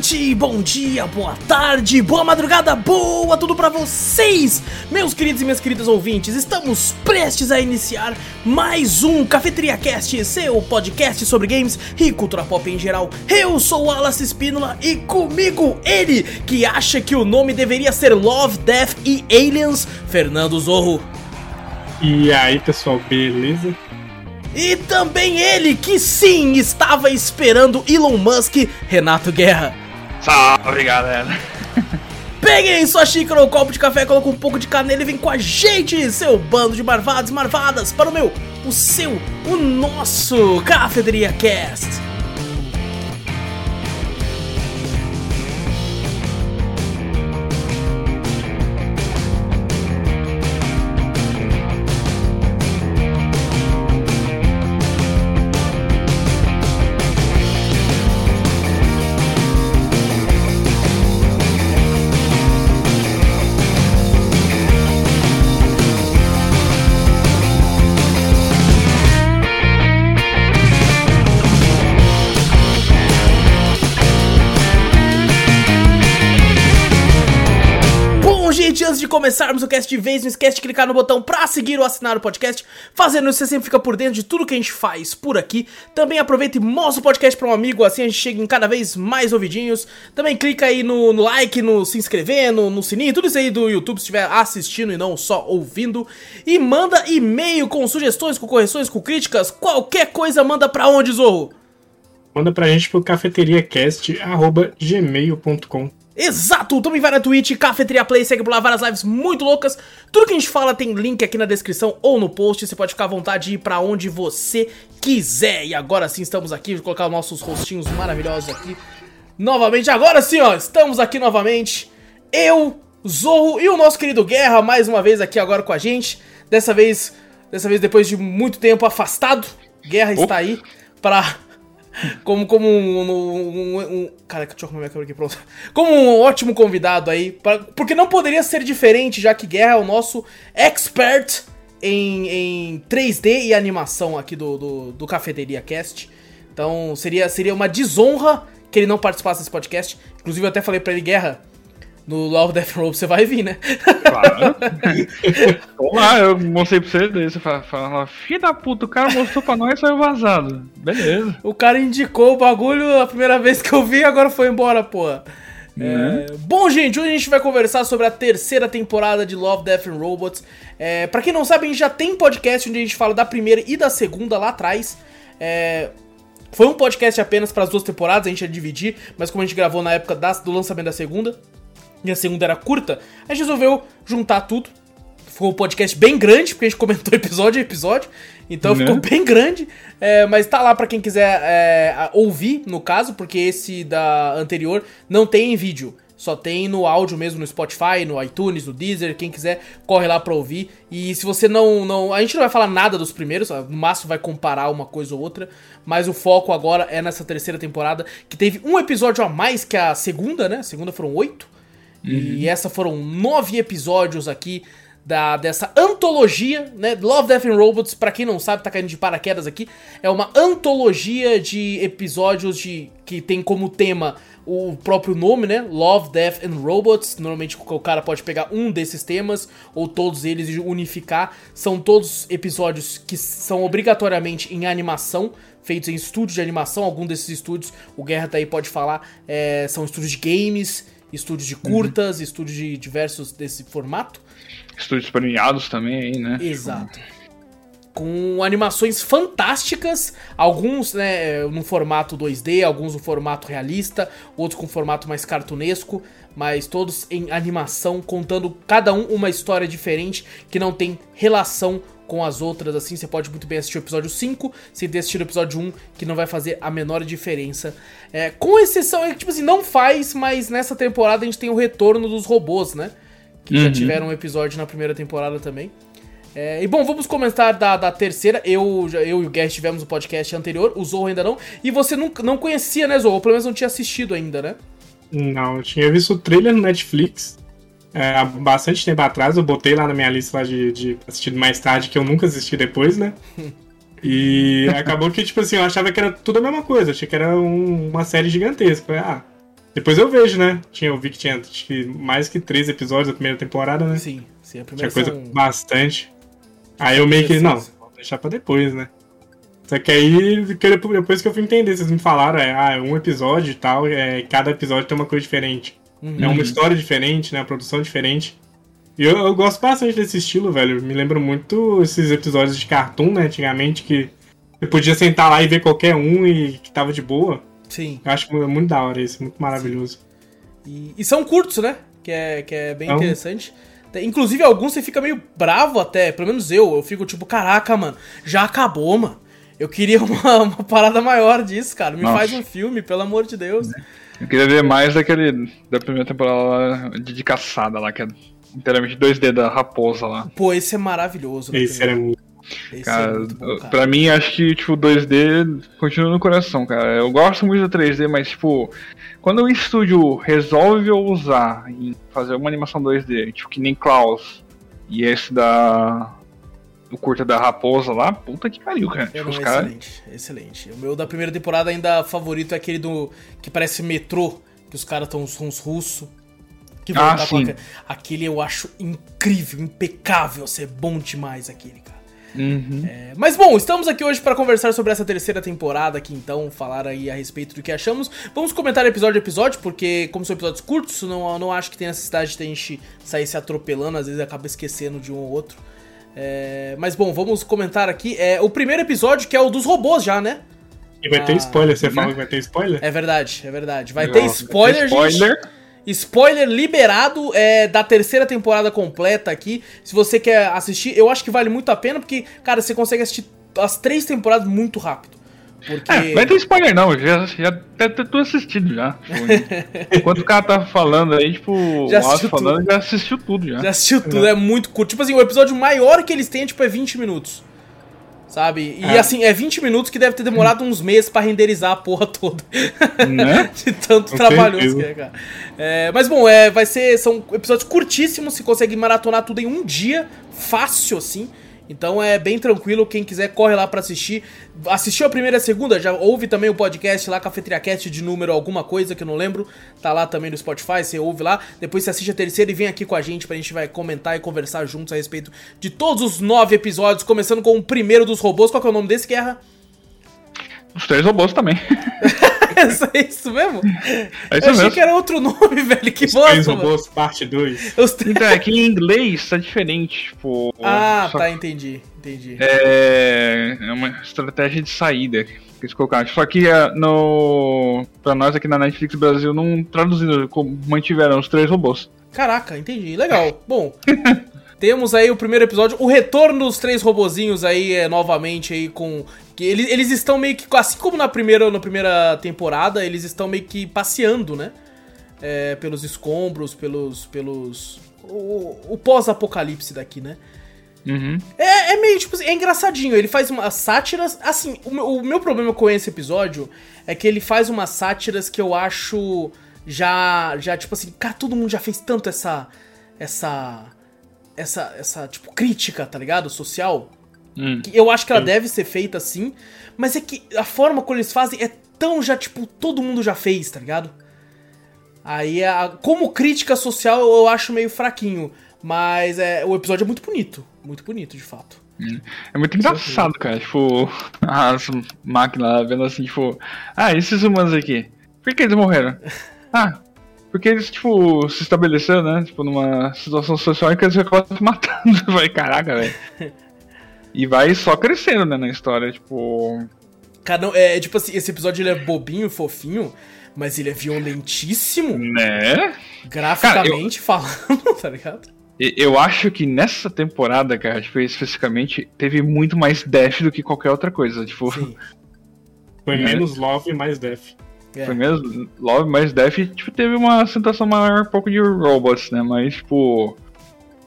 noite, bom dia, boa tarde, boa madrugada, boa tudo pra vocês, meus queridos e minhas queridas ouvintes. Estamos prestes a iniciar mais um Cafeteria Cast, seu podcast sobre games e cultura pop em geral. Eu sou o Alas Espínola e comigo ele que acha que o nome deveria ser Love, Death e Aliens, Fernando Zorro. E aí, pessoal, beleza? E também ele que sim estava esperando Elon Musk, Renato Guerra. Salve galera! Peguem sua xícara ou copo de café, coloca um pouco de canela e vem com a gente, seu bando de marvados e marvadas, para o meu, o seu, o nosso Cafeteria Cast. Começarmos o cast de vez, não esquece de clicar no botão pra seguir ou assinar o podcast. Fazendo isso, você sempre fica por dentro de tudo que a gente faz por aqui. Também aproveita e mostra o podcast pra um amigo, assim a gente chega em cada vez mais ouvidinhos. Também clica aí no, no like, no se inscrever, no, no, sininho, tudo isso aí do YouTube se estiver assistindo e não só ouvindo. E manda e-mail com sugestões, com correções, com críticas, qualquer coisa manda pra onde, Zorro? Manda pra gente pro cafeteriacast.gmail.com Exato! Também vai na Twitch, Cafeteria Play, segue por lá várias lives muito loucas. Tudo que a gente fala tem link aqui na descrição ou no post. Você pode ficar à vontade de ir pra onde você quiser. E agora sim estamos aqui, vou colocar os nossos rostinhos maravilhosos aqui. Novamente, agora sim, ó, estamos aqui novamente. Eu, Zorro e o nosso querido Guerra, mais uma vez aqui agora com a gente. Dessa vez, dessa vez depois de muito tempo afastado, Guerra está aí para como, como um, um, um, um, Cara, deixa eu arrumar minha câmera aqui, pronto. Como um ótimo convidado aí. Pra, porque não poderia ser diferente, já que Guerra é o nosso expert em, em 3D e animação aqui do, do, do Cafeteria Cast. Então seria, seria uma desonra que ele não participasse desse podcast. Inclusive eu até falei pra ele, Guerra, no Love Death Row você vai vir, né? Claro. Olá, eu mostrei pra você, daí você fala, fala filho da puta, o cara mostrou pra nós e saiu vazado. Beleza. O cara indicou o bagulho a primeira vez que eu vi, agora foi embora, porra. É... Bom, gente, hoje a gente vai conversar sobre a terceira temporada de Love, Death and Robots. É... Pra quem não sabe, a gente já tem podcast onde a gente fala da primeira e da segunda lá atrás. É... Foi um podcast apenas para as duas temporadas, a gente ia dividir, mas como a gente gravou na época das, do lançamento da segunda, e a segunda era curta, a gente resolveu juntar tudo. Ficou um podcast bem grande, porque a gente comentou episódio a episódio. Então né? ficou bem grande. É, mas tá lá para quem quiser é, ouvir, no caso, porque esse da anterior não tem em vídeo. Só tem no áudio mesmo, no Spotify, no iTunes, no Deezer. Quem quiser, corre lá pra ouvir. E se você não. não a gente não vai falar nada dos primeiros, no máximo vai comparar uma coisa ou outra. Mas o foco agora é nessa terceira temporada, que teve um episódio a mais que a segunda, né? A segunda foram oito. Uhum. E essa foram nove episódios aqui da, dessa antologia, né? Love, Death and Robots, pra quem não sabe, tá caindo de paraquedas aqui. É uma antologia de episódios de que tem como tema o próprio nome, né? Love, Death and Robots. Normalmente o cara pode pegar um desses temas ou todos eles e unificar. São todos episódios que são obrigatoriamente em animação, feitos em estúdios de animação. Algum desses estúdios, o Guerra tá aí pode falar, é, são estúdios de games estúdios de curtas, uhum. estúdios de diversos desse formato. Estúdios premiados também aí, né? Exato. Com animações fantásticas, alguns né, no formato 2D, alguns no formato realista, outros com formato mais cartunesco, mas todos em animação, contando cada um uma história diferente que não tem relação com as outras, assim, você pode muito bem assistir o episódio 5 sem ter assistido o episódio 1, que não vai fazer a menor diferença. É, com exceção, é que, tipo assim, não faz, mas nessa temporada a gente tem o retorno dos robôs, né? Que uhum. já tiveram um episódio na primeira temporada também. É, e bom, vamos comentar da, da terceira. Eu, eu e o Guest tivemos o podcast anterior, o Zorro ainda não. E você não, não conhecia, né, Zorro? Ou pelo menos não tinha assistido ainda, né? Não, eu tinha visto o trailer no Netflix é, há bastante tempo atrás. Eu botei lá na minha lista lá de, de assistir mais tarde, que eu nunca assisti depois, né? E acabou que, tipo assim, eu achava que era tudo a mesma coisa. Achei que era um, uma série gigantesca. Falei, ah, Depois eu vejo, né? Tinha, eu vi que tinha acho que mais que três episódios da primeira temporada, né? Sim, sim. A Tinha primeira coisa são... bastante. Aí eu meio que, não, vou deixar pra depois, né? Só que aí, depois que eu fui entender, vocês me falaram, é, ah, é um episódio e tal, é, cada episódio tem uma coisa diferente. Uhum. É uma história diferente, né? Uma produção diferente. E eu, eu gosto bastante desse estilo, velho. Me lembra muito esses episódios de cartoon, né? Antigamente, que você podia sentar lá e ver qualquer um e que tava de boa. Sim. Eu acho mu- muito da hora isso, muito maravilhoso. E, e são curtos, né? Que é, que é bem São. interessante. Inclusive, alguns você fica meio bravo até, pelo menos eu. Eu fico tipo, caraca, mano, já acabou, mano. Eu queria uma, uma parada maior disso, cara. Me Nossa. faz um filme, pelo amor de Deus. Eu queria ver mais daquele. da primeira temporada lá de, de caçada lá, que é inteiramente 2D da raposa lá. Pô, esse é maravilhoso. né, Esse era muito. Esse Cara, é muito bom, cara. pra mim, acho que, tipo, 2D continua no coração, cara. Eu gosto muito do 3D, mas, tipo, quando o estúdio resolve usar em fazer uma animação 2D, tipo, que nem Klaus e esse da. O curta da raposa lá, puta que pariu, cara. É, Tipo, os caras. excelente, excelente. O meu da primeira temporada ainda favorito é aquele do. que parece metrô, que os caras estão uns russos. Que vão Ah, lutar com sim. aquele. Eu acho incrível, impecável. Ser bom demais aquele, cara. Uhum. É, mas bom, estamos aqui hoje para conversar sobre essa terceira temporada aqui, então, falar aí a respeito do que achamos. Vamos comentar episódio a episódio, porque como são episódios curtos, não, não acho que tem necessidade de a gente sair se atropelando, às vezes acaba esquecendo de um ou outro. É, mas bom, vamos comentar aqui. É, o primeiro episódio, que é o dos robôs já, né? E vai Ah, ter spoiler, você né? fala que vai ter spoiler? É verdade, é verdade. Vai Legal. ter spoiler, gente. Spoiler. Spoiler liberado é, da terceira temporada completa aqui. Se você quer assistir, eu acho que vale muito a pena, porque, cara, você consegue assistir as três temporadas muito rápido. Porque. É, vai ter spoiler não, já, já até ter tudo assistido já. Tipo, enquanto o cara tá falando aí, tipo, Já o falando, tudo. já assistiu tudo já. Já assistiu tudo, é muito curto. Tipo assim, o episódio maior que eles têm, tipo, é 20 minutos. Sabe? E É. assim, é 20 minutos que deve ter demorado uns meses pra renderizar a porra toda. Né? De tanto trabalhoso que é, cara. É, mas bom, é, vai ser. São episódios curtíssimos, você consegue maratonar tudo em um dia, fácil assim. Então é bem tranquilo, quem quiser corre lá pra assistir. Assistiu a primeira e a segunda? Já ouve também o podcast lá, CafeteriaCast de número alguma coisa que eu não lembro. Tá lá também no Spotify, você ouve lá. Depois você assiste a terceira e vem aqui com a gente pra gente vai comentar e conversar juntos a respeito de todos os nove episódios, começando com o primeiro dos robôs. Qual que é o nome desse, Guerra? Os três robôs também. é isso mesmo? É isso eu achei mesmo. que era outro nome, velho. Que Os três bosta, mano. robôs, parte 2. Os três- Então, é que em inglês tá diferente, tipo. Ah, só tá, entendi, entendi. É, é uma estratégia de saída que eles colocaram. Só que é, no. Pra nós aqui na Netflix Brasil não traduziram, como mantiveram os três robôs. Caraca, entendi. Legal. Bom, temos aí o primeiro episódio, o retorno dos três robozinhos aí é, novamente aí com que eles, eles estão meio que assim como na primeira na primeira temporada, eles estão meio que passeando, né? É, pelos escombros, pelos pelos o, o pós-apocalipse daqui, né? Uhum. É, é meio, tipo é engraçadinho. Ele faz umas sátiras. Assim, o meu, o meu problema com esse episódio é que ele faz umas sátiras que eu acho já, já tipo assim, cara, todo mundo já fez tanto essa, essa, essa, essa, tipo, crítica, tá ligado? Social. Hum. Eu acho que ela Sim. deve ser feita assim, mas é que a forma como eles fazem é tão já, tipo, todo mundo já fez, tá ligado? Aí, a, como crítica social, eu acho meio fraquinho. Mas é, o episódio é muito bonito. Muito bonito, de fato. É muito engraçado, cara. Tipo, as máquinas vendo assim, tipo, ah, esses humanos aqui, por que eles morreram? Ah, porque eles, tipo, se estabeleceram, né? Tipo, numa situação social em que eles acabam se matando. Vai, caraca, velho. E vai só crescendo, né, na história, tipo. Cara, não, é tipo assim, esse episódio ele é bobinho, fofinho, mas ele é violentíssimo, Né? graficamente falando, tá ligado? Eu acho que nessa temporada, cara, tipo, especificamente, teve muito mais death do que qualquer outra coisa. Tipo, Sim. Foi É. menos Love e mais Death. É. foi mesmo Love mais death, tipo, teve uma sensação maior um pouco de robots, né? Mas, tipo.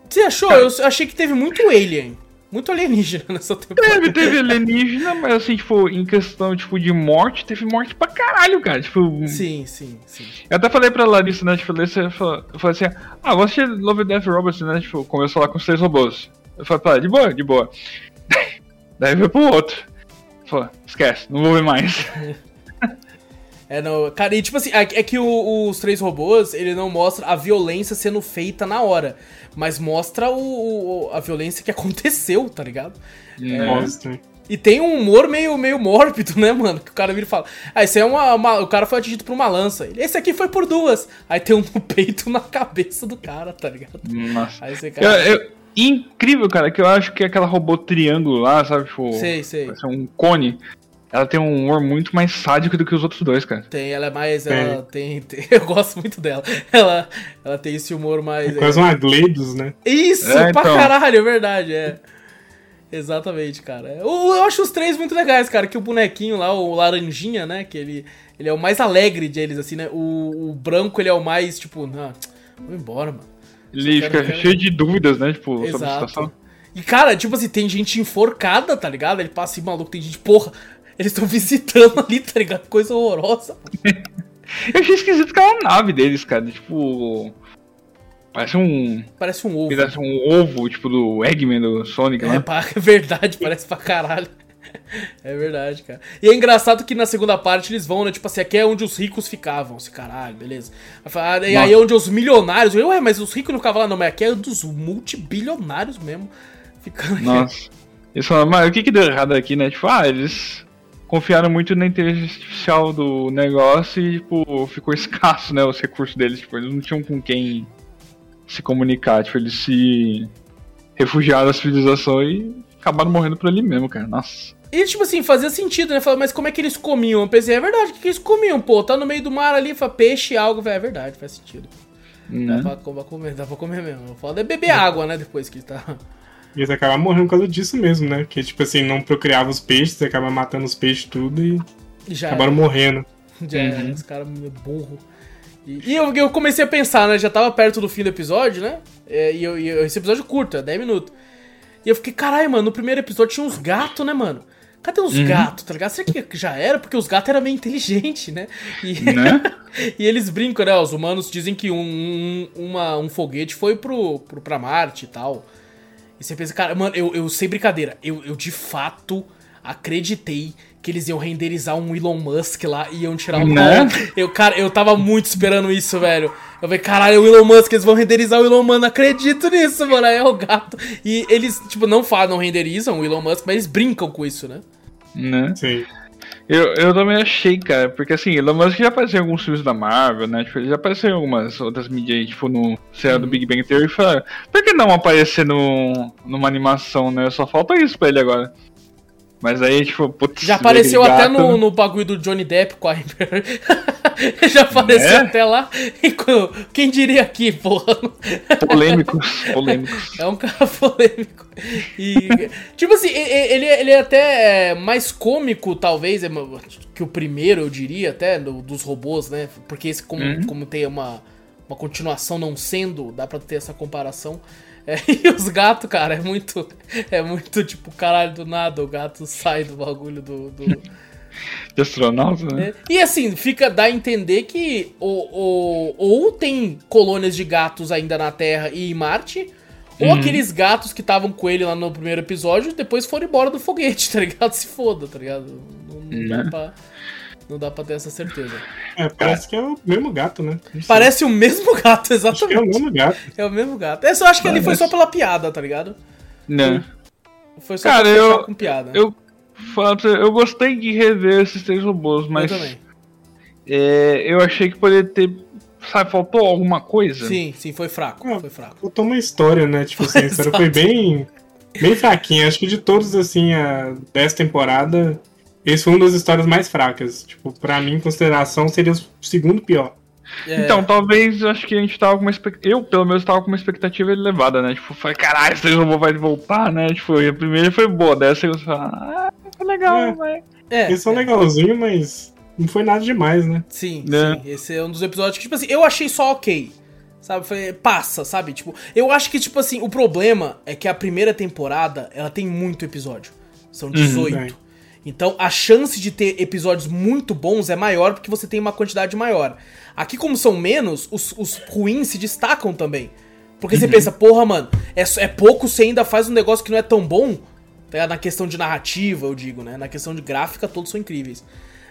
Você achou? Eu achei que teve muito alien. Muito alienígena nessa temporada. Teve, teve alienígena, mas assim, tipo, em questão tipo, de morte, teve morte pra caralho, cara. Tipo, Sim, sim, sim. eu até falei pra Larissa, né? Tipo, eu falei eu falei assim, ah, vou assistir Love, Death Robots, né? Tipo, começou lá com os três robôs. Eu falei, pá, de boa, de boa. Daí foi pro outro. Falei, esquece, não vou ver mais. É, no, cara, e tipo assim, é, é que o- os três robôs, ele não mostra a violência sendo feita na hora, mas mostra o, o- a violência que aconteceu, tá ligado? Mostra. E tem um humor meio, meio mórbido, né, mano? Que o cara vira e fala: Ah, esse é uma, uma- O cara foi atingido por uma lança. Esse aqui foi por duas. Aí tem um no peito na cabeça do cara, tá ligado? Nossa. Aí você, Eu- cara. eu- incrível, cara, que eu acho que aquela robô triângulo lá, sabe? Tipo, Sei, sei. parece um cone. Ela tem um humor muito mais sádico do que os outros dois, cara. Tem, ela é mais. Ela tem, tem- Eu gosto muito dela. Ela, ela tem esse humor mais. É quase um Agleidos, né? Isso, É, pra então. caralho, é verdade, é. Exatamente, cara. Eu, eu acho os três muito legais, cara. Que o bonequinho lá, o Laranjinha, né? Que ele, ele é o mais alegre deles, assim, né? O, o branco, ele é o mais, tipo, não, vou embora, mano. Ele fica quero- cheio de dúvidas, né? Tipo, sobre a Exato. situação. E, cara, tipo assim, tem gente enforcada, tá ligado? Ele passa assim, maluco, tem gente, porra, eles estão visitando ali, tá ligado? Coisa horrorosa. Eu achei esquisito aquela nave deles, cara. Tipo. Parece um. Parece um ovo. Parece um ovo, tipo, do Eggman do Sonic, É, né? é verdade, parece pra caralho. É verdade, cara. E é engraçado que na segunda parte eles vão, né? Tipo assim, aqui é onde os ricos ficavam. Assim, caralho, beleza. Ah, E aí é onde os milionários. Eu, ué, mas os ricos não ficavam lá, não. Mas aqui é dos multibilionários mesmo. Ficando aqui. Nossa. Eles falaram, mas o que que deu errado aqui, né? Tipo, ah, eles confiaram muito na inteligência artificial do negócio e, tipo, ficou escasso, né? Os recursos deles. Tipo, eles não tinham com quem se comunicar. Tipo, eles se refugiaram da civilização e acabaram morrendo por ali mesmo, cara. Nossa. E tipo assim, fazia sentido, né? Fala, mas como é que eles comiam? Eu pensei, é verdade, o que, que eles comiam? Pô, tá no meio do mar ali, fala, peixe, algo, é verdade, faz sentido. Dá Né? pra, pra comer, dá pra comer mesmo. Foda é beber água, né? Depois que tá. E eles acabaram morrendo por causa disso mesmo, né? Que, tipo assim, não procriava os peixes, acaba matando os peixes tudo e já acabaram morrendo. Já era, os caras meio burro. E, e eu, eu comecei a pensar, né? Já tava perto do fim do episódio, né? É, E, eu, e esse episódio é curto, é 10 minutos. E eu fiquei, caralho, mano, no primeiro episódio tinha uns gatos, né, mano? Cadê os gatos, tá ligado? Será que já era? Porque os gatos eram meio inteligentes, né? E, Né? e eles brincam, né? Os humanos dizem que um, um, uma- um foguete foi pro, pro, pra Marte e tal. E você pensa, cara, mano, eu, eu sem brincadeira, eu, eu de fato acreditei que eles iam renderizar um Elon Musk lá e iam tirar o Né? Eu, cara, eu tava muito esperando isso, velho. Eu falei, caralho, o Elon Musk, eles vão renderizar o Elon Musk, não acredito nisso, mano. Aí é o gato. E eles, tipo, não falam, não renderizam o Elon Musk, mas eles brincam com isso, né? Né? Sim. Eu, eu também achei, cara, porque assim, Elon Musk já apareceu em alguns filmes da Marvel, né? Tipo, ele já apareceu em algumas outras mídias aí, tipo, no serial do Big Bang Theory. Fala, por que não aparecer no, numa animação, né? Só falta isso pra ele agora. Mas aí, tipo, putz, Já apareceu até gato- no, no bagulho do Johnny Depp com a Amber. Já apareceu Né? até lá. Quem diria aqui, porra? Polêmicos, polêmicos. É um cara polêmico. E, tipo assim, ele, ele é até é, mais cômico, talvez, é, que o primeiro, eu diria, até, do- dos robôs, né? Porque esse, como, Uhum. como tem uma, uma continuação não sendo, dá pra ter essa comparação. É, e os gatos, cara, é muito. É muito tipo, caralho, do nada o gato sai do bagulho do. do- De astronauta, né? é. E assim, fica dá a entender que o, o- ou tem colônias de gatos ainda na Terra e em Marte, ou Uhum. aqueles gatos que estavam com ele lá no primeiro episódio depois foram embora do foguete, tá ligado? Se foda, tá ligado? Não, não dá Né? pra. Não dá pra ter essa certeza. É, parece que é o mesmo gato, né? Não. Parece o mesmo gato, Acho que é o exatamente. mesmo gato. É o mesmo gato. Essa eu acho que ali foi Parece. só pela piada, tá ligado? Né? Foi só Cara, eu- com piada. Eu, você, eu gostei de rever esses três robôs, mas eu também. é, eu achei que poderia ter. Sabe, faltou alguma coisa? Sim, sim, foi fraco. Ah, Foi fraco. Faltou uma história, né? Tipo assim, a história foi bem, bem fraquinha. Acho que de todos, assim, a, dessa temporada, esse foi uma das histórias mais fracas. Tipo, pra mim, em consideração, seria o segundo pior. É, Então, talvez eu acho que a gente tava com uma expectativa. Eu, pelo menos, tava com uma expectativa elevada, né? Tipo, foi caralho, esse robô vai voltar, né? Tipo, a primeira foi boa, dessa você fala, ah, foi legal, É. vai. é, Eles são é. legalzinhos, mas não foi nada demais, né? Sim, Né? sim. Esse é um dos episódios que, tipo assim, eu achei só ok. Sabe? Foi, passa, sabe? Tipo, eu acho que, tipo assim, o problema é que a primeira temporada, ela tem muito episódio. São 18. tem. Então, a chance de ter episódios muito bons é maior porque você tem uma quantidade maior. Aqui, como são menos, os, os ruins se destacam também. Porque você pensa, porra, mano, é, é pouco, você ainda faz um negócio que não é tão bom. tá? Na questão de narrativa, eu digo, né? Na questão de gráfica, todos são incríveis.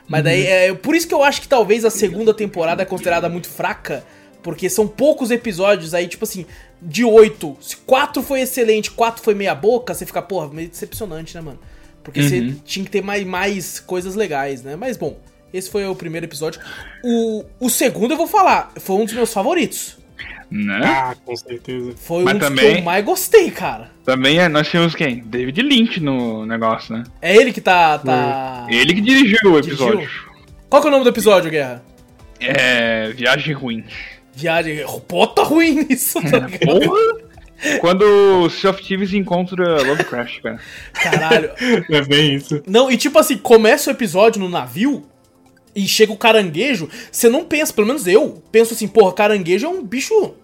Mas daí, é por isso que eu acho que talvez a segunda temporada é considerada muito fraca, porque são poucos episódios aí, tipo assim, de oito, se quatro foi excelente, quatro foi meia boca, você fica, porra, meio decepcionante, né, mano? Porque você Uhum. tinha que ter mais, mais coisas legais, né? Mas bom, esse foi o primeiro episódio. O, o segundo eu vou falar, foi um dos meus favoritos. Né? Ah, com certeza. Foi Mas um dos que também- eu mais gostei, cara. Também é, nós tínhamos quem? David Lynch no negócio, né? É ele que tá. tá... Ele que dirigiu o Dirigiu? episódio. Qual que é o nome do episódio, Guerra? É. Viagem ruim. Viagem. Pô, tá ruim isso, tá ligado? Porra! Quando o Sea of Thieves encontra Lovecraft, cara. Caralho. É bem isso. Não, e tipo assim, começa o episódio no navio e chega o caranguejo, você não pensa, pelo menos eu, penso assim, porra, caranguejo é um bicho.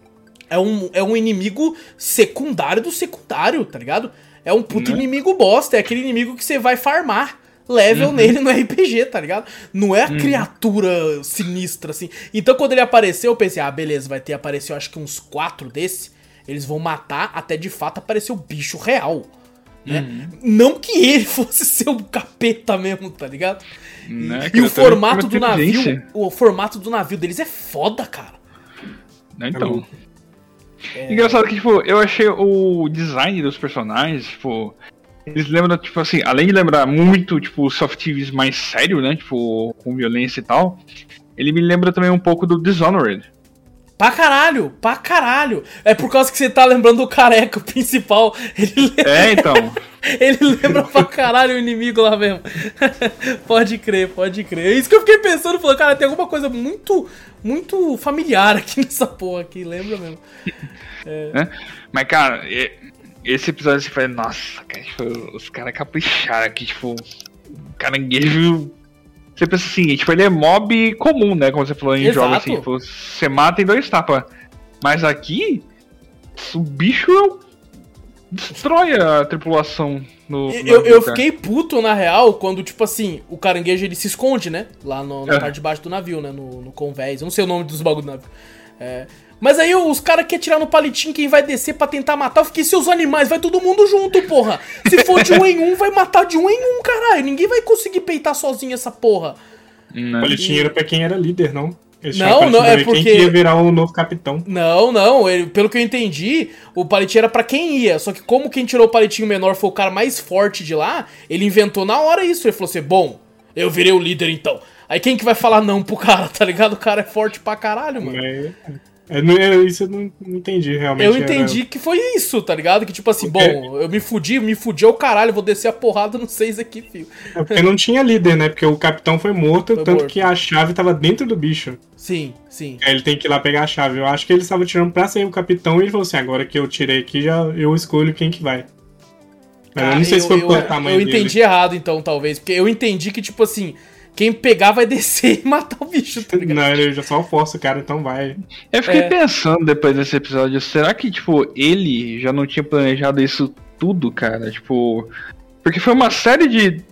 É um, é um inimigo secundário do secundário, tá ligado? É um puto Né? inimigo bosta, é aquele inimigo que você vai farmar level nele no RPG, tá ligado? Não é a criatura sinistra, assim. Então quando ele apareceu, eu pensei, ah, beleza, vai ter aparecido acho que uns quatro desse. Eles vão matar até de fato aparecer o bicho real. Né? Não que ele fosse ser um capeta mesmo, tá ligado? Né? E o formato do navio, o formato do navio deles é foda, cara. Né, Então. É. Engraçado que, tipo, eu achei o design dos personagens, tipo. Eles lembram, tipo assim, além de lembrar muito, tipo, Soft TVs mais sério, né? Tipo, com violência e tal. Ele me lembra também um pouco do Dishonored. Pra caralho, pra caralho. É por causa que você tá lembrando do careca, o principal. Ele, le- É, então. ele lembra pra caralho o inimigo lá mesmo. pode crer, pode crer. É isso que eu fiquei pensando, falando, cara, tem alguma coisa muito, muito familiar aqui nessa porra aqui, lembra mesmo? né? Mas, cara, esse episódio você fala, nossa, cara, tipo, os caras capricharam aqui, tipo, o caranguejo. Você pensa assim, tipo, ele é mob comum, né? Como você falou em Exato. jogos assim, tipo, você mata em dois tapas. Mas aqui, o bicho é destrói a tripulação no. Eu, eu fiquei puto, na real, quando, tipo assim, o caranguejo ele se esconde, né? Lá no- na É. parte de baixo do navio, né? No, no convés. Eu não sei o nome dos bagulho do navio. É. Mas aí os caras querem tirar no palitinho quem vai descer pra tentar matar. Eu fiquei, seus animais, vai todo mundo junto, porra. Se for de um em um, vai matar de um em um, caralho. Ninguém vai conseguir peitar sozinho essa porra. Né? O boletim era pra quem era líder, não? Eles Não, não, é porque- Quem queria virar o novo capitão. Não, não, ele- pelo que eu entendi, o palitinho era pra quem ia. Só que como quem tirou o palitinho menor foi o cara mais forte de lá, ele inventou na hora isso. Ele falou assim: bom, eu virei o líder então. Aí quem que vai falar não pro cara, tá ligado? O cara é forte pra caralho, mano. É, é, não- é, isso eu não, não entendi realmente. Eu era- entendi que foi isso, tá ligado? Que tipo assim, Porque- bom, eu me fudi, me fudi ao caralho, vou descer a porrada nos seis aqui, filho. É porque não tinha líder, né? Porque o capitão foi morto, Foi tanto morto. que a chave tava dentro do bicho. Sim, sim. Aí ele tem que ir lá pegar a chave. Eu acho que ele estava tirando pra ser o capitão e ele falou assim: agora que eu tirei aqui, já eu escolho quem que vai. Mas eu não sei se foi eu, pelo eu, tamanho eu dele. entendi errado, então, talvez. Porque eu entendi que, tipo assim, quem pegar vai descer e matar o bicho, tá ligado? Não, ele já só força o cara, então vai. Eu fiquei É. pensando depois desse episódio, será que, tipo, ele já não tinha planejado isso tudo, cara? Tipo. Porque foi uma série de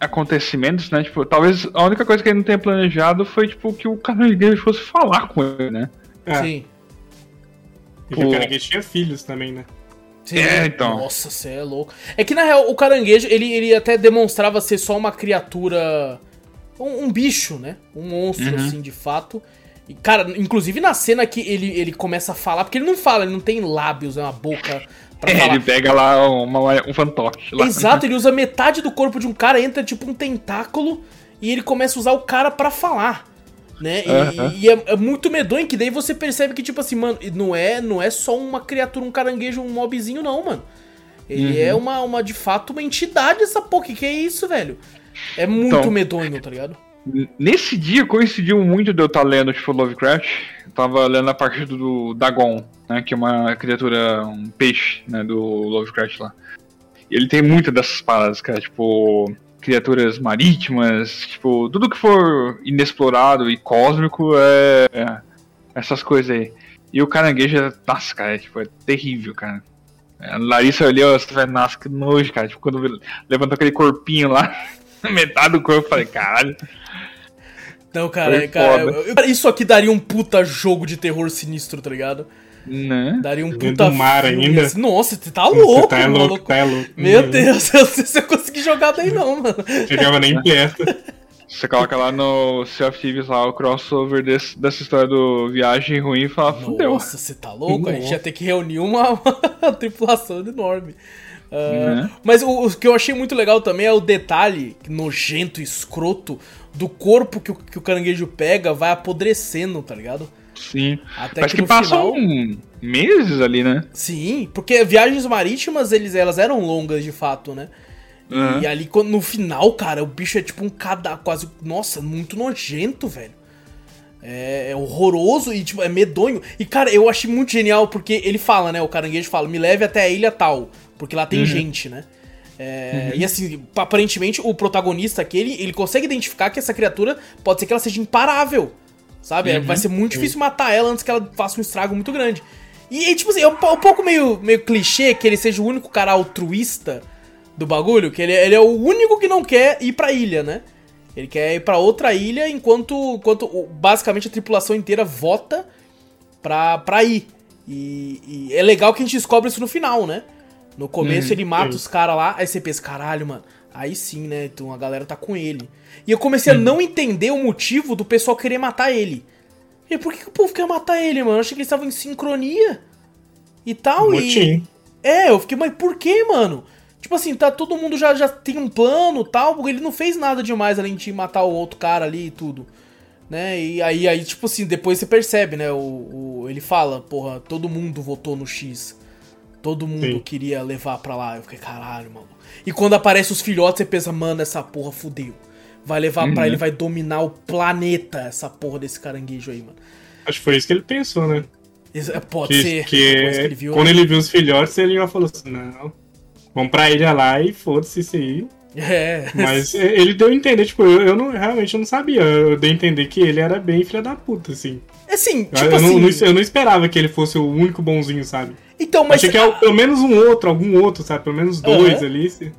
acontecimentos, né? Tipo, talvez a única coisa que ele não tenha planejado foi, tipo, que o caranguejo fosse falar com ele, né? É. Sim. E que o caranguejo tinha filhos também, né? Sim. É, então. Nossa, você é louco. É que na real, o caranguejo, ele, ele até demonstrava ser só uma criatura. Um, um bicho, né? Um monstro, Uhum. assim, de fato. E, cara, inclusive na cena que ele, ele começa a falar, porque ele não fala, ele não tem lábios, é uma boca pra É, falar. ele pega lá uma- um fantoche lá. Exato, ele usa metade do corpo de um cara, entra tipo um tentáculo e ele começa a usar o cara pra falar. Né? E, Aham. e é, é muito medonho que daí você percebe que, tipo assim, mano, não é, não é só uma criatura, um caranguejo, um mobzinho, não, mano. Ele é uma, uma, de fato, uma entidade essa porra. Que que é isso, velho? É muito Então. medonho, tá ligado? Nesse dia coincidiu muito de eu estar lendo, tipo, Lovecraft. Eu tava lendo a parte do Dagon, né? Que é uma criatura, um peixe, né? Do Lovecraft lá. E ele tem muitas dessas paradas, cara. Tipo, criaturas marítimas, tipo, tudo que for inexplorado e cósmico é. é essas coisas aí. E o caranguejo, é- nossa, cara, é, tipo, é terrível, cara. A Larissa olhou, nossa, que nojo, cara. Tipo, quando levantou aquele corpinho lá, metade do corpo, eu falei, caralho. Não, cara, Foi cara, eu- eu- isso aqui daria um puta jogo de terror sinistro, tá ligado? Né? Daria um puta do mar ainda. assim. Nossa, você tá louco, Você tá mano. louco, tá louco. Meu Não Deus, eu não sei se eu consegui jogar daí não, mano. Chegava nem perto. Você coloca lá no Sea of Thieves lá o crossover desse, dessa história do viagem ruim e fala, fudeu. Nossa, você tá louco? A gente ia ter que reunir uma, uma tripulação enorme. Uh, né? Mas o, o, que eu achei muito legal também é o detalhe nojento, escroto, do corpo que o, que o caranguejo pega vai apodrecendo, tá ligado? Sim. Até Acho que, que passam final... meses ali, né? Sim, porque viagens marítimas eles, elas eram longas de fato, né? Uhum. E ali quando, no final, cara, o bicho é tipo um cada quase. Nossa, muito nojento, velho. É, é, horroroso e tipo, é medonho. E, cara, eu achei muito genial porque ele fala, né? O caranguejo fala: me leve até a ilha tal. Porque lá tem uhum. gente, né? É, uhum. E assim, aparentemente o protagonista aquele, ele consegue identificar que essa criatura pode ser que ela seja imparável. Sabe? Uhum. Vai ser muito difícil matar ela antes que ela faça um estrago muito grande. E, tipo assim, é um, um pouco meio, meio clichê que ele seja o único cara altruísta do bagulho, que ele, ele é o único que não quer ir pra ilha, né? Ele quer ir para outra ilha enquanto, enquanto basicamente a tripulação inteira vota pra, pra ir. E, e é legal que a gente descobre isso no final, né? No começo hum, ele mata os caras lá, aí você pensa, caralho, mano, aí sim, né? Então a galera tá com ele. E eu comecei hum. a não entender o motivo do pessoal querer matar ele. E por que, que o povo quer matar ele, mano? Eu achei que eles estavam em sincronia e tal. E... É, eu fiquei, mas por que, mano? Tipo assim, tá todo mundo já, já tem um plano tal, porque ele não fez nada demais além de matar o outro cara ali e tudo. Né? E aí, aí tipo assim, depois você percebe, né? O, o ele fala, porra, todo mundo votou no X. Todo mundo Sim. queria levar pra lá. Eu fiquei, caralho, mano. E quando aparece os filhotes, você pensa, mano, essa porra fudeu. Vai levar uhum. pra ele, vai dominar o planeta, essa porra desse caranguejo aí, mano. Acho que foi isso que ele pensou, né? Pode que, ser. Que, que ele viu, quando né? ele viu os filhotes, ele já falou assim, não Vamos pra ilha lá e foda-se isso aí. É. Mas ele deu a entender, tipo, eu, eu não, realmente eu não sabia. Eu dei a entender que ele era bem filha da puta, assim. Assim, tipo eu, assim... Não, eu não esperava que ele fosse o único bonzinho, sabe? Então, mas... Achei que é pelo menos um outro, algum outro, sabe? Pelo menos dois uhum. ali. Se...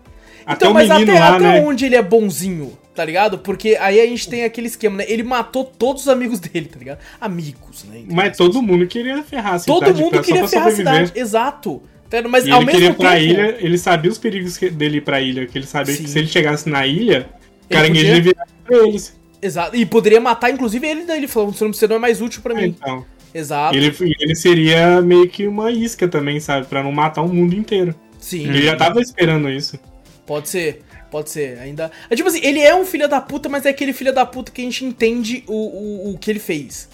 Até então, o menino até, lá, até né? onde ele é bonzinho, tá ligado? Porque aí a gente tem aquele esquema, né? Ele matou todos os amigos dele, tá ligado? Amigos, né? Então, mas todo mundo queria ferrar a cidade. Todo mundo queria ferrar a cidade, exato. Mas e ao ele mesmo queria tempo... pra ilha, ele sabia os perigos dele ir pra ilha, que ele sabia Sim. que se ele chegasse na ilha, o caranguejo podia... devia pra eles. Exato, e poderia matar inclusive ele, daí ele falou, você não é mais útil pra mim. Então. Exato. Ele, ele seria meio que uma isca também, sabe? Pra não matar o mundo inteiro. Sim. Ele já tava esperando isso. Pode ser. Pode ser, ainda. É tipo assim, ele é um filho da puta, mas é aquele filho da puta que a gente entende o, o, o que ele fez.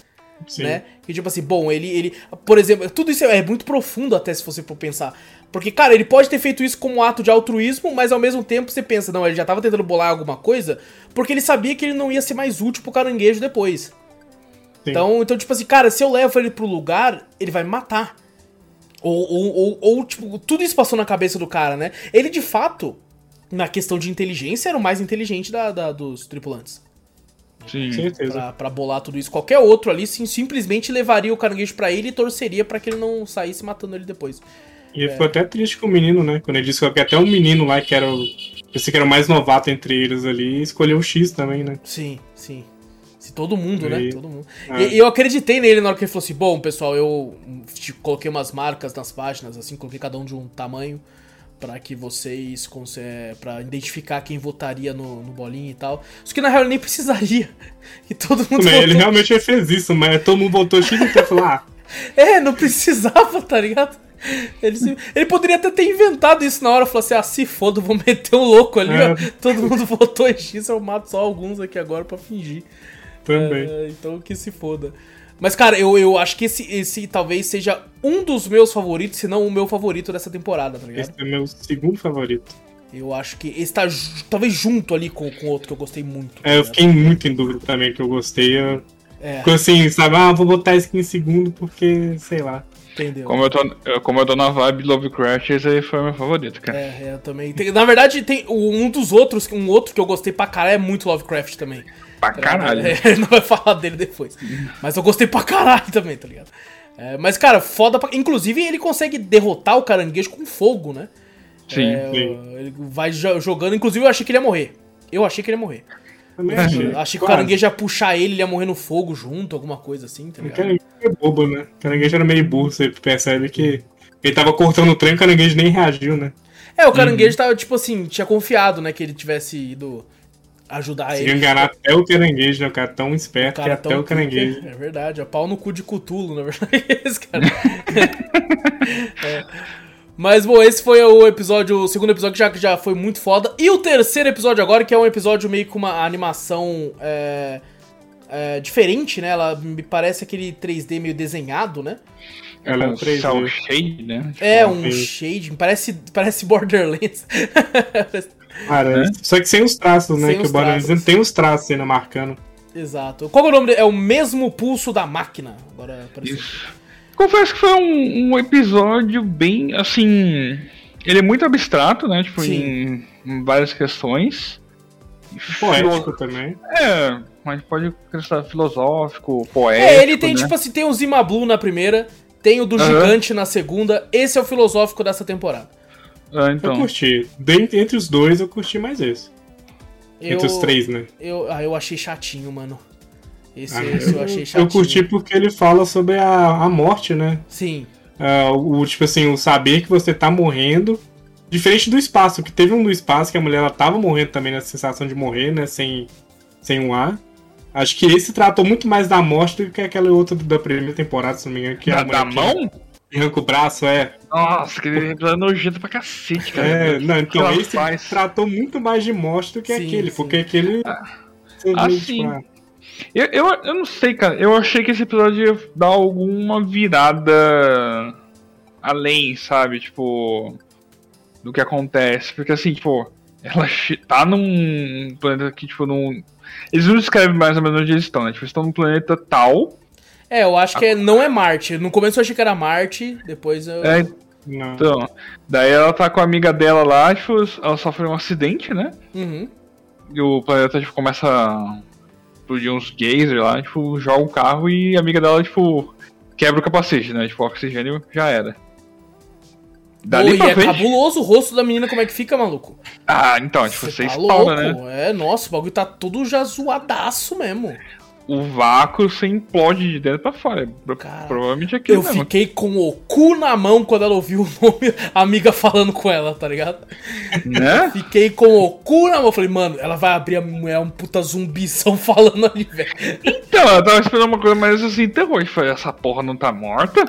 Sim. né? Que tipo assim, bom, ele, ele. Por exemplo, tudo isso é muito profundo até se você for pensar. Porque, cara, ele pode ter feito isso como um ato de altruísmo, mas ao mesmo tempo você pensa, não, ele já tava tentando bolar alguma coisa, porque ele sabia que ele não ia ser mais útil pro caranguejo depois. Então, então, tipo assim, cara, se eu levo ele pro lugar, ele vai me matar. Ou, ou, ou, ou, tipo, tudo isso passou na cabeça do cara, né? Ele, de fato, na questão de inteligência, era o mais inteligente da, da dos tripulantes. Sim, certeza. Pra, pra, bolar tudo isso. Qualquer outro ali sim, simplesmente levaria o caranguejo para ele e torceria para que ele não saísse matando ele depois. E é. ficou até triste com o menino, né? Quando ele disse que até um menino lá que era o. Pensei que era o mais novato entre eles ali, escolheu o X também, né? Sim, sim. Todo mundo, e... né? Todo mundo. É. E eu acreditei nele na hora que ele falou assim: bom, pessoal, eu coloquei umas marcas nas páginas, assim, coloquei cada um de um tamanho para que vocês para identificar quem votaria no, no bolinho e tal. Isso que na real nem precisaria. E todo mundo votou... Ele realmente fez isso, mas todo mundo votou X e falou, ah. É, não precisava, tá ligado? Ele, se... ele poderia até ter inventado isso na hora, falou assim: ah, se foda, vou meter um louco ali, é. ó. Todo mundo votou em X, eu mato só alguns aqui agora para fingir. Também. É, então que se foda. Mas, cara, eu, eu acho que esse, esse talvez seja um dos meus favoritos, se não o meu favorito dessa temporada, tá ligado? Esse é meu segundo favorito. Eu acho que esse tá talvez junto ali com, com outro que eu gostei muito. Tá é, eu fiquei muito em dúvida também que eu gostei. Eu... É. Ficou assim, sabe? Ah, vou botar esse aqui em segundo porque, sei lá. Entendeu? Como eu tô, como eu tô na vibe Lovecraft, esse aí foi o meu favorito, cara. É, eu também. Tem, na verdade, tem um dos outros, um outro que eu gostei pra caralho é muito Lovecraft também. Pra caralho. Não vai falar dele depois. Mas eu gostei pra caralho também, tá ligado? É, mas, cara, foda pra... Inclusive, ele consegue derrotar o caranguejo com fogo, né? Sim, é, sim. Ele vai jogando. Inclusive, eu achei que ele ia morrer. Eu achei que ele ia morrer. Também achei. achei que o caranguejo ia puxar ele, ele ia morrer no fogo junto, alguma coisa assim, tá ligado? O caranguejo é bobo, né? O caranguejo era meio burro, você percebe que ele tava cortando o trem o caranguejo nem reagiu, né? É, o caranguejo uhum. tava, tipo assim, tinha confiado, né, que ele tivesse ido ajudar Se ele. enganar até o caranguejo, né? O cara tão esperto que cara até tão o caranguejo. É verdade, é pau no cu de cutulo, na verdade, esse cara. É. Mas, bom, esse foi o episódio, o segundo episódio que já, que já foi muito foda. E o terceiro episódio agora, que é um episódio meio com uma animação é, é, diferente, né? Ela me parece aquele 3D meio desenhado, né? Ela é um 3D. cel shade, né? É, um Sim. shading, parece, parece Borderlands. Cara, só que sem os traços, né? Sem que o não tem os traços ainda marcando. Exato. Qual é o nome dele? É o mesmo pulso da máquina. Agora apareceu. Isso. Confesso que foi um, um episódio bem, assim... Ele é muito abstrato, né? Tipo, em, em várias questões. Poético também. É, mas pode acrescentar filosófico, poético, É, ele tem, né? tipo assim, tem o Zima Blue na primeira, tem o do Aham. Gigante na segunda. Esse é o filosófico dessa temporada. Ah, Eu então. curti. Dentre, entre os dois, eu curti mais esse. Eu, Entre os três, né? Eu, ah, eu achei chatinho, mano. Esse, Ah, esse eu, achei chatinho. Eu curti porque ele fala sobre a, a morte, né? Sim. Ah, o, tipo assim, o saber que você tá morrendo. Diferente do espaço, que teve um do espaço que a mulher ela tava morrendo também nessa sensação de morrer, né? Sem, sem um ar. Acho que esse tratou muito mais da morte do que aquela outra da primeira temporada, se não me engano. Que é Da, a mulher da que mão? Arranca o braço, é. Nossa, aquele episódio é nojento pra cacete, cara. É, não, que então ela esse faz? tratou muito mais de morte do que Sim, aquele, sim. porque aquele. ah, vê, sim. ah, Eu, eu, eu não sei, cara. Eu achei que esse episódio ia dar alguma virada além, sabe? Tipo, do que acontece. Porque assim, tipo, ela tá num planeta que, tipo, num. Eles não descrevem mais ou menos onde eles estão, né? Tipo, eles estão num planeta tal. É, eu acho que é- não é Marte. No começo eu achei que era Marte, depois eu. É, não. então. Daí ela tá com a amiga dela lá, tipo, ela sofre um acidente, né? Uhum. E o planeta, tipo, começa a explodir uns geysers lá, tipo, joga um carro e a amiga dela, tipo, quebra o capacete, né? Tipo, o oxigênio já era. Pô, Dali e pra é frente. cabuloso o rosto da menina, como é que fica, maluco? Ah, então, tipo, você tá espalda, né? É, nossa, o bagulho tá tudo já zoadaço mesmo. O vácuo você implode de dentro pra fora. Cara, Provavelmente é aquilo Eu mesmo. fiquei com o cu na mão quando ela ouviu o nome, a amiga falando com ela, tá ligado? Né? Fiquei com o cu na mão. Falei, mano, ela vai abrir a mulher, um puta zumbição falando ali, velho. Então, eu tava esperando uma coisa mais assim. Eu falei, essa porra não tá morta?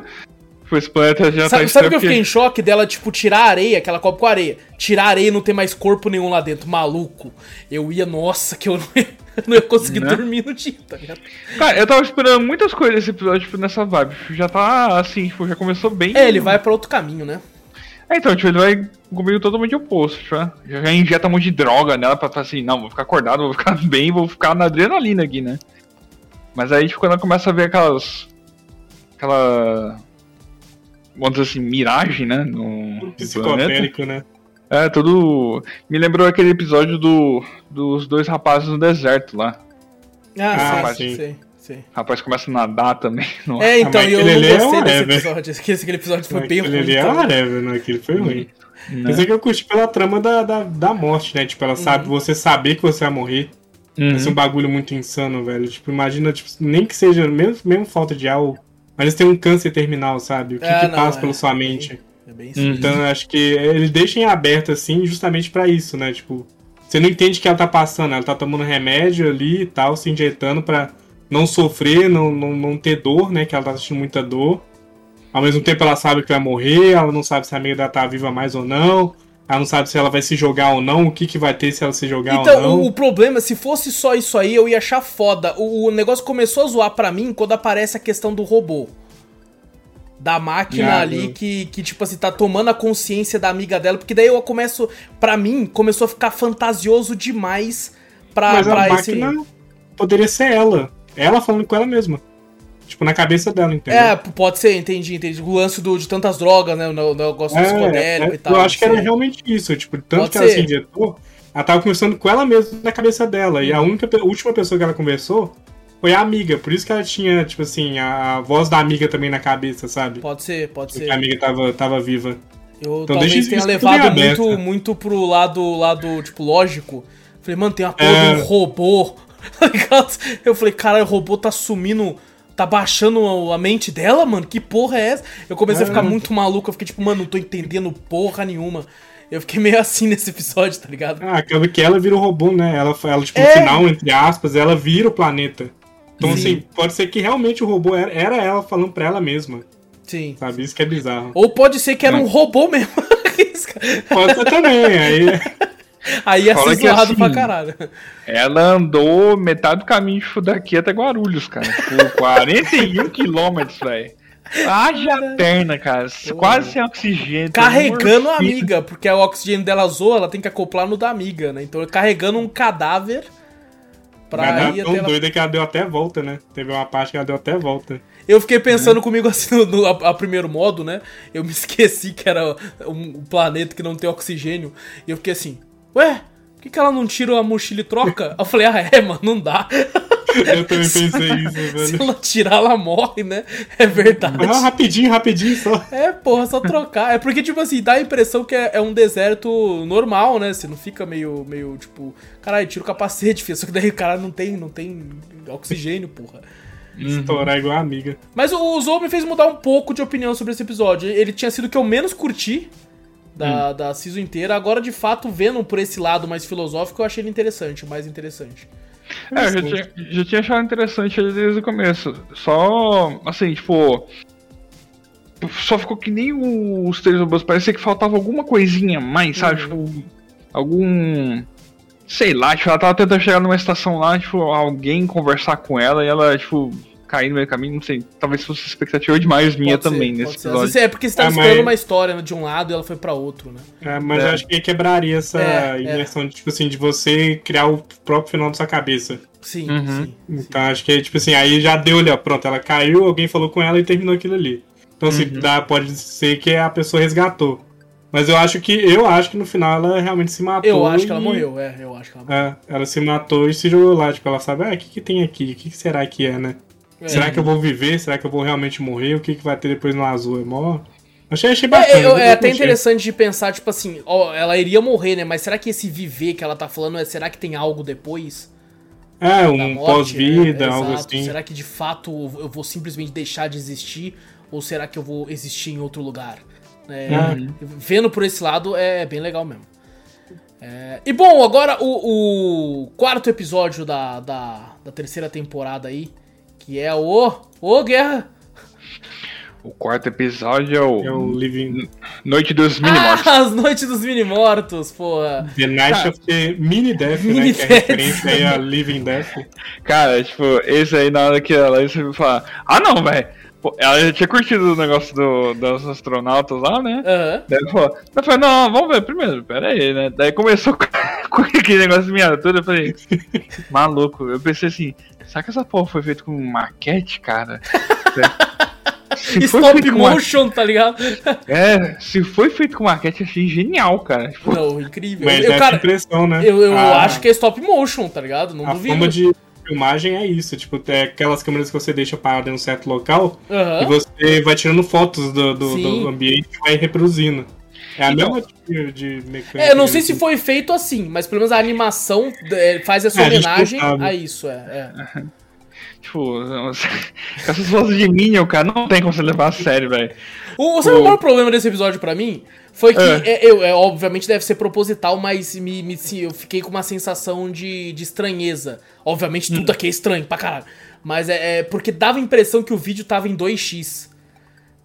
Foi esse planeta já Sabe, tá sabe que eu fiquei em choque dela, tipo, tirar a areia, que ela cobre com areia. Tirar a areia e não ter mais corpo nenhum lá dentro. Maluco. Eu ia, nossa, que eu não ia, não ia conseguir Né? dormir no dia, tá ligado? Cara, eu tava esperando muitas coisas desse episódio, tipo, nessa vibe. Já tá assim, tipo, já começou bem. É, ele vai pra outro caminho, né? É, então, tipo, ele vai comigo totalmente oposto, tipo, né? já, injeta um monte de droga nela pra falar assim, não, vou ficar acordado, vou ficar bem, vou ficar na adrenalina aqui, né? Mas aí, tipo, quando ela começa a ver aquelas. aquela. vamos dizer assim, miragem, né? No, no planeta. Né? É, tudo. Me lembrou aquele episódio do, dos dois rapazes no deserto lá. Ah, Ah, sim, sim. sim, rapaz começa a nadar também. No... É, então, mas e eu não é gostei desse whatever. episódio. Esse, aquele episódio foi bem Aquele ruim. ali é né? Aquele foi ruim. né? Mas é que eu curti pela trama da, da, da morte, né? Tipo, ela Uhum. sabe, você saber que você vai morrer. Uhum. Esse é um bagulho muito insano, velho. Tipo, imagina, tipo, nem que seja mesmo, mesmo falta de algo, mas tem um câncer terminal, sabe? O que, Ah, que não, passa é. pela sua mente. É bem sinistro. Então, eu acho que eles deixam em aberto, assim, justamente pra isso, né? Tipo, você não entende o que ela tá passando, ela tá tomando remédio ali e tal, se injetando pra não sofrer, não, não, não ter dor, né? Que ela tá sentindo muita dor. Ao mesmo tempo, ela sabe que vai morrer, ela não sabe se a amiga dela tá viva mais ou não. Ela não sabe se ela vai se jogar ou não, o que, que vai ter se ela se jogar ou Então, não. o, o problema, se fosse só isso aí, eu ia achar foda. O, o negócio começou a zoar pra mim quando aparece a questão do robô. Da máquina ali que, que, tipo assim, tá tomando a consciência da amiga dela. Porque daí eu começo. Pra mim, começou a ficar fantasioso demais pra, Mas a pra esse. máquina poderia ser ela. Ela falando com ela mesma. Tipo, na cabeça dela, entendeu? É, pode ser, entendi, entendi. O lance do, de tantas drogas, né? O ne- o negócio É, psicodélico é, e tal. Eu acho que era realmente isso. Tipo, tanto Pode que ela ser. se injetou, ela tava conversando com ela mesma na cabeça dela. E a única, pe- última pessoa que ela conversou foi a amiga. Por isso que ela tinha, tipo assim, a voz da amiga também na cabeça, sabe? Pode ser, pode Porque ser. a amiga tava, tava viva. Eu Então talvez tenha levado muito, muito pro lado, lado, tipo, lógico. Falei, mano, tem uma porra É. de um robô. Tá? Eu falei, caralho, o robô tá sumindo. Tá baixando a mente dela, mano? Que porra é essa? Eu comecei a ficar muito maluco. Eu fiquei tipo, mano, não tô entendendo porra nenhuma. Eu fiquei meio assim nesse episódio, tá ligado? Ah, acaba que ela vira o robô, né? Ela, ela tipo, É. no final, entre aspas, ela vira o planeta. Então, Sim. assim, pode ser que realmente o robô era, era ela falando pra ela mesma, Sim. sabe? Isso que é bizarro. Ou pode ser que era um robô mesmo. Pode ser também, aí... Aí ia Fala ser que zoado assim, pra caralho. Ela andou metade do caminho tipo, daqui até Guarulhos, cara. Por 41 quilômetros, velho. Haja perna, cara. Quase sem oxigênio. Carregando a amiga, porque o oxigênio dela zoa, ela tem que acoplar no da amiga, né? Então carregando um cadáver pra ir até tão ela... doida que ela deu até volta, né? Teve uma parte que ela deu até volta. Eu fiquei pensando comigo assim no, no- a, a primeiro modo, né? Eu me esqueci que era um, um planeta que não tem oxigênio. E eu fiquei assim, ué, por que, que ela não tira a mochila e troca? Eu falei, ah, é, mano, não dá. Eu também pensei isso, Se velho. ela tirar, ela morre, né? É verdade. Ah, rapidinho, rapidinho só. É, porra, só trocar. É porque, tipo assim, dá a impressão que é, é um deserto normal, né? Você não fica meio, meio tipo, caralho, tira o capacete, filho. Só que daí o cara não tem, não tem oxigênio, porra. Estourar igual a amiga. Mas o, Zou me fez mudar um pouco de opinião sobre esse episódio. Ele tinha sido o que eu menos curti da, da season inteira. Agora, de fato, vendo por esse lado mais filosófico, eu achei ele interessante, o mais interessante. É, eu já tinha, já tinha achado interessante ele desde o começo. Só, assim, tipo. Só ficou que nem os três robôs. Parecia que faltava alguma coisinha mais, sabe? Tipo, algum. Sei lá, tipo, ela tava tentando chegar numa estação lá, tipo, alguém conversar com ela e ela, tipo, cair no meio do caminho, não sei. Talvez fosse expectativa demais minha Pode ser, também nesse ser. Às episódio. vezes é porque você tava Ah, esperando mas- uma história de um lado e ela foi pra outro, né? É, mas É. eu acho que quebraria essa É, é. imersão de, tipo assim, de você criar o próprio final da sua cabeça. Sim, Uhum. sim. Então acho que, tipo assim, aí já deu ali, ó, pronto, ela caiu, alguém falou com ela e terminou aquilo ali. Então, se Uhum. dá, pode ser que a pessoa resgatou. Mas eu acho que, eu acho que no final ela realmente se matou. Eu acho que ela e- morreu, é, eu acho que ela morreu. É, ela se matou e se jogou lá, tipo, ela sabe, ah, o que que tem aqui? O que, que será que é, né? É. Será que eu vou viver? Será que eu vou realmente morrer? O que, que vai ter depois no azul? É mó... Achei, achei É, bacana. eu- é eu até curti. interessante de pensar, tipo assim, ó, ela iria morrer, né? Mas será que esse viver que ela tá falando é será que tem algo depois? É, um pós-vida, né? algo assim. Será que de fato eu vou simplesmente deixar de existir? Ou será que eu vou existir em outro lugar? É, Uhum. Vendo por esse lado é bem legal mesmo. É, e bom, agora o, o quarto episódio da, da, da terceira temporada aí, que é o. Ô, Guerra! O quarto episódio é o, É o Living... Noite dos Mini-Mortos. Ah, as noites dos mini-mortos, porra! The Night of the Mini Death, Mini né? Que é Death. referência aí a Living Death. Cara, tipo, esse aí na hora que ela vai falar, ah não, velho. Ela já tinha curtido o negócio do, dos astronautas lá, né? Aham. Daí ela falou, eu falei, não, vamos ver primeiro, pera aí, né? Daí começou com, aquele negócio de miniatura, eu falei, maluco, eu pensei assim, será que essa porra foi feita com maquete, cara? Se foi Stop feito com ma- motion, tá ligado? É, se foi feito com maquete, achei genial, cara. Tipo, Não, incrível. Mas Eu, cara, impressão, né? eu, eu A- acho que é stop motion, tá ligado? Não A duvido. forma de filmagem é isso, tipo, é aquelas câmeras que você deixa parada em um certo local Aham. e você vai tirando fotos do, do, do ambiente e vai reproduzindo. É a Então- mesma tipo de mecânica. É, eu não sei se foi feito assim, mas pelo menos a animação é, faz essa É, a homenagem sabe. a isso, é. é. Tipo, essas vozes de Minion, cara, não tem como você levar a sério, velho. O, sabe o maior problema desse episódio pra mim? Foi que, É. é, eu, é, obviamente deve ser proposital, mas me, me- sim, eu fiquei com uma sensação de, de estranheza. Obviamente Hum. tudo aqui é estranho pra caralho. Mas é, é porque dava a impressão que o vídeo tava em 2x.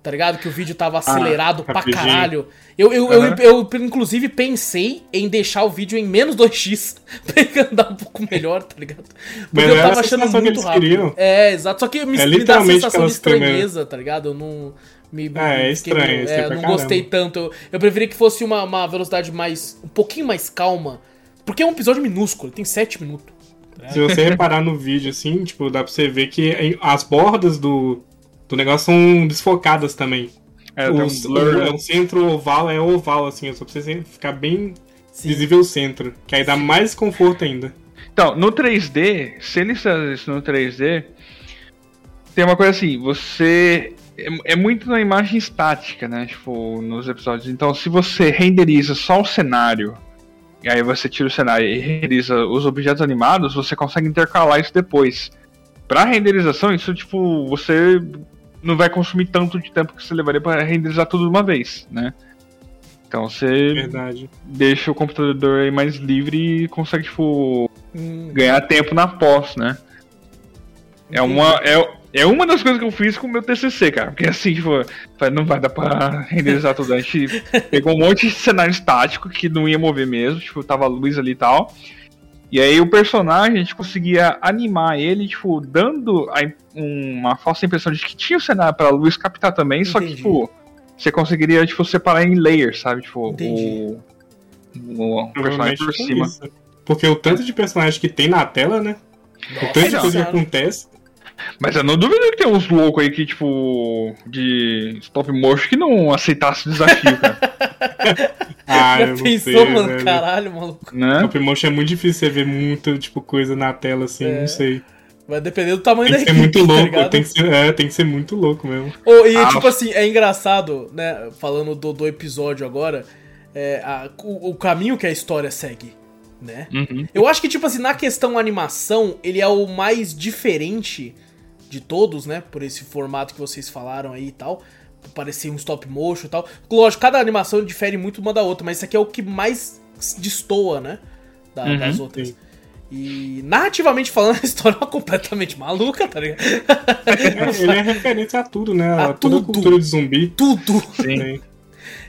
Tá ligado? Que o vídeo tava acelerado pra rapidinho. caralho. Eu, eu, Aham. eu, eu, inclusive, pensei em deixar o vídeo em menos 2x pra ele andar um pouco melhor, tá ligado? Porque Mas eu tava achando que muito eles rápido. queriam. É, exato. Só que me, É me dá a sensação de estranheza, tá ligado? Eu não. Me, É, é estranho, é, não gostei tanto. Eu, eu preferia que fosse uma, uma velocidade mais. um pouquinho mais calma. Porque é um episódio minúsculo, ele tem 7 minutos. Se você reparar no vídeo, assim, tipo, dá pra você ver que as bordas do, do negócio são desfocadas também. É, o, um o- blur, né? o centro oval é oval, assim, só pra você ficar bem Sim. visível o centro. Que aí dá mais conforto ainda. Então, no 3D, se eles fazem isso no 3D, tem uma coisa assim, você. É, é muito na imagem estática, né? Tipo, nos episódios. Então, se você renderiza só o cenário, e aí você tira o cenário e renderiza os objetos animados, você consegue intercalar isso depois. Pra renderização, isso, tipo, você não vai consumir tanto de tempo que você levaria pra renderizar tudo de uma vez, né? Então você Verdade. deixa o computador aí mais livre e consegue, tipo, Hum, ganhar tempo na pós, né? É uma, é, é uma das coisas que eu fiz com o meu TCC, cara. Porque assim, tipo, não vai dar pra renderizar tudo. A gente pegou um monte de cenário estático que não ia mover mesmo, tipo, tava a luz ali e tal. E aí o personagem, a gente conseguia animar ele, tipo, dando a uma falsa impressão de que tinha o cenário pra luz captar também, só que, Entendi. tipo, você conseguiria, tipo, separar em layers, sabe? Tipo, Entendi. o, o personagem por foi cima. isso. Porque o tanto de personagem que tem na tela, né? O tanto de coisa que acontece. Mas eu não duvido que tem uns loucos aí que, tipo, de stop motion que não aceitasse o desafio, cara. Ah, Já eu pensou, sei, mano? velho. Caralho, maluco. né? Top Motion é muito difícil você ver muito, tipo, coisa na tela assim, É. não sei. Vai depender do tamanho Tem que da ser muito equipe, tá louco, ligado? tem que ser, é, tem que ser muito louco mesmo. Ô, e Ah, tipo assim, é engraçado, né? Falando do, do episódio agora, é, a- o, o caminho que a história segue, né? Uhum. Eu acho que, tipo assim, na questão animação, ele é o mais diferente de todos, né? Por esse formato que vocês falaram aí e tal. Parecer um stop motion e tal. Lógico, cada animação difere muito uma da outra, mas isso aqui é o que mais destoa, né? Da- Uhum, das outras. sim. E narrativamente falando, a história é completamente maluca, tá ligado? É, ele é referência a tudo, né? A A toda a tudo. cultura de zumbi. Tudo! Sim. Tem.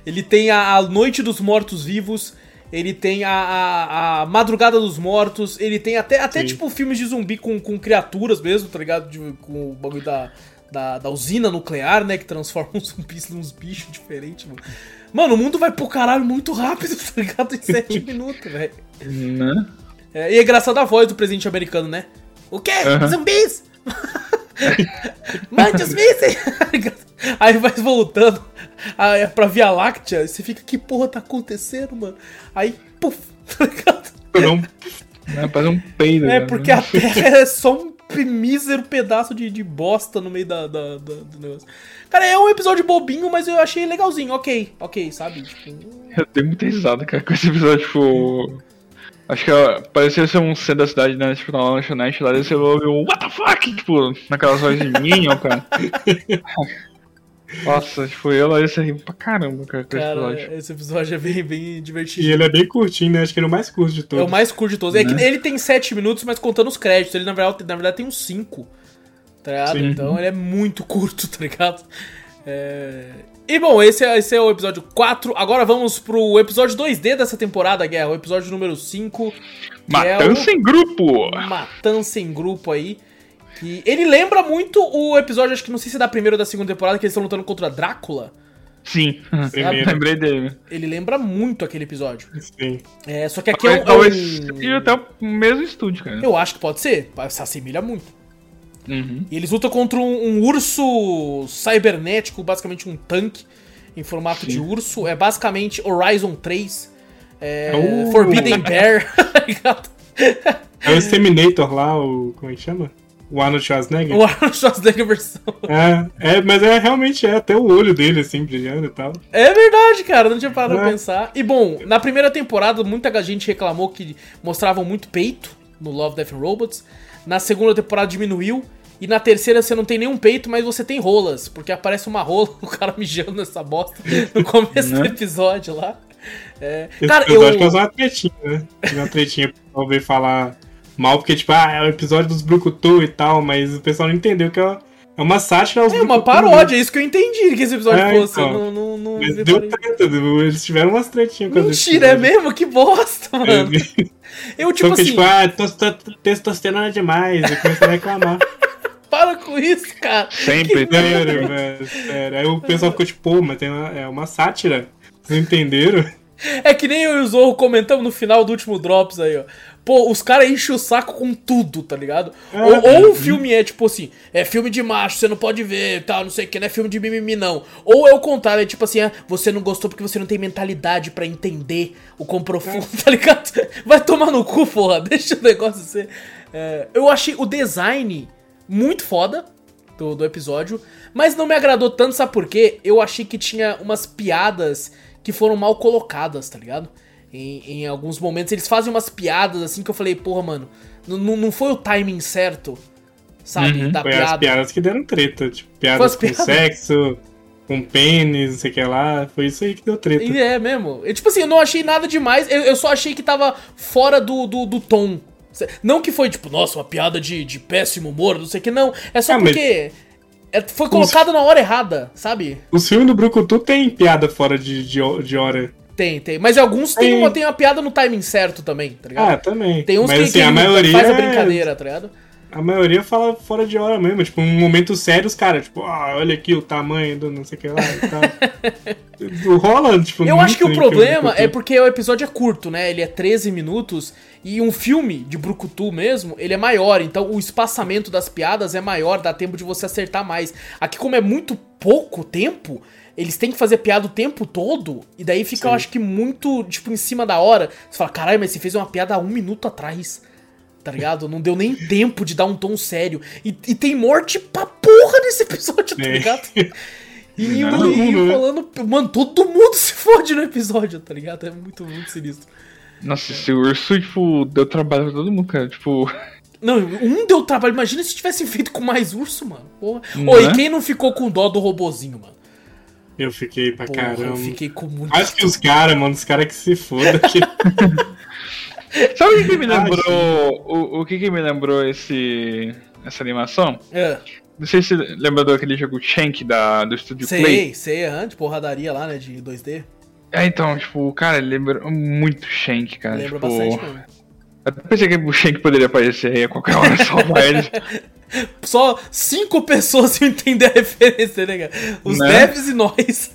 Ele tem a, a Noite dos Mortos Vivos, ele tem a, a, a Madrugada dos Mortos, ele tem até, até Sim. tipo filmes de zumbi com, com criaturas mesmo, tá ligado? De- com o bagulho da, da, da usina nuclear, né? Que transforma os zumbis nos bichos diferentes, mano. Mano, o mundo vai pro caralho muito rápido, tá ligado? Em 7 minutos, velho. Né? É, e é engraçado a voz do presidente americano, né? O quê? Aham. Zumbis? Mande os mísseis! Aí vai voltando aí, pra Via Láctea, e você fica, que porra tá acontecendo, mano? Aí, puf, tá ligado? Faz um peido. É, né? porque a Terra é só um mísero pedaço de, de bosta no meio da, da- da- do negócio. Cara, é um episódio bobinho, mas eu achei legalzinho, ok, ok, sabe? Tipo, Eu dei muita risada, cara, com esse episódio, tipo. Acho que parecia ser um centro da cidade, né? Tipo, na lanchonete lá, daí você ouve um What the fuck? Tipo, naquelas vozes de Minion, cara. Nossa, tipo, eu lá você riu pra caramba, cara, com esse episódio. esse episódio é bem, bem divertido. e ele é bem curtinho, né? Acho que ele é o mais curto de É todos. o mais curto de todos. É que Né? ele tem 7 minutos, mas contando os créditos. Ele, na verdade, na verdade tem uns 5. Tá ligado? Sim. Então ele é muito curto, tá ligado? É... E bom, esse é, esse é o episódio 4. Agora vamos pro episódio 2D dessa temporada, Guerra. O episódio número 5. que é Matança o em grupo! Matança em grupo aí. Que ele lembra muito o episódio, acho que não sei se é da primeira ou da segunda temporada, que eles estão lutando contra Drácula. Sim, Primeiro. lembrei dele. Ele lembra muito aquele episódio. Sim. É, só que aqui é um. é Talvez um- seja até o mesmo estúdio, cara. Eu acho que pode ser. Se assemelha muito. Uhum. E eles lutam contra um, um urso cibernético, basicamente um tanque em formato de urso. É basicamente Horizon 3. É, Uh. Forbidden Bear. É o Exterminator lá, o. Como é que chama? O Arnold Schwarzenegger. o Arnold Schwarzenegger versão. É, é, mas é realmente é até o olho dele, assim, brilhando e tal. É verdade, cara. Não tinha parado pra É. pensar. E bom, na primeira temporada, muita gente reclamou que mostravam muito peito no Love, Death and Robots. Na segunda temporada diminuiu. E na terceira você não tem nenhum peito, mas você tem rolas. Porque aparece uma rola, o cara mijando nessa bosta no começo do Né? episódio lá. É, cara, eu. causou uma tretinha, né? Uma tretinha pessoal ver falar mal, porque, tipo, ah, é o episódio dos Brucutu e tal, mas o pessoal não entendeu que é é uma sátira aos É uma paródia, é isso que eu entendi que esse episódio É, fosse. então. Eu não, não, não Mas deu treta, eles tiveram umas tretinhas com Mentira, é mesmo? Que bosta, mano. É, Eu, tipo Só que, assim, tipo, ah, testo- testosterona demais, e começaram a reclamar. para com isso, cara. Sempre. né? Sério, velho, sério. Aí o pessoal ficou tipo, pô, mas tem uma, é uma sátira. Vocês entenderam? É que nem eu e o Zorro comentamos no final do último Drops aí, ó. Pô, os caras enchem o saco com tudo, tá ligado? É. Ou, ou o filme é tipo assim, é filme de macho, você não pode ver, tal, não sei o que, não é filme de mimimi, não. Ou é o contrário, é tipo assim, ah, você não gostou porque você não tem mentalidade pra entender o quão profundo, tá ligado? Vai tomar no cu, porra, deixa o negócio ser. É, eu achei o design muito foda do, do episódio, mas não me agradou tanto, sabe por quê? Eu achei que tinha umas piadas que foram mal colocadas, tá ligado? Em, em alguns momentos eles fazem umas piadas assim que eu falei, porra, mano, não foi o timing certo, sabe? Uhum. da Foi as piada. piadas que deram treta. Tipo, piadas as com piadas. sexo, com pênis, não sei o que lá. Foi isso aí que deu treta. E é mesmo. Eu, tipo assim, eu não achei nada demais. Eu, eu só achei que tava fora do, do, do tom. Não que foi, tipo, nossa, uma piada de, de péssimo humor, não sei o que, não. É só Ah, mas- porque é- foi colocado na hora errada, sabe? Os filmes do Brucutu tem piada fora de, de, de hora. Tem, tem. Mas alguns tem Tem. uma, tem uma piada no timing certo também, tá ligado? Ah, também. tem uns Mas que, assim, que a maioria. faz a é- brincadeira, tá ligado? A maioria fala fora de hora mesmo. Tipo, um momento sério, os caras, tipo, ah, olha aqui o tamanho do não sei o que lá e tal. Rola, tipo, Eu acho que o problema é porque o episódio é curto, né? Ele é 13 minutos e um filme de Brucutu mesmo, ele é maior, então o espaçamento das piadas é maior, dá tempo de você acertar mais. Aqui como é muito pouco tempo, eles têm que fazer piada o tempo todo e daí fica, eu Sim. acho que muito, tipo, em cima da hora. Você fala, caralho, mas você fez uma piada há um minuto atrás. Tá ligado? Não deu nem tempo de dar um tom sério. E, e tem morte pra porra nesse episódio, tá É. ligado? E, Todo e mundo, né? falando, mano, todo mundo se fode no episódio, tá ligado? É muito, muito sinistro. Nossa, esse urso, tipo, deu trabalho pra todo mundo, cara. Tipo, Não, um deu trabalho. Imagina se tivesse feito com mais urso, mano. Porra. Não Ô, é? e quem não ficou com dó do robozinho, mano? Eu fiquei pra Porra, caramba. eu fiquei com muito. Acho que os caras, mano, os caras que se foda. que- sabe o que, que me Ah, lembrou? O, o que, que me lembrou esse, essa animação? É, Não sei se lembra daquele jogo Shank da, do estúdio Play. sei, sei, aham, de porradaria lá, né? De 2D. É, então, tipo, cara, ele lembra muito Shank, cara. Lembra tipo, bastante mesmo. Até pensei que o Shank poderia aparecer aí a qualquer hora salvar ele. Só cinco pessoas iam entender a referência, né, cara? Os Né? devs e nós.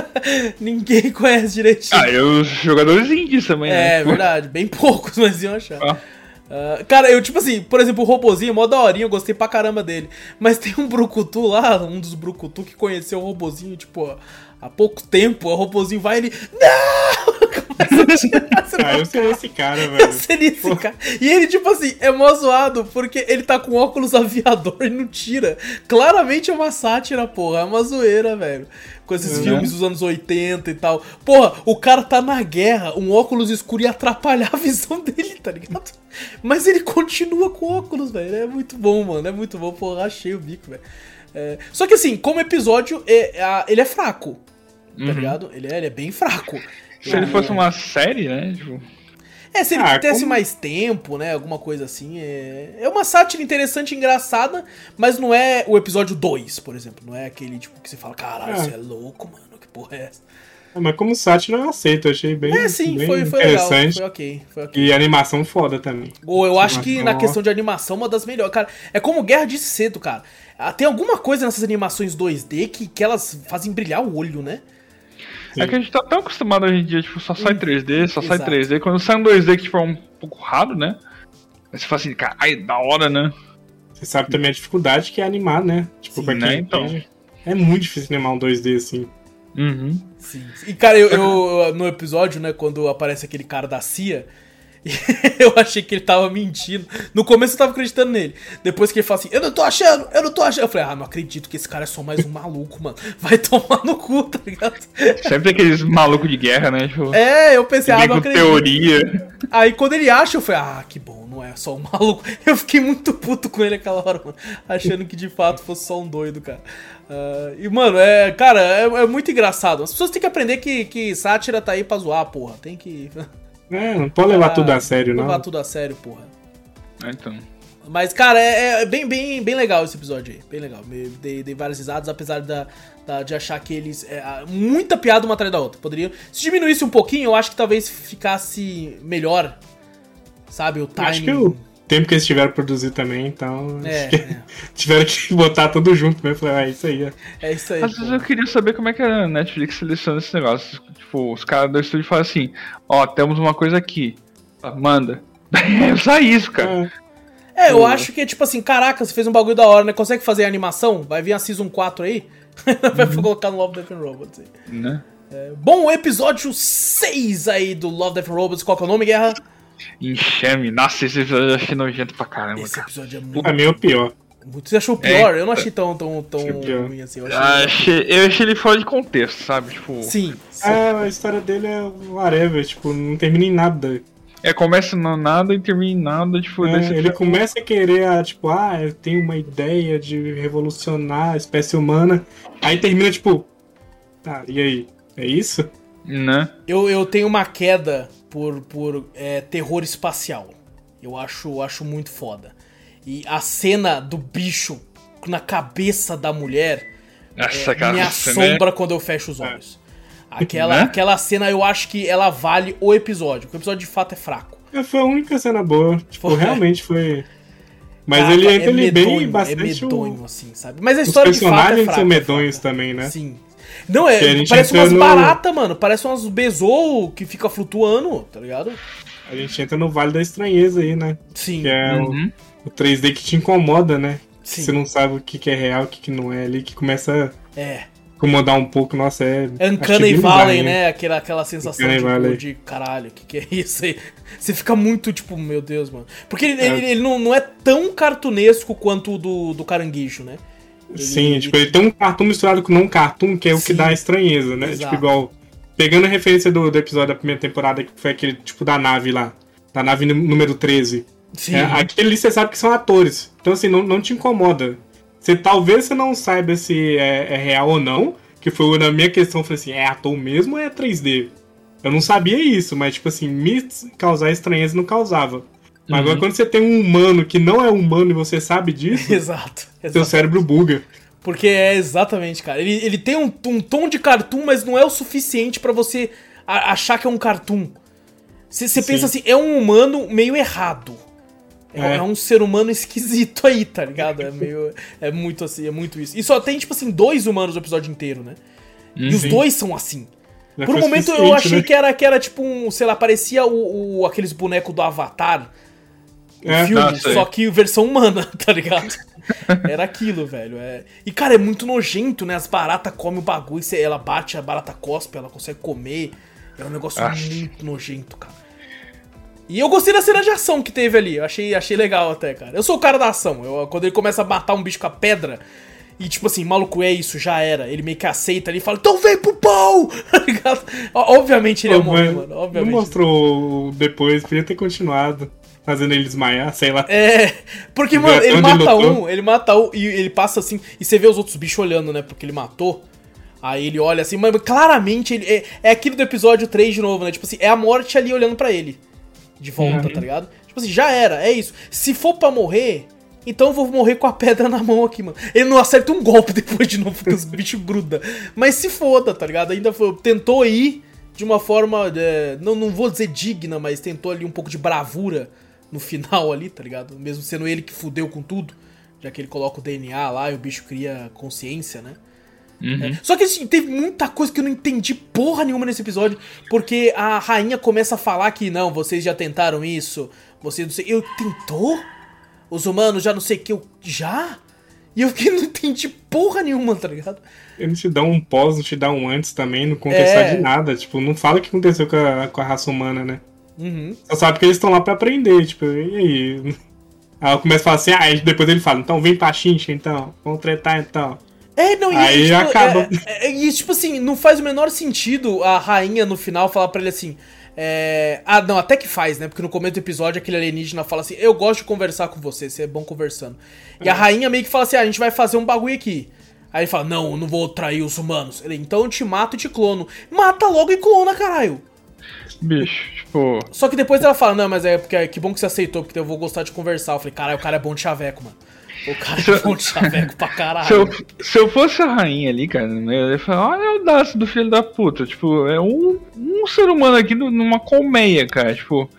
Ninguém conhece direitinho. Ah, e os jogadores indies também, né? É, verdade. Bem poucos, mas iam achar. Ah. Ah, cara, eu, tipo assim, por exemplo, o robozinho, mó daorinha, eu gostei pra caramba dele. Mas tem um brucutu lá, um dos brucutu que conheceu o robozinho, tipo, há pouco tempo. O robozinho vai e ele. Não! Começa a tirar, você ah, eu sei esse cara, eu velho. seria esse cara. E ele, tipo assim, é mó zoado porque ele tá com óculos aviador e não tira. Claramente é uma sátira, porra. É uma zoeira, velho. Com esses Uhum. filmes dos anos 80 e tal. Porra, o cara tá na guerra, um óculos escuro ia atrapalhar a visão dele, tá ligado? Mas ele continua com óculos, velho. É muito bom, mano. É muito bom. Porra, achei o bico, velho. É, Só que assim, como episódio, é- é- ele é fraco. Tá Uhum. ligado? Ele é, ele é bem fraco. Se ele fosse uma série, né? Tipo, É, se ele Ah, tivesse como- mais tempo, né? Alguma coisa assim. É, é uma sátira interessante e engraçada, mas não é o episódio 2, por exemplo. Não é aquele tipo que você fala, caralho, Ah. você é louco, mano. Que porra é essa? Ah, Mas como sátira eu aceito, eu achei bem, É, sim, bem foi, foi legal. interessante. Foi ok, foi ok. E animação foda também. Ou eu acho que na questão de animação, uma das melhores. Cara, é como Guerra disse cedo, cara. Ah, Tem alguma coisa nessas animações 2D que, que elas fazem brilhar o olho, né? É que a gente tá tão acostumado hoje em dia, tipo, só sai 3D, só sai Exato. 3D. Quando sai um 2D que tipo, é um pouco raro, né? Aí você fala assim, caralho, da hora, né? Você sabe também a dificuldade que é animar, né? Tipo, Sim, pra quem né, então. É muito difícil animar um 2D assim. Uhum. Sim. E, cara, eu, eu- no episódio, né, quando aparece aquele cara da CIA, eu achei que ele tava mentindo. No começo eu tava acreditando nele. Depois que ele fala assim, eu não tô achando, eu não tô achando. Eu falei, ah, não acredito que esse cara é só mais um maluco, mano. Vai tomar no cu, tá ligado? Sempre aqueles malucos de guerra, né? Tipo, É, eu pensei, ah, não acredito. teoria. Aí quando ele acha, eu falei, ah, que bom, não é só um maluco. Eu fiquei muito puto com ele aquela hora, mano. Achando que de fato fosse só um doido, cara. Ah, e, mano, é, cara, é, é muito engraçado. As pessoas têm que aprender que, que sátira tá aí pra zoar, porra. Tem que. É, não pode levar Ah, tudo a sério, não. Levar tudo a sério, porra. Ah, então. Mas, cara, é, é bem, bem, bem legal esse episódio aí. Bem legal. Me dei, dei várias risadas, apesar da, da- de achar que eles. é, muita piada uma atrás da outra. Poderiam. Se diminuísse um pouquinho, eu acho que talvez ficasse melhor. Sabe, o timing. Acho que o tempo que eles tiveram pra produzir também, então. É, que tiveram que botar tudo junto mesmo. Falei, ah, é isso aí. ó. é isso aí. Às pô. vezes eu queria saber como é que a Netflix seleciona esse negócio. Tipo, os caras do estúdio falam assim, ó, temos uma coisa aqui. Ah, Manda. É só isso, cara. É, É, eu Pô. acho que é tipo assim, caraca, você fez um bagulho da hora, né? Consegue fazer animação? Vai vir a Season 4 aí? Vai colocar no Love, Death and Robots aí. Né? Bom, o episódio 6 aí do Love, Death and Robots, qual que é o nome, Guerra? Enxame. Nossa, esse episódio eu achei nojento pra caramba, Esse cara. episódio é muito... pra mim é o pior. muito... Você achou pior? É. Eu não achei tão, tão, tão ruim assim. Eu achei... Ah, achei- eu achei ele fora de contexto, sabe? Tipo, Sim, sim. É, a história dele é whatever, tipo, não termina em nada. é, começa no nada e termina em nada, tipo, É, ele fica- começa a querer, tipo, ah, eu tenho uma ideia de revolucionar a espécie humana. Aí termina, tipo, Tá, e aí? É isso? Né? Eu, eu tenho uma queda por, por é, terror espacial. Eu acho, acho muito foda. E a cena do bicho na cabeça da mulher Essa é, cara, me né? assombra quando eu fecho os olhos. Aquela, aquela cena eu acho que ela vale o episódio. porque O episódio de fato é fraco. É, Foi a única cena boa. Tipo, Foi. realmente foi. Mas ele entra é medonho, bem bastante. É o- medonho, assim, sabe? Mas a Os história de fato é personagens fraca. são é medonhos fraca. também, né? Sim. Não, é, parece umas no- baratas, mano. Parece umas besou que fica flutuando, tá ligado? A gente entra no Vale da Estranheza aí, né? Sim. Que é o- Uhum. o, 3D que te incomoda, né? Sim. Você não sabe o que, que é real, o que, que não é ali, que começa É. a incomodar um pouco. Nossa, é. Uncanny acho bem Valley, bizarro, né? Aquela, aquela sensação Uncanny tipo, Valley. de caralho, o que, que é isso aí? Você fica muito tipo, meu Deus, mano. Porque ele, É. ele, ele não, não é tão cartunesco quanto o do, do caranguejo, né? Ele- Sim, tipo, ele tem um cartoon misturado com não cartoon, que é o Sim. que dá a estranheza, né? Exato. Tipo, igual. Pegando a referência do, do episódio da primeira temporada, que foi aquele tipo da nave lá. Da nave nú- número 13. Sim. É, aquele ali você sabe que são atores. Então, assim, não, não te incomoda. Você, talvez você não saiba se é, é real ou não. Que foi na minha questão, eu falei assim, é ator mesmo ou é 3D? Eu não sabia isso, mas, tipo assim, me causar estranheza não causava. Mas agora, Uhum. quando você tem um humano que não é humano e você sabe disso, Exato. Seu exato. cérebro buga. Porque é exatamente, cara. Ele, ele tem um, um tom de cartoon, mas não é o suficiente pra você a- achar que é um cartoon. Você pensa assim, é um humano meio errado. É, É. é um ser humano esquisito aí, tá ligado? É meio. É muito assim, é muito isso. E só tem, tipo assim, dois humanos o episódio inteiro, né? E os Sim. dois são assim. Já Por um momento eu achei né? que, era, que era tipo um, sei lá, parecia o, o- aqueles bonecos do Avatar. O É, filme, sei. só que versão humana, tá ligado? Era aquilo, velho. É... E, cara, é muito nojento, né? As baratas comem o bagulho, você- ela bate, a barata cospe, ela consegue comer. É um negócio muito nojento, cara. E eu gostei da cena de ação que teve ali. Eu achei, achei legal até, cara. Eu sou o cara da ação. Eu, quando ele começa a matar um bicho com a pedra. E tipo assim, maluco, é isso, já era. Ele meio que aceita ali e fala, então vem pro pau! Tá Obviamente ele ia Pô, morrer, mano. Não Obviamente. mostrou o depois, podia ter continuado. Fazendo ele desmaiar, sei lá. É, porque, mano, ele mata lutou. um, ele mata um e ele passa assim, e você vê os outros bichos olhando, né? Porque ele matou. Aí ele olha assim, mas claramente ele é, é aquilo do episódio 3 de novo, né? Tipo assim, é a morte ali olhando pra ele. De volta, Uhum. tá ligado? Tipo assim, já era, é isso. Se for pra morrer, então eu vou morrer com a pedra na mão aqui, mano. Ele não acerta um golpe depois de novo, porque os bichos grudam. Mas se foda, tá ligado? Ainda foi, tentou ir de uma forma, é, não, não vou dizer digna, mas tentou ali um pouco de bravura no final ali, tá ligado? Mesmo sendo ele que fudeu com tudo, já que ele coloca o DNA lá e o bicho cria consciência, né? Uhum. É. Só que assim, teve muita coisa que eu não entendi porra nenhuma nesse episódio, porque a rainha começa a falar que não, vocês já tentaram isso, vocês não sei. Eu tentou? Os humanos já não sei o que, eu já? E eu fiquei não entendi porra nenhuma, tá ligado? Ele te dá um pós, não te dá um antes também, não contexto É. de nada. Tipo, não fala o que aconteceu com a, com a raça humana, né? Uhum. Só sabe que eles estão lá pra aprender, tipo, e aí? Aí ela começa a falar assim, ah, aí depois ele fala, então vem pra Xincha então, vamos tretar então. É, não, e Aí tipo, acaba. é- é- e tipo assim, não faz o menor sentido a rainha no final falar pra ele assim. é, Ah, não, até que faz, né? Porque no começo do episódio aquele alienígena fala assim: Eu gosto de conversar com você, você é bom conversando. E a rainha meio que fala assim: ah, A gente vai fazer um bagulho aqui. Aí ele fala: Não, eu não vou trair os humanos. Ele, então eu te mato e te clono. Mata logo e clona, caralho. Bicho, tipo. Só que depois ela fala: Não, mas é porque que bom que você aceitou, porque eu vou gostar de conversar. Eu falei: Caralho, o cara é bom de chaveco, mano. O cara é bom de chaveco pra caralho. Se eu, se eu fosse a rainha ali, cara, eu ia falar, olha o audácia do filho da puta. Tipo, é um, um ser humano aqui numa colmeia, cara. Tipo,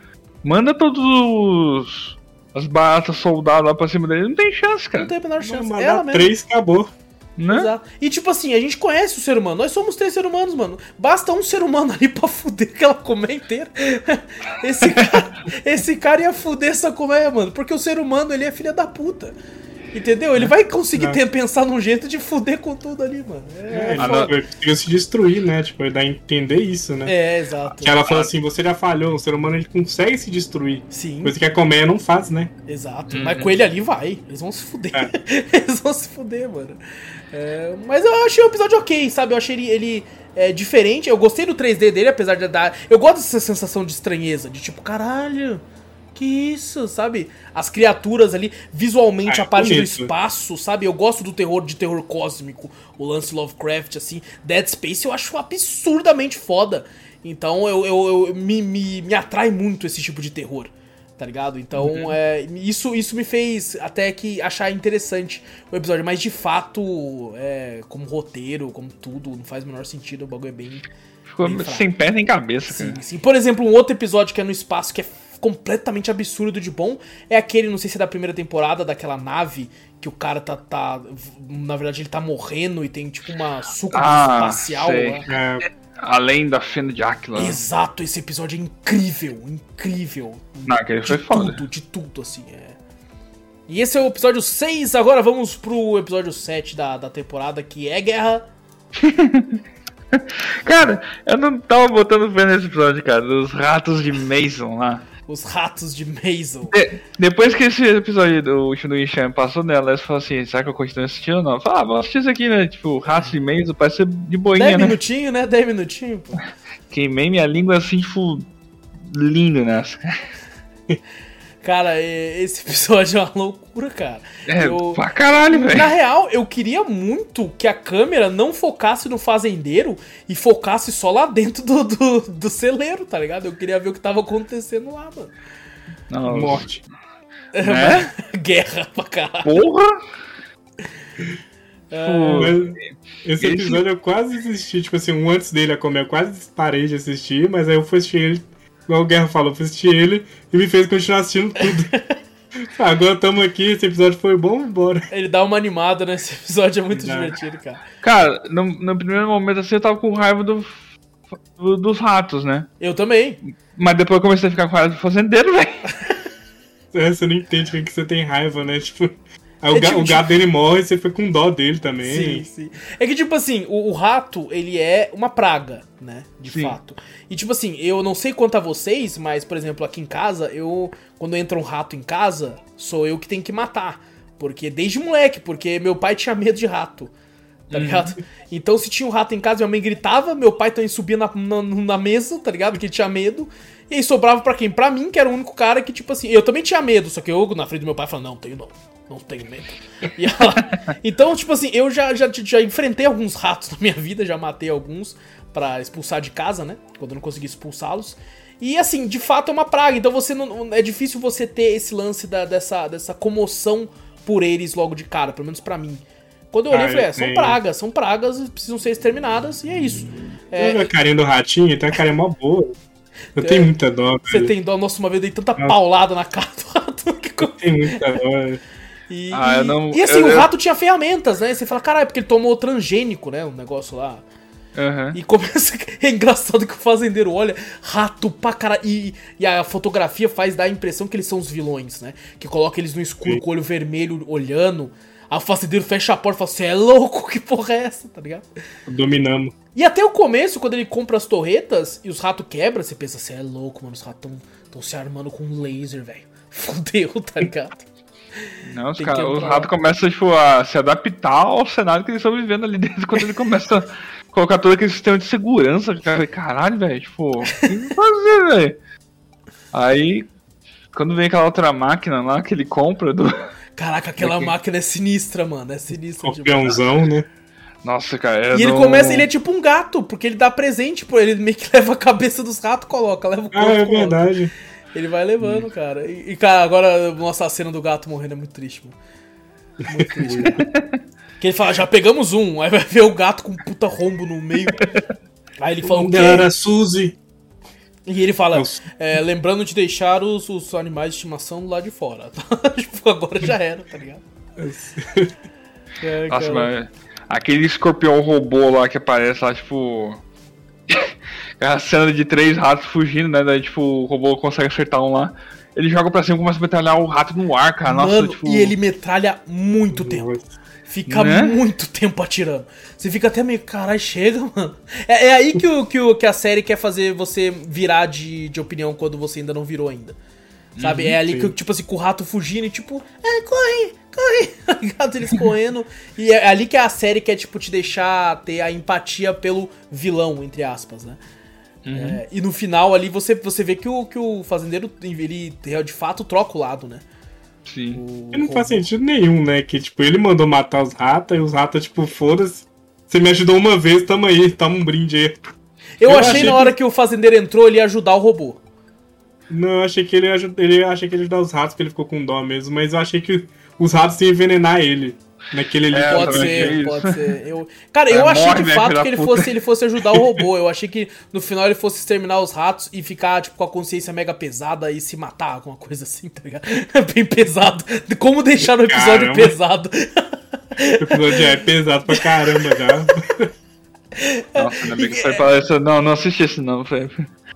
manda todos os. As baratas soldados lá pra cima dele. Não tem chance, Não cara. tem a menor chance. Mandar Ela mesmo. três, acabou. Né? Exato. E tipo assim, a gente conhece o ser humano. Nós somos três seres humanos, mano. Basta um ser humano ali pra fuder aquela colmeia inteira. Esse cara, esse cara ia fuder essa colmeia, mano. Porque o ser humano, ele é filha da puta. Entendeu? Ele vai conseguir É. ter, pensar num jeito de fuder com tudo ali, mano. É, É, não. ele conseguiu se destruir, né? Tipo, ele dá a entender isso, né? é exato. Que ela fala assim, você já falhou, o ser humano ele consegue se destruir. Sim, Coisa que a colmeia não faz, né? exato. Uhum. Mas com ele ali vai. Eles vão se fuder. É. Eles vão se fuder, mano. É, mas eu achei o episódio ok, sabe? Eu achei ele, ele é, diferente. Eu gostei do 3D dele, apesar de dar. Eu gosto dessa sensação de estranheza, de tipo, caralho. que isso, sabe? As criaturas ali, visualmente Ah, a parte do bonito. espaço, sabe? Eu gosto do terror de terror cósmico, o lance Lovecraft, assim. Dead Space eu acho absurdamente foda. Então eu, eu, eu- me, me, me atrai muito esse tipo de terror. Tá ligado? Então, Uhum. é, isso, isso me fez até que achar interessante o episódio, mas de fato, é, como roteiro, como tudo, não faz o menor sentido, o bagulho é bem. Ficou Bem sem pé nem cabeça, Sim, cara. sim. Por exemplo, um outro episódio que é no espaço que é completamente absurdo de bom é aquele, não sei se é da primeira temporada, daquela nave que o cara tá. tá na verdade, ele tá morrendo e tem tipo uma suco Ah, espacial. sei. lá. É, Além da fenda de Aquila. Exato, esse episódio é incrível, incrível. Não, aquele De foi foda. tudo, de tudo, assim, é. E esse é o episódio 6, agora vamos pro episódio 7 da, da temporada, que é Guerra. Cara, eu não tava botando fé nesse episódio, cara, dos ratos de Mason lá. Os Ratos de Mason. De- depois que esse episódio do último do Enxame passou nela, ela falou assim, será que eu continuo assistindo ou não? Falei, ah, vamos assistir isso aqui, né? Tipo, ratos de Mason, parece ser de boinha, 10 né? minutinhos, né? 10 minutinhos, pô. Queimei minha língua assim, tipo, lindo nessa. Cara, esse episódio é uma loucura, cara. É, Eu- pra caralho, Na velho. real, eu queria muito que a câmera não focasse no fazendeiro e focasse só lá dentro do, do, do celeiro, tá ligado? Eu queria ver o que tava acontecendo lá, mano. Não, morte. Né? Guerra pra caralho. Porra! É. Esse- episódio eu quase assisti, tipo assim, um antes dele a comer, eu quase parei de assistir, mas aí eu fui assistir ele, igual o Guerra falou, eu fui assistir ele e me fez continuar assistindo tudo. Ah, Agora estamos aqui, esse episódio foi bom, embora. Ele dá uma animada nesse episódio, é muito Dá. divertido, cara. Cara, no, no primeiro momento assim eu tava com raiva do, do- dos ratos, né? Eu também. Mas depois eu comecei a ficar com raiva do fazendeiro, velho. É, você não entende o que que você tem raiva, né? Tipo, aí o, É ga- tipo- o gato dele morre e você foi com dó dele também. Sim, sim. É que, tipo assim, o, o rato, ele é uma praga, né? De Sim. fato. E, tipo assim, eu não sei quanto a vocês, mas, por exemplo, aqui em casa, eu. Quando entra um rato em casa, sou eu que tenho que matar. Porque desde moleque, porque meu pai tinha medo de rato. Tá ligado? Então, se tinha um rato em casa, minha mãe gritava, meu pai também subia na, na, na mesa, tá ligado? Porque ele tinha medo. E aí sobrava pra quem? Pra mim, que era o único cara que, tipo assim, eu também tinha medo, só que eu, na frente do meu pai, falava, não, tenho não. Não tenho medo. Ela- Então, tipo assim, eu já, já, já enfrentei alguns ratos na minha vida, já matei alguns pra expulsar de casa, né? Quando eu não consegui expulsá-los. E assim, de fato é uma praga, então você não. É difícil você ter esse lance da- dessa, dessa comoção por eles logo de cara, pelo menos pra mim. Quando eu olhei, Ah, eu falei, eu é, são tenho. pragas, são pragas, precisam ser exterminadas, e é isso. É, É, a carinha do ratinho, então a carinha é mó boa. Eu tenho muita dó, você velho. tem dó, nossa, uma vez eu dei tanta Nossa. paulada na cara do rato. que Eu tenho muita dó. E, Ah, eu não- e assim, eu- o eu- rato tinha ferramentas, né? Você fala, caralho, porque ele tomou transgênico, né? Um negócio lá. Aham. E começa. É engraçado que o fazendeiro olha, rato pra caralho. E, e a fotografia faz dar a impressão que eles são os vilões, né? Que coloca eles no escuro Sim. com o olho vermelho olhando. O fazendeiro fecha a porta e fala: Você é louco? Que porra é essa? Tá ligado? Dominamos. E até o começo, quando ele compra as torretas e os ratos quebram, você pensa: Você é louco, mano. Os ratos tão se armando com laser, velho. Fudeu, tá ligado? Não, os, cara, entrar. ratos começam tipo, a se adaptar ao cenário que eles estão vivendo ali dentro quando ele começa a colocar todo aquele sistema de segurança. Cara, caralho, velho, tipo, o que fazer, velho? Aí, quando vem aquela outra máquina lá que ele compra do. Caraca, aquela máquina é sinistra, mano. É sinistra demais. Escorpiãozão, né? Nossa, cara. eu E ele não- começa, ele é tipo um gato, porque ele dá presente, pô. Ele meio que leva a cabeça dos ratos, coloca, leva o corpo, Ah, é coloca. Ele vai levando, cara. E, e, cara, agora, nossa, a cena do gato morrendo é muito triste, mano. Muito triste, cara. Que ele fala, já pegamos um, aí vai ver o gato com um puta rombo no meio. Aí ele fala o O quê? era Suzy. E ele fala, é, lembrando de deixar os, os animais de estimação do lado de fora. tipo, agora já era, tá ligado? É, Nossa, cara. mas. Aquele escorpião robô lá que aparece lá, tipo. a cena de três ratos fugindo, né? Daí, tipo, o robô consegue acertar um lá. Ele joga pra cima e começa a metralhar o rato no ar, cara. Nossa, Mano, tipo. e ele metralha muito tempo. Fica Né? muito tempo atirando. Você fica até meio, caralho, chega, mano. É, é aí que, o, que, o, que a série quer fazer você virar de, de opinião quando você ainda não virou ainda. Sabe? é ali que, sim. tipo assim, com o rato fugindo e tipo, é, corre, ligado? Eles correndo. e é ali que a série quer, tipo, te deixar ter a empatia pelo vilão, entre aspas, né? Uhum. É, e no final ali você, você vê que o, que o fazendeiro, ele de fato troca o lado, né? Sim. O, e não faz sentido nenhum, né? Que, tipo, ele mandou matar os ratos e os ratos, tipo, foda-se. Você me ajudou uma vez, tamo aí, toma um brinde aí. Eu, eu achei, achei, na hora que... que o fazendeiro entrou, ele ia ajudar o robô. Não, eu achei que ele ia, ele, achei que ele ia ajudar os ratos, porque ele ficou com dó mesmo, mas eu achei que os ratos iam envenenar ele. Naquele ali. É, pode ser, pode ser. Eu... Cara, eu é, achei morre, de né, fato que ele fosse, ele fosse ajudar o robô. Eu achei que no final ele fosse exterminar os ratos e ficar, tipo, com a consciência mega pesada e se matar, alguma coisa assim, tá ligado? Bem pesado. Como deixar o episódio caramba. pesado. O episódio já é pesado pra caramba já. Nossa, ainda bem que foi falar isso. Não, não assisti esse não, foi.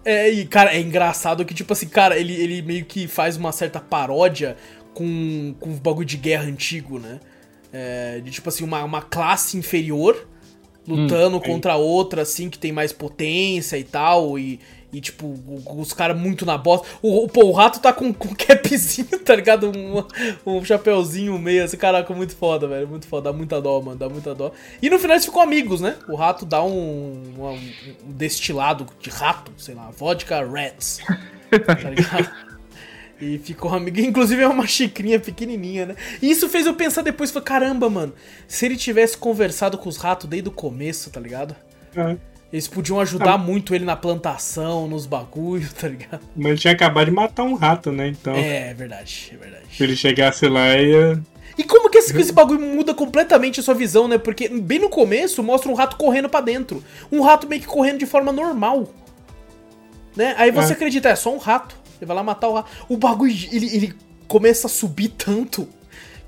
É, e, cara, é engraçado que, tipo assim, cara, ele, ele meio que faz uma certa paródia com, com o bagulho de guerra antigo, né? É, de tipo assim, uma, uma classe inferior lutando hum, contra outra, assim, que tem mais potência e tal, e, e tipo, os caras muito na bosta. O, pô, o rato tá com, com um capzinho, tá ligado? Um, um chapéuzinho meio assim, caraca, muito foda, velho. Muito foda, dá muita dó, mano, dá muita dó. E no final eles ficam amigos, né? O rato dá um, um, um destilado de rato, sei lá, vodka rats. tá ligado? E ficou amigo. Inclusive é uma xicrinha pequenininha, né? E isso fez eu pensar depois, falei, caramba, mano, se ele tivesse conversado com os ratos desde o começo, tá ligado? É. Eles podiam ajudar ah. muito ele na plantação, nos bagulhos, tá ligado? Mas ele tinha acabado de matar um rato, né? Então. É, é verdade, é verdade. Se ele chegasse lá e ia. E como que esse, esse bagulho muda completamente a sua visão, né? Porque bem no começo mostra um rato correndo para dentro. Um rato meio que correndo de forma normal. Né? Aí você é. acredita, é só um rato. Ele vai lá matar o rato. O bagulho, ele, ele começa a subir tanto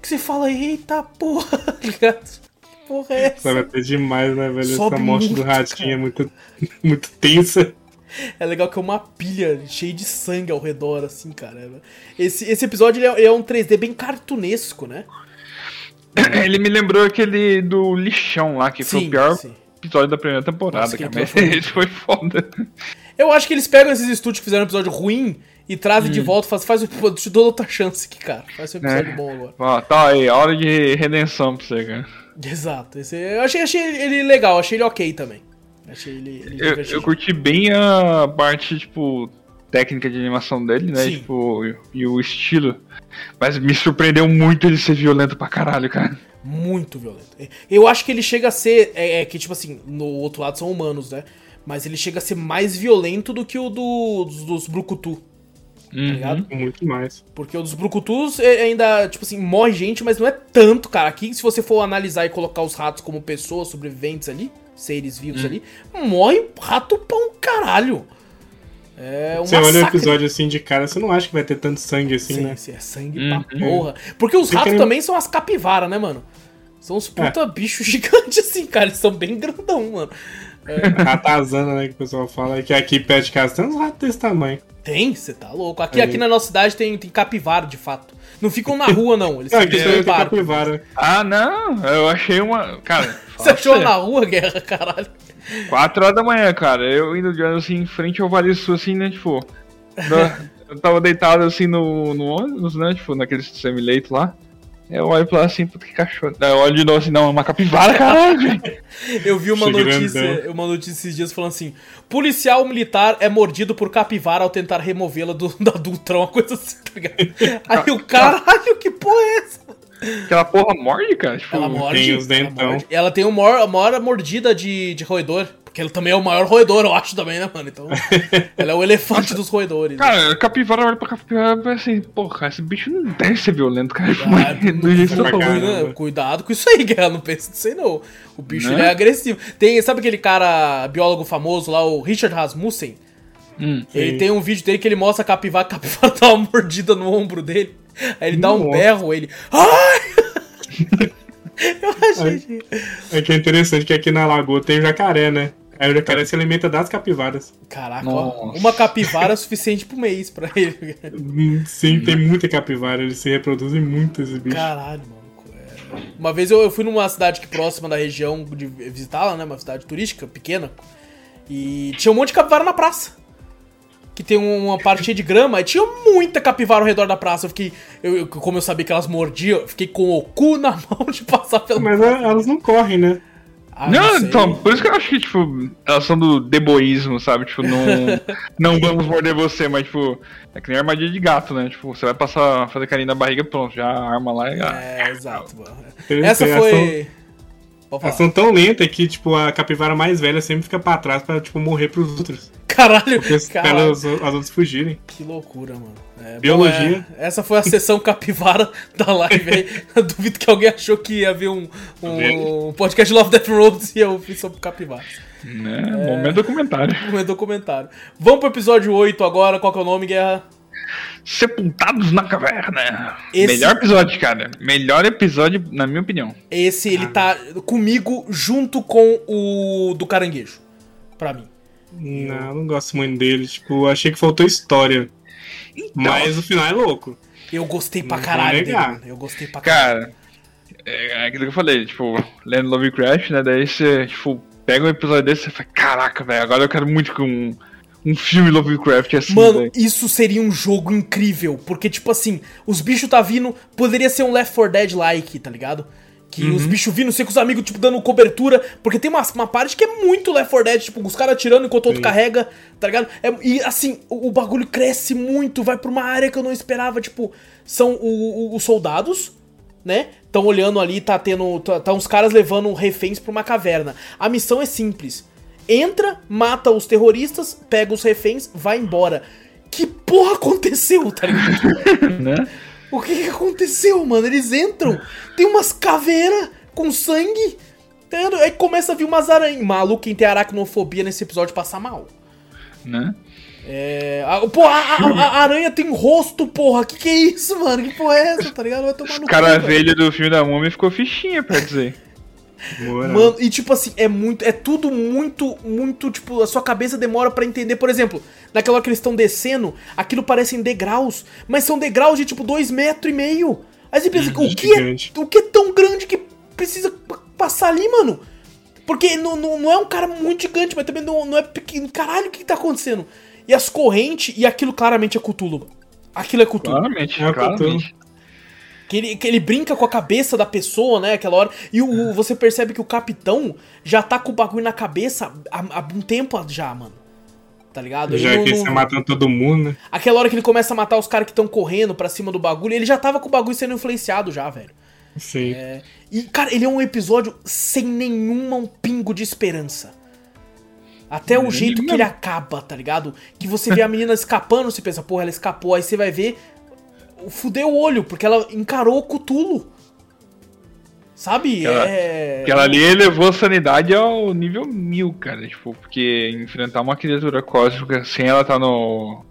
que você fala, eita porra, tá ligado? Que porra é essa? Vai ter demais, né, velho? Sobe essa morte muito, do ratinho é muito, muito tensa. É legal que é uma pilha cheia de sangue ao redor, assim, cara. Esse, esse episódio ele é, é um 3D bem cartunesco, né? Ele me lembrou aquele do lixão lá, que sim, foi o pior sim. episódio da primeira temporada, Nossa, cara. Foi... Esse foi foda. Eu acho que eles pegam esses estúdios que fizeram um episódio ruim e trazem hum. de volta, faz, faz, eu te dou outra chance aqui, cara. Faz um episódio é. bom agora. Ó, tá aí, hora de redenção pra você, cara. Exato. Esse, eu achei, achei ele legal, achei ele ok também. Achei ele, ele eu, eu, curti bem a parte, tipo, técnica de animação dele, né? Sim. Tipo, e, e o estilo. Mas me surpreendeu muito ele ser violento pra caralho, cara. Muito violento. Eu acho que ele chega a ser. É, é, que, tipo assim, no outro lado são humanos, né? Mas ele chega a ser mais violento do que o do, dos, dos Brucutu. Tá uhum, ligado? Muito mais. Porque o dos Brucutus é, ainda, tipo assim, morre gente, mas não é tanto, cara. Aqui, se você for analisar e colocar os ratos como pessoas sobreviventes ali, seres vivos uhum. ali, morre rato pra um caralho. É um você olha o episódio assim de cara, você não acha que vai ter tanto sangue assim, sim, né? Sim, é sangue uhum. pra porra. Porque os ratos também são as capivaras, né, mano? São uns puta é. bichos gigantes assim, cara. Eles são bem grandão, mano. É. Ratazana, né, que o pessoal fala. Que aqui perto de casa tem uns ratos desse tamanho. Tem, você tá louco. Aqui, aqui na nossa cidade tem, tem capivara, de fato. Não ficam na rua, não. Eles também tem capivara. Ah, não. Eu achei uma. Cara. Você achou na rua, guerra, caralho? 4 horas da manhã, cara. Eu indo de assim, em frente ao Vale Sul, assim, né? Tipo. eu tava deitado assim no, no ônibus, né? Tipo, naquele semi-leito lá. Eu olho pra lá assim, puta que cachorro. Eu olho de novo assim, não, é uma capivara, caralho. eu vi uma notícia, uma notícia esses dias falando assim: policial militar é mordido por capivara ao tentar removê-la do, da Dultrão, uma coisa assim, tá ligado? Aí o caralho, que porra é essa? Aquela porra morde, cara. Tipo, ela morde. Tem os dentão. Ela, morde. ela tem a maior mordida de, de roedor. Porque ele também é o maior roedor, eu acho também, né, mano? Então, ela é o elefante dos roedores. Cara, né? capivara olha pra capivara e assim, porra, esse bicho não deve ser violento, cara. Cuidado, cuidado, cuidado com isso aí, guerra, não pensa nisso aí não. O bicho né? é agressivo. Tem, sabe aquele cara biólogo famoso lá, o Richard Rasmussen? Hum, ele tem um vídeo dele que ele mostra a capivara, a capivara dá uma mordida no ombro dele. Aí ele dá um berro, ele. Ai! Eu achei. É, é que é interessante que aqui na lagoa tem jacaré, né? Aí o jacaré se alimenta das capivaras. Caraca, ó, uma capivara é suficiente pro mês pra ele. Hum, sim, tem muita capivara, eles se reproduzem muito esse bicho. Caralho, mano. É... Uma vez eu, eu, fui numa cidade que próxima da região de visitá-la, né? Uma cidade turística, pequena. E tinha um monte de capivara na praça. Tem uma parte cheia de grama, e tinha muita capivara ao redor da praça. Eu fiquei. Eu, como eu sabia que elas mordiam, eu fiquei com o cu na mão de passar pela. Mas elas não correm, né? Ah, não, então, por isso que eu acho que, tipo, elas são do deboísmo, sabe? Tipo, não, não vamos morder você, mas, tipo, é que nem armadilha de gato, né? Tipo, você vai passar, fazer carinho na barriga, pronto, já arma lá e. É, exato, mano. Essa foi. Elas são tão lentas que, tipo, a capivara mais velha sempre fica pra trás pra, tipo, morrer pros outros. Caralho, Porque caralho. as outras fugirem. Que loucura, mano. É, Biologia. Bom, é, essa foi a sessão capivara da live aí. Duvido que alguém achou que ia haver um, um, um podcast Love Death Robots e eu fiz sobre capivaras. Né? É, momento documentário. Momento documentário. Vamos pro episódio 8 agora. Qual que é o nome, Guerra? Sepultados na Caverna. Esse... Melhor episódio, cara. Melhor episódio, na minha opinião. Esse, ele ah. tá comigo junto com o do Caranguejo. Pra mim. Não, não gosto muito dele. Tipo, achei que faltou história. Então, Mas o final é louco. Eu gostei pra caralho dele. Eu gostei pra caralho. Cara, é aquilo que eu falei, tipo, Land Lovecraft, né? Daí você, tipo, pega um episódio desse e fala, caraca, velho, agora eu quero muito que um, um filme Lovecraft assim. Mano, isso seria um jogo incrível. Porque, tipo assim, os bichos tá vindo, poderia ser um Left 4 Dead-like, tá ligado? Que uhum. os bichos vindo, sei com os amigos, tipo, dando cobertura. Porque tem uma, uma parte que é muito Left 4 Dead, tipo, os caras atirando enquanto o outro carrega, tá ligado? É, e assim, o, o, bagulho cresce muito, vai pra uma área que eu não esperava, tipo, são o, o, os soldados, né? Estão olhando ali, tá tendo. Tá, tá uns caras levando reféns pra uma caverna. A missão é simples. Entra, mata os terroristas, pega os reféns, vai embora. Que porra aconteceu, tá ligado? né? O que, que aconteceu, mano? Eles entram, tem umas caveiras com sangue. Aí começa a vir umas aranhas. Maluco, quem tem aracnofobia nesse episódio passa mal. Né? É. A, pô, a, a, a, aranha tem rosto, porra. Que que é isso, mano? Que porra é essa, tá ligado? Vai tomar no cara velho do filme da Múmia ficou fichinha, pra Mano, e tipo assim, é muito. É tudo muito, muito. Tipo, a sua cabeça demora para entender. Por exemplo, naquela hora que eles estão descendo, aquilo parecem degraus, mas são degraus de tipo dois metros e meio. Aí você pensa, o que, é, o que é tão grande que precisa passar ali, mano? Porque não, não, não é um cara muito gigante, mas também não, não é pequeno. Caralho, o que, que tá acontecendo? E as correntes, e aquilo claramente é Cthulhu. Aquilo é Cthulhu. Claramente, é claramente. Que ele, que ele brinca com a cabeça da pessoa, né? Aquela hora. E o, você percebe que o capitão já tá com o bagulho na cabeça há, há um tempo já, mano. Tá ligado? Já ele que não, matando todo mundo, né? Aquela hora que ele começa a matar os caras que estão correndo pra cima do bagulho, ele já tava com o bagulho sendo influenciado já, velho. Sim. É, e, cara, ele é um episódio sem nenhuma um pingo de esperança. Até o jeito que ele acaba, tá ligado? Que você vê a menina escapando, você pensa, porra, ela escapou. Aí você vai ver, fudeu o olho, porque ela encarou o Cutulo. Sabe? Aquela, é. Aquela ali elevou a sanidade ao nível mil, cara. Tipo, porque enfrentar uma criatura cósmica sem ela tá no.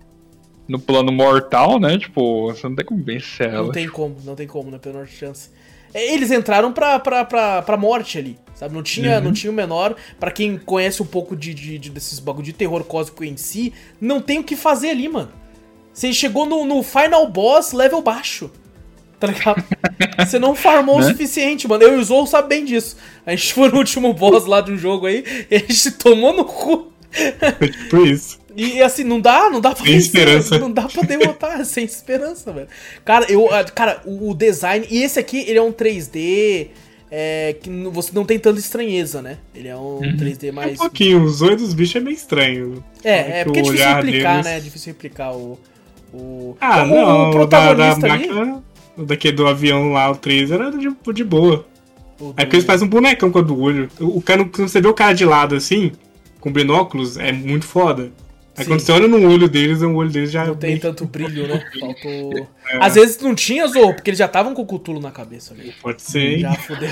No plano mortal, né? Tipo, você não tem como vencer ela. Não tem como, não tem como, tem menor chance. É, eles entraram pra, pra, pra, pra morte ali, sabe? Não tinha, uhum. não tinha o menor. para quem conhece um pouco de, de, de, desses bagulho de terror cósmico em si, não tem o que fazer ali, mano. Você chegou no, no final boss level baixo. Tá ligado? Você não farmou né? o suficiente, mano. Eu e o Zou sabe bem disso. A gente foi no último boss lá de um jogo aí e a gente tomou no cu. Foi tipo isso. E assim, não dá, não dá pra Sem esperança. Não dá pra derrotar, sem esperança, velho. Cara, eu, ah, cara, o, design. E esse aqui, ele é um 3D. É, que você não tem tanta estranheza, né? Ele é um uhum. 3D mais. É um pouquinho, os olhos dos bichos é meio estranho. É, é porque é difícil replicar, deles... né? É difícil replicar o, o, ah, o, não, o protagonista da, da ali... daqui do avião lá, o 3 era de, de boa. O é porque eles fazem um bonecão com a do olho. O, cara, quando você vê o cara de lado assim, com binóculos, é muito foda. Aí Sim. quando você olha no olho deles, o olho deles já. Não tem tanto brilho, né? Faltou. É. Às vezes não tinha, Zorro, porque eles já estavam com o cutulo na cabeça. Né? Pode ser. Já fudeu.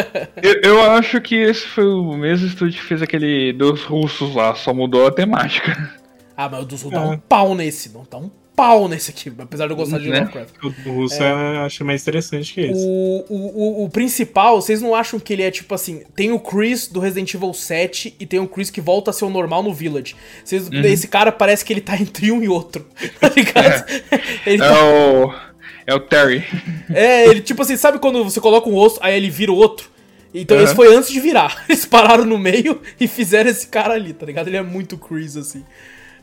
eu, eu, acho que esse foi o mesmo estúdio que fez aquele dos russos lá, só mudou a temática. Ah, mas o dos russos é. dá um pau nesse, não dá um pau nesse aqui, apesar de eu gostar de né? Lovecraft. O do russo é. eu acho mais interessante que esse. O, o, o, principal, vocês não acham que ele é tipo assim: tem o Chris do Resident Evil 7 e tem o Chris que volta a ser o normal no Village. Vocês, uhum. Esse cara parece que ele tá entre um e outro, tá ligado? É, ele é tá... o. É o Terry. É, ele tipo assim, sabe quando você coloca um osso, aí ele vira o outro? Então uhum. esse foi antes de virar. Eles pararam no meio e fizeram esse cara ali, tá ligado? Ele é muito Chris, assim.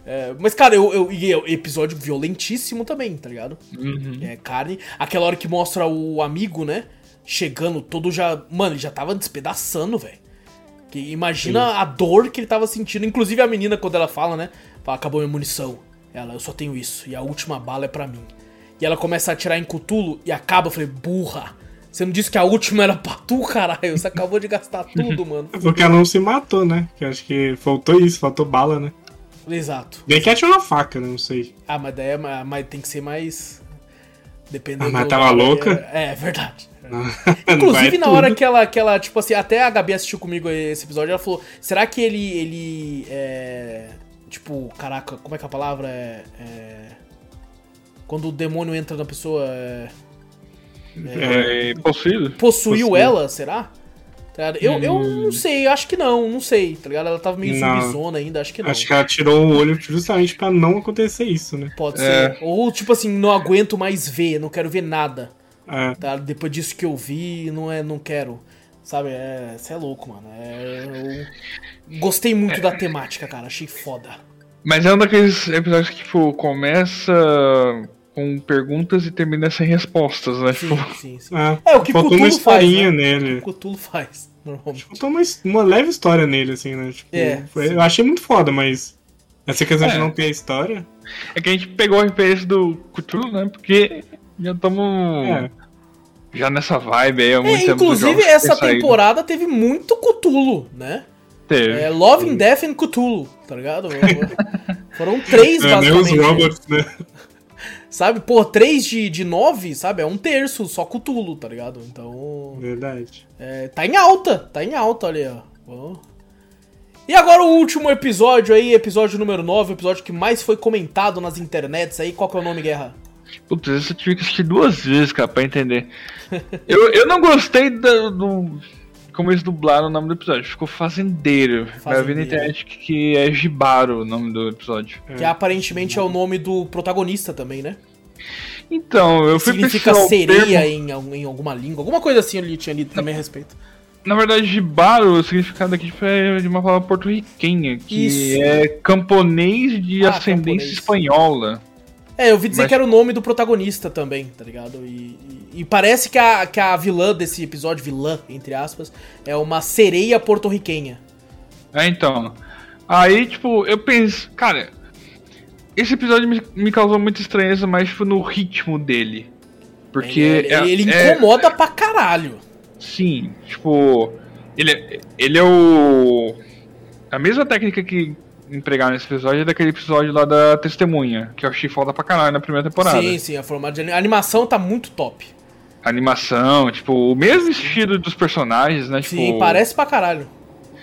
É, mas, cara, eu, eu, e é episódio violentíssimo também, tá ligado? Uhum. É carne. Aquela hora que mostra o amigo, né? Chegando todo já. Mano, ele já tava despedaçando, velho. Que imagina Sim. a dor que ele tava sentindo. Inclusive a menina, quando ela fala, né? Fala, acabou minha munição. Ela, eu só tenho isso. E a última bala é para mim. E ela começa a atirar em Cutulo e acaba. Eu falei, burra. Você não disse que a última era pra tu, caralho. Você acabou de gastar tudo, mano. É porque ela não se matou, né? Que acho que faltou isso, faltou bala, né? Exato. Bem que atirou uma faca, né? Não sei. Ah, mas daí é, mas tem que ser mais. Dependendo. Ah, mas tava louca? É, é verdade. Inclusive, na hora que ela, que ela, tipo assim, até a Gabi assistiu comigo esse episódio, ela falou: será que ele. ele é. Tipo, caraca, como é que é a palavra é. é quando o demônio entra na pessoa. É, é, é possuído? Possuiu possuído. ela, será? Tá eu, hum. eu não sei, acho que não, não sei, tá ligado? Ela tava meio zumbizona ainda, acho que não. Acho que ela tirou o olho justamente pra não acontecer isso, né? Pode é. ser. Ou tipo assim, não aguento mais ver, não quero ver nada. É. Tá? Depois disso que eu vi, não, é, não quero. Sabe, é. Você é louco, mano. É, eu gostei muito da temática, cara. Achei foda. Mas é um daqueles episódios que, tipo, começa com perguntas e termina sem respostas, né? Sim, tipo... sim, sim. É, é, o que Faltou Cthulhu uma historinha faz, né? nele. O que Cthulhu faz, normalmente. Faltou uma, uma leve história nele, assim, né? Tipo, é, foi, eu achei muito foda, mas essa questão é. de não ter a história... É que a gente pegou a referência do Cthulhu, né? Porque já estamos... É. Já nessa vibe aí, é, Inclusive, essa temporada teve muito Cthulhu, né? Teve. É, Love and Death and Cthulhu, tá ligado? Foram três, é, basicamente. Nem os robots, né? Sabe? Pô, 3 de, de 9, sabe? É um terço, só Cutulo, tá ligado? Então. Verdade. É, tá em alta, tá em alta ali, ó. E agora o último episódio aí, episódio número 9, o episódio que mais foi comentado nas internets aí. Qual que é o nome, Guerra? Putz, esse eu tive que assistir duas vezes, cara, pra entender. eu, eu não gostei do, do como eles dublaram o nome do episódio. Ficou Fazendeiro. Fazendeiro. Eu vi na internet que, que é Jibaro o nome do episódio. Que aparentemente é o nome do protagonista também, né? Então, eu fui Significa sereia em, em alguma língua. Alguma coisa assim eu tinha lido também a respeito. Na verdade, Jibaro, o significado aqui é de uma palavra porto-riquenha, que Isso. é camponês de ah, ascendência camponês. espanhola. É, eu ouvi dizer Mas... que era o nome do protagonista também, tá ligado? E, e, e, parece que a, que a vilã desse episódio, vilã, entre aspas, é uma sereia porto-riquenha. É, então. Aí, tipo, eu penso, cara, esse episódio me, me causou muita estranheza, mas tipo, no ritmo dele. Porque. Ele, é, ele é, incomoda é, pra caralho. Sim, tipo. Ele, ele é o. A mesma técnica que empregar nesse episódio é daquele episódio lá da Testemunha, que eu achei foda pra caralho na primeira temporada. Sim, sim, a formato de a animação tá muito top. A animação, tipo, o mesmo estilo dos personagens, né? Sim, tipo... parece pra caralho.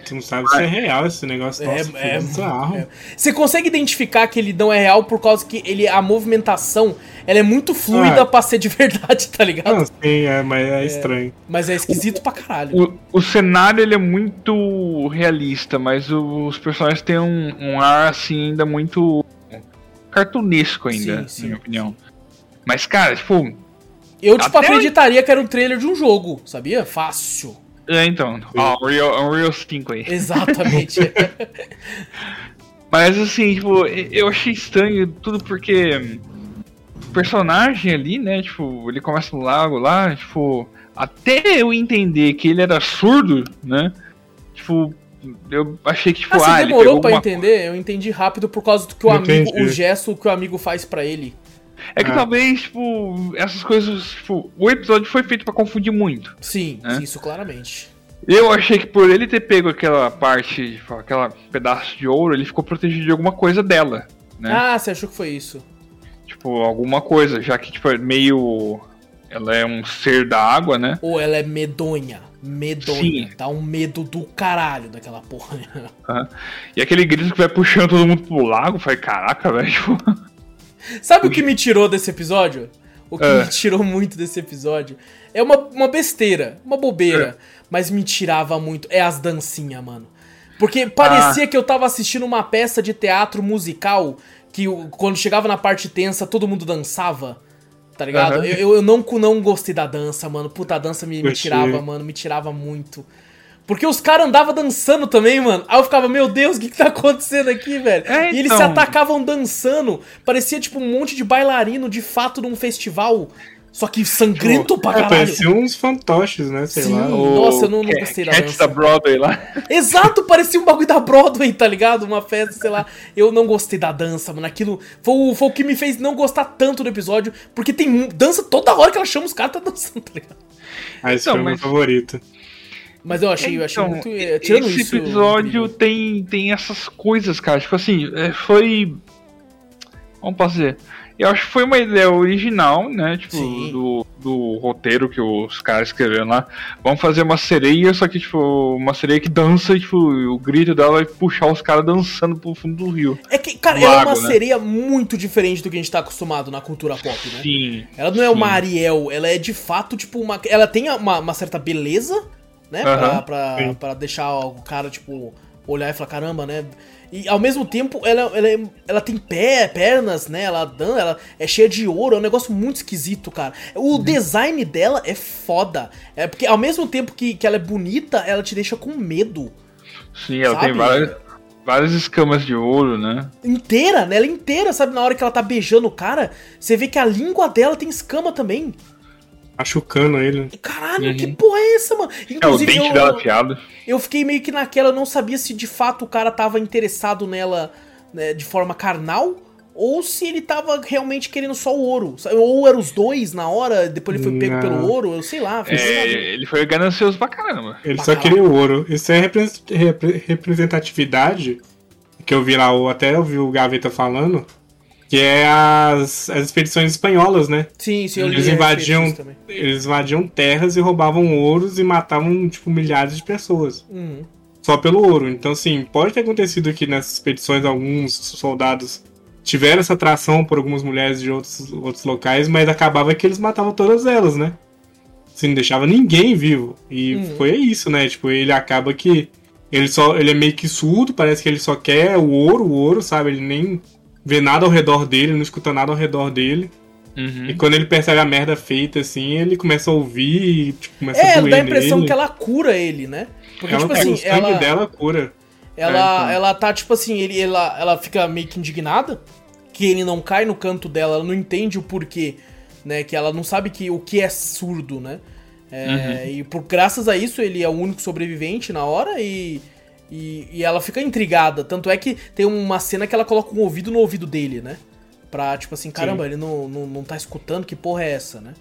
Tu não sabe se é real esse negócio. É, Nossa, é, é, é, Você consegue identificar que ele não é real por causa que ele, a movimentação ela é muito fluida ah. pra ser de verdade, tá ligado? Não, sim, é, mas é, é estranho. Mas é esquisito o, pra caralho. O, o, cenário ele é muito realista, mas os personagens têm um, um ar assim ainda muito cartunesco ainda, sim, sim, na minha opinião. Mas, cara, tipo. Eu, tipo, acreditaria que era um trailer de um jogo, sabia? Fácil. É, então. Ó, Unreal, Unreal 5 aí. Exatamente. Mas assim, tipo, eu achei estranho tudo porque o personagem ali, né, tipo, ele começa no lago lá, tipo, até eu entender que ele era surdo, né, tipo, eu achei que, tipo, ah, ah demorou pra entender? Eu entendi rápido por causa do que o amigo, o gesto que o amigo faz para ele. É que ah. talvez, tipo, essas coisas, tipo, o episódio foi feito para confundir muito. Sim, né? isso claramente. Eu achei que por ele ter pego aquela parte, tipo, aquela pedaço de ouro, ele ficou protegido de alguma coisa dela, né? Ah, você achou que foi isso? Tipo, alguma coisa, já que, tipo, é meio... Ela é um ser da água, né? Ou ela é medonha. Medonha. Sim. Dá um medo do caralho daquela porra. Uhum. E aquele grito que vai puxando todo mundo pro lago, foi caraca, velho. Tipo, Sabe o que me tirou desse episódio? O que é. me tirou muito desse episódio é uma, uma besteira, uma bobeira, é. mas me tirava muito. É as dancinhas, mano. Porque parecia ah. que eu tava assistindo uma peça de teatro musical que quando chegava na parte tensa todo mundo dançava. Tá ligado? Uhum. Eu, eu não, não gostei da dança, mano. Puta, a dança me, me tirava, mano. Me tirava muito. Porque os caras andavam dançando também, mano. Aí eu ficava, meu Deus, o que, que tá acontecendo aqui, velho? É, então... E eles se então. atacavam dançando. Parecia tipo um monte de bailarino de fato num festival. Só que sangrento pra É, caralho. parecia uns fantoches, né? Sei Sim. lá. Nossa, eu não- não gostei da dança. da Broadway lá. Exato, parecia um bagulho da Broadway, tá ligado? Uma festa, sei lá. Eu não gostei da dança, mano. Aquilo foi o, foi o que me fez não gostar tanto do episódio. Porque tem dança toda hora que ela chama os caras, tá dançando, tá ligado? Ah, esse Não, foi o meu mas- favorito. Mas eu achei, eu achei Então, muito. eh, Tirando esse isso. episódio tem, tem essas coisas, cara. Tipo assim, é, foi. Como posso dizer? Eu acho que foi uma ideia original, né? Tipo, Sim. do, do roteiro que os caras escreveram lá. Vamos fazer uma sereia, só que, tipo, uma sereia que dança e, tipo, o grito dela vai puxar os caras dançando pro fundo do rio. É que, cara, ela é uma né? sereia muito diferente do que a gente tá acostumado na cultura pop, né? Sim. Ela não é Sim. uma Ariel, ela é de fato, tipo, uma. Ela tem uma, uma certa beleza, né? Pra, Aham, pra, sim. pra deixar o cara, tipo, olhar e falar, caramba, né? E ao mesmo tempo, ela, ela, é- ela tem pé, pernas, né? Ela, dan- ela é cheia de ouro, é um negócio muito esquisito, cara. O Uhum. design dela é foda. É porque ao mesmo tempo que, que ela é bonita, ela te deixa com medo. Sim, ela Sabe? tem várias, várias escamas de ouro, né? Inteira, né? Ela é inteira, sabe? Na hora que ela tá beijando o cara, você vê que a língua dela tem escama também. Machucando ele. Caralho, Uhum. que porra é essa, mano? É, o dente eu, dela afiado. eu fiquei meio que naquela, eu não sabia se de fato o cara tava interessado nela né, de forma carnal ou se ele tava realmente querendo só o ouro. Ou eram os dois na hora, depois ele foi pego Não. pelo ouro, eu sei lá. É, ele foi ganancioso pra caramba. Ele Pra só caralho. queria o ouro. Isso é repre- repre- representatividade que eu vi lá, ou até eu vi o Gaveta falando, que é as, as expedições espanholas, né? Sim, sim, eu li Eles invadiam, eles invadiam terras e roubavam ouros e matavam, tipo, milhares de pessoas. Uhum. Só pelo ouro. Então, assim, pode ter acontecido que nessas expedições alguns soldados tiveram essa atração por algumas mulheres de outros, outros locais, mas acabava que eles matavam todas elas, né? Assim, não deixava ninguém vivo. E Uhum. foi isso, né? Tipo, ele acaba que. Ele só. Ele é meio que surdo, parece que ele só quer o ouro, o ouro, sabe? Ele nem vê nada ao redor dele, não escuta nada ao redor dele. Uhum. E quando ele percebe a merda feita, assim, ele começa a ouvir e tipo, começa É, a doer dá a impressão nele. que ela cura ele, né? Porque, ela tipo assim, o sangue ela, dela cura. ela, É, então. ela tá, tipo assim, ele, ela, ela fica meio que indignada que ele não cai no canto dela, ela não entende o porquê, né? Que ela não sabe que, o que é surdo, né? É, E por graças a isso ele é o único sobrevivente na hora e, e, e ela fica intrigada. Tanto é que tem uma cena que ela coloca um ouvido no ouvido dele, né? Pra, tipo assim, caramba, ele não, não, não tá escutando, que porra é essa, né?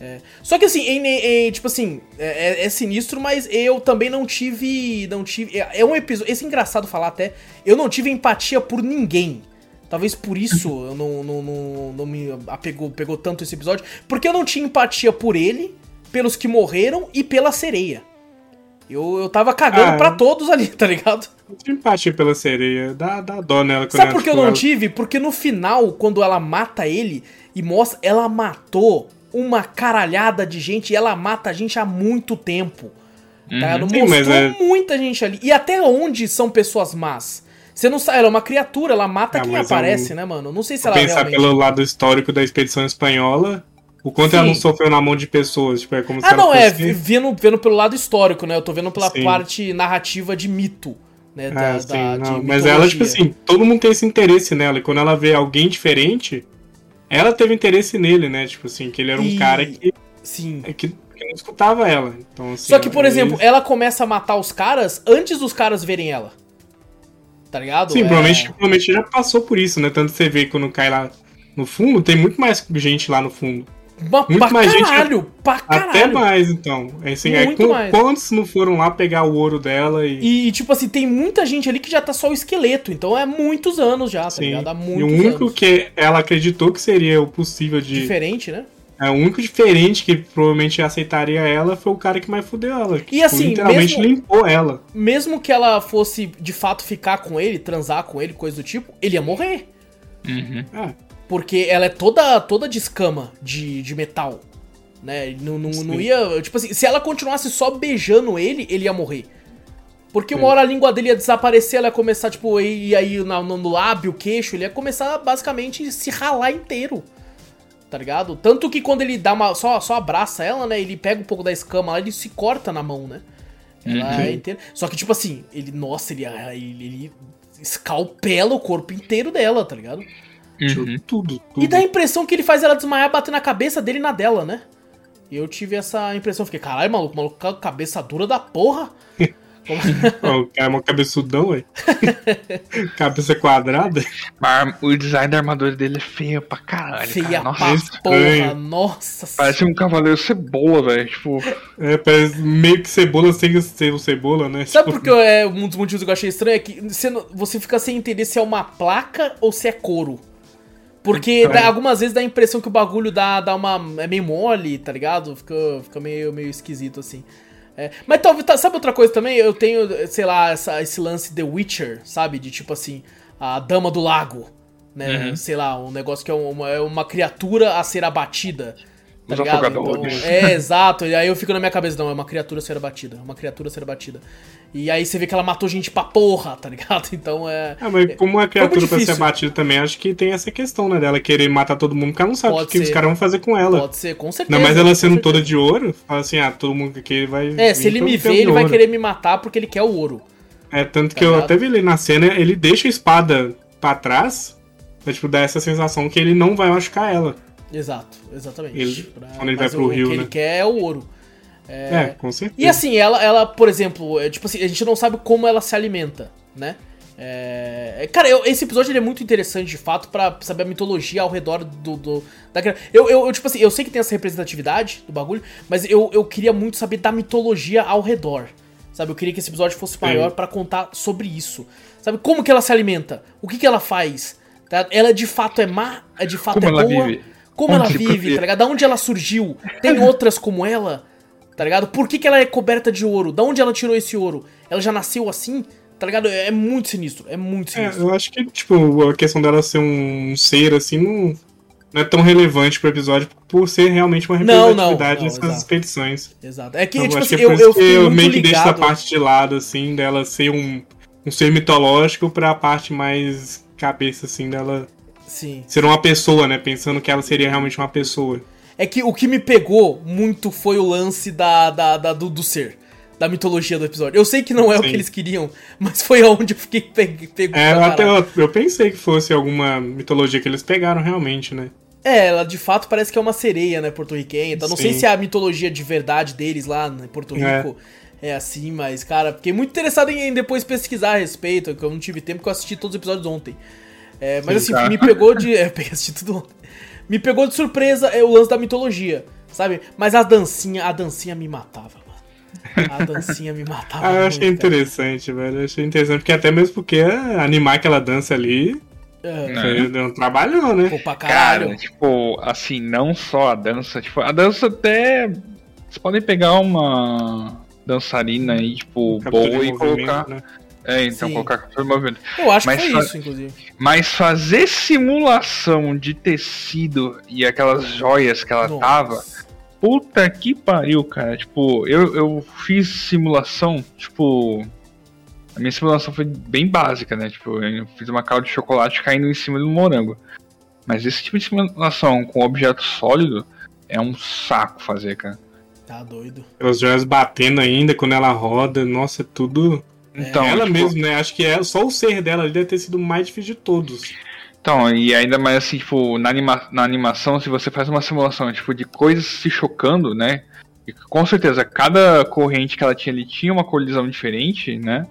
É. Só que assim, em- em- em, tipo assim, é, é- é sinistro, mas eu também não tive. Não tive. É, é um episódio. Esse é engraçado falar até. Eu não tive empatia por ninguém. Talvez por isso eu não, não, não, não me apegou pegou tanto esse episódio. Porque eu não tinha empatia por ele, pelos que morreram e pela sereia. Eu, eu tava cagando Ah, pra todos ali, tá ligado? Empatia pela sereia. Dá, dá dó nela. quando Sabe ela, por que eu não ela- tive? Porque no final, quando ela mata ele e mostra, ela matou uma caralhada de gente e ela mata a gente há muito tempo. Tá? Uhum. Sim, Mostrou mas é- muita gente ali. E até onde são pessoas más? Você não sabe, ela é uma criatura, ela mata Ah, quem é aparece, um- né, mano? Não sei se Se ela pensar realmente... pelo lado histórico da expedição espanhola, o quanto ela Sim. não sofreu na mão de pessoas. Tipo, é como se Ah, ela não, é, fosse- vendo, vendo pelo lado histórico, né? Eu tô vendo pela Sim. parte narrativa de mito, né? Da, Ah, sim, da- não, Mas ela, tipo assim, todo mundo tem esse interesse nela. E quando ela vê alguém diferente, ela teve interesse nele, né? Tipo assim, que ele era um E- cara que, Sim. que, que não escutava ela. Então, assim, Só que, por aí- exemplo, ela começa a matar os caras antes dos caras verem ela. Tá ligado? Sim, É- provavelmente, provavelmente já passou por isso, né? Tanto você vê quando cai lá no fundo, tem muito mais gente lá no fundo. Uma, muito pra mais gente- caralho, pra caralho. Até mais, então. É assim, aí, Muito qu- mais. Quantos não foram lá pegar o ouro dela e. E, tipo assim, tem muita gente ali que já tá só o esqueleto. Então é muitos anos já, tá Sim. ligado? Há E muitos o único anos. que ela acreditou que seria o possível de. Diferente, né? É, o único diferente que provavelmente aceitaria ela foi o cara que mais fudeu ela. que, E assim, literalmente mesmo- limpou ela. Mesmo que ela fosse, de fato, ficar com ele, transar com ele, coisa do tipo, ele ia morrer. Uhum. Ah, Porque ela é toda, toda de escama, de, de metal. Né? Não, não, não ia. Tipo assim, se ela continuasse só beijando ele, ele ia morrer. Porque uma hora a língua dele ia desaparecer, ela ia começar, tipo, e aí no, no, no lábio, queixo, ele ia começar basicamente a se ralar inteiro. Tá ligado? Tanto que quando ele dá uma. Só, só abraça ela, né? Ele pega um pouco da escama lá, ele se corta na mão, né? Ela Uhum. é inteira. Só que, tipo assim, ele. Nossa, ele, ele, ele escalpela o corpo inteiro dela, tá ligado? Uhum. Tudo, tudo. E dá a impressão que ele faz ela desmaiar, bater na cabeça dele e na dela, né? E eu tive essa impressão, fiquei, caralho, maluco, maluco, cabeça dura da porra. o cara é uma cabeçudão, ué. Cabeça quadrada. Mas o design da armadura dele é feio pra caralho. Feia cara. Nossa, pra porra, nossa. Parece um cavaleiro cebola, velho. Tipo. É, parece meio que cebola sem ser o cebola, né? Sabe tipo... porque é, um dos motivos que eu achei estranho é que você, você fica sem entender se é uma placa ou se é couro. Porque dá, algumas vezes dá a impressão que o bagulho dá, dá uma. é meio mole, tá ligado? Fica, fica meio, meio esquisito assim. É, mas talvez, tá, sabe outra coisa também? Eu tenho, sei lá, essa, esse lance The Witcher, sabe? De tipo assim, a Dama do Lago, né? Uhum. Sei lá, um negócio que é uma, é uma criatura a ser abatida. Tá ligado? Então, é, exato. E aí eu fico na minha cabeça, não, é uma criatura ser abatida. Uma criatura ser abatida. E aí você vê que ela matou gente pra porra, tá ligado? Então é. Ah, mas como uma criatura pra ser abatida também, acho que tem essa questão, né? Dela querer matar todo mundo, porque ela não sabe Pode o que ser. os caras vão fazer com ela. Pode ser, com certeza. Não, mas ela sendo toda de ouro, fala assim, ah, todo mundo aqui vai. É, se ele me vê, ele vai querer me matar porque ele quer o ouro. É, tanto tá que ligado? eu até vi ali na cena, ele deixa a espada pra trás, pra, tipo, dar essa sensação que ele não vai machucar ela. Exato, exatamente. Ele, pra, quando ele vai pro o, rio, o que né? ele quer é o ouro. É, é, com certeza. E assim, ela, ela por exemplo, é, tipo assim, a gente não sabe como ela se alimenta, né? É... Cara, eu, esse episódio é muito interessante, de fato, para saber a mitologia ao redor do. do da... eu, eu, eu, tipo assim, eu sei que tem essa representatividade do bagulho, mas eu, eu queria muito saber da mitologia ao redor. Sabe? Eu queria que esse episódio fosse maior para contar sobre isso. Sabe? Como que ela se alimenta? O que, que ela faz? Tá? Ela de fato é má? É de fato como é boa? Vive? Como ela vive, tá ligado? Da onde ela surgiu? Tem outras como ela? Tá ligado? Por que, que ela é coberta de ouro? Da onde ela tirou esse ouro? Ela já nasceu assim? Tá ligado? É muito sinistro, é muito sinistro. É, eu acho que, tipo, a questão dela ser um ser assim não, não é tão relevante pro episódio por ser realmente uma representatividade nessas expedições. Exato. É que, então, tipo acho assim, que é eu, eu, que eu meio que deixo essa parte de lado, assim, dela ser um, um ser mitológico pra parte mais cabeça, assim, dela Sim. ser uma pessoa, né? Pensando que ela seria realmente uma pessoa. É que o que me pegou muito foi o lance da, da, da do, do, ser. Da mitologia do episódio. Eu sei que não é Sim. o que eles queriam, mas foi aonde eu fiquei pego é, até eu, eu pensei que fosse alguma mitologia que eles pegaram realmente, né? É, ela de fato parece que é uma sereia, né, porto-riquenha. Então Sim. não sei se é a mitologia de verdade deles lá em Porto Rico é, é assim, mas, cara, fiquei muito interessado em depois pesquisar a respeito, que eu não tive tempo, porque eu assisti todos os episódios ontem. É, mas Sim, assim, tá. me pegou de. É, peguei assisti tudo ontem me pegou de surpresa é o lance da mitologia, sabe? Mas a dancinha, a dancinha me matava, mano. A dancinha me matava. ah, eu achei muito, interessante, cara. velho. Eu achei interessante, porque até mesmo porque animar aquela dança ali. É. Deu um trabalho, né? Pô, pra caralho. Cara, tipo, assim, não só a dança, tipo, a dança até. Vocês podem pegar uma dançarina aí, tipo, boa e colocar. Né? É, então Sim. colocar captura de movimento. Eu acho mas que foi isso, inclusive. Mas fazer simulação de tecido e aquelas joias que ela Nossa. tava. Puta que pariu, cara. Tipo, eu, eu fiz simulação, tipo. A minha simulação foi bem básica, né? Tipo, eu fiz uma calda de chocolate caindo em cima do morango. Mas esse tipo de simulação com objeto sólido é um saco fazer, cara. Tá doido. As joias batendo ainda quando ela roda, nossa, é tudo. Então, ela tipo... mesmo, né? Acho que é só o ser dela deve ter sido o mais difícil de todos. Então, e ainda mais assim, tipo, na, anima na animação, se você faz uma simulação tipo, de coisas se chocando, né? E com certeza, cada corrente que ela tinha ali tinha uma colisão diferente, né?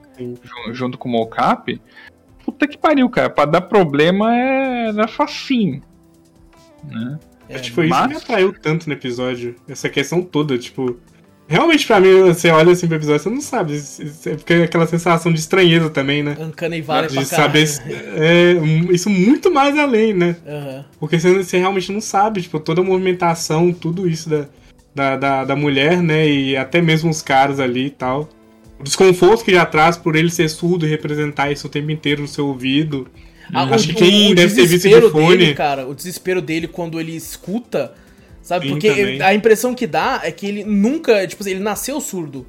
Junto com o mocap. Puta que pariu, cara. Pra dar problema é, é facinho. Né? É, Acho que foi mas... isso que me atraiu tanto no episódio. Essa questão toda, tipo. Realmente, pra mim, você olha assim pro episódio, você não sabe. Fica aquela sensação de estranheza também, né? Uncanny Valley De saber é, isso muito mais além, né? Uhum. Porque você, você, realmente não sabe, tipo, toda a movimentação, tudo isso da, da, da, da, mulher, né? E até mesmo os caras ali e tal. O desconforto que já traz por ele ser surdo e representar isso o tempo inteiro no seu ouvido. Ah, Acho o, que quem o, deve ter visto de fone... Dele, cara, o desespero dele quando ele escuta Sabe? Sim, Porque também. a impressão que dá é que ele nunca. Tipo assim, ele nasceu surdo.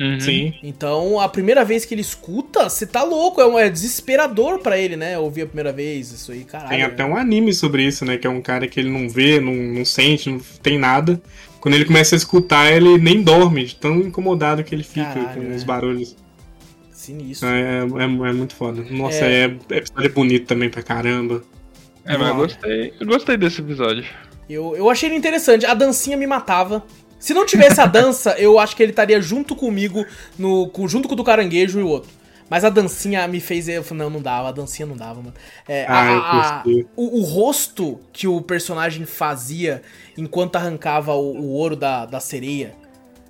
Uhum. Sim. Então, a primeira vez que ele escuta, você tá louco, é, um, é desesperador para ele, né? Ouvir a primeira vez, isso aí, caralho. Tem até um anime sobre isso, né? Que é um cara que ele não vê, não, não sente, não tem nada. Quando ele começa a escutar, ele nem dorme, de tão incomodado que ele fica caralho, com é. os barulhos. Sinistro. É, é, é, muito foda. Nossa, é, é episódio bonito também pra caramba. É, mas eu gostei, eu gostei desse episódio. Eu, eu achei ele interessante. A dancinha me matava. Se não tivesse a dança, eu acho que ele estaria junto comigo, no, junto com o do caranguejo e o outro. Mas a dancinha me fez. Eu falei, não, não dava, a dancinha não dava, mano. É, ah, a, a, o, o, rosto que o personagem fazia enquanto arrancava o, o ouro da, da sereia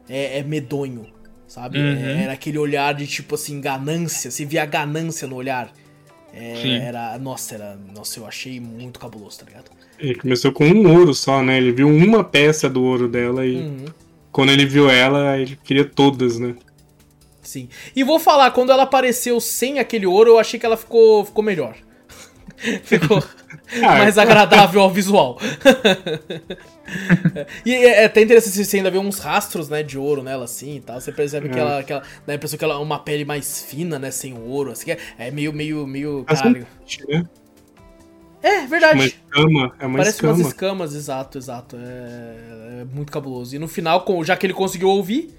é, é medonho, sabe? Uhum. Era aquele olhar de tipo assim, ganância. Você via ganância no olhar. É, era. Nossa, era. Nossa, eu achei muito cabuloso, tá ligado? Ele começou com um ouro só, né? Ele viu uma peça do ouro dela e. Uhum. Quando ele viu ela, ele queria todas, né? Sim. E vou falar, quando ela apareceu sem aquele ouro, eu achei que ela ficou, ficou melhor. ficou ah, mais agradável ao visual. e é, é até interessante você ainda ver uns rastros, né, de ouro nela assim e tal. Você percebe é. que, ela, que ela. Dá a impressão que ela é uma pele mais fina, né? Sem ouro. Assim, é, é meio, meio, meio. Caralho. Né? É, verdade. Uma escama, é uma Parece escama. umas escamas, exato, exato. É, é muito cabuloso. E no final, já que ele conseguiu ouvir,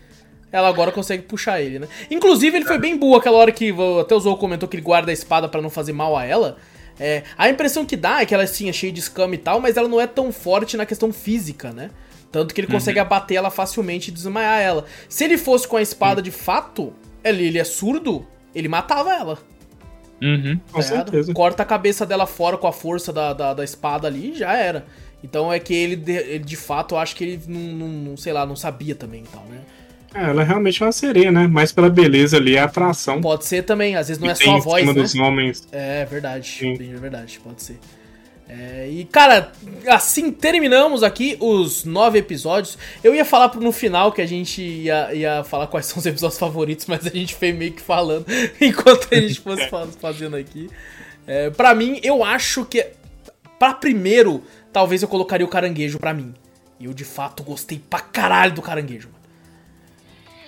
ela agora consegue puxar ele, né? Inclusive, ele foi bem burro aquela hora que até o Zou comentou que ele guarda a espada para não fazer mal a ela. É, a impressão que dá é que ela sim é cheia de escama e tal, mas ela não é tão forte na questão física, né? Tanto que ele uhum. consegue abater ela facilmente e desmaiar ela. Se ele fosse com a espada uhum. de fato, ele, ele é surdo, ele matava ela. Uhum, com certeza. Corta a cabeça dela fora com a força da, da, da espada ali e já era. Então é que ele de, ele, de fato, eu acho que ele não, não, não, sei lá, não sabia também e tal, né? É, ela é realmente uma sereia, né? Mais pela beleza ali, a atração. Pode ser também, às vezes não é só a voz, né? dos homens. É verdade, Sim. é verdade, pode ser. É, e, cara, assim terminamos aqui os nove episódios. Eu ia falar no final que a gente ia, ia falar quais são os episódios favoritos, mas a gente foi meio que falando enquanto a gente fosse fazendo aqui. É, pra mim, eu acho que. Pra primeiro, talvez eu colocaria o caranguejo pra mim. E eu de fato gostei pra caralho do caranguejo.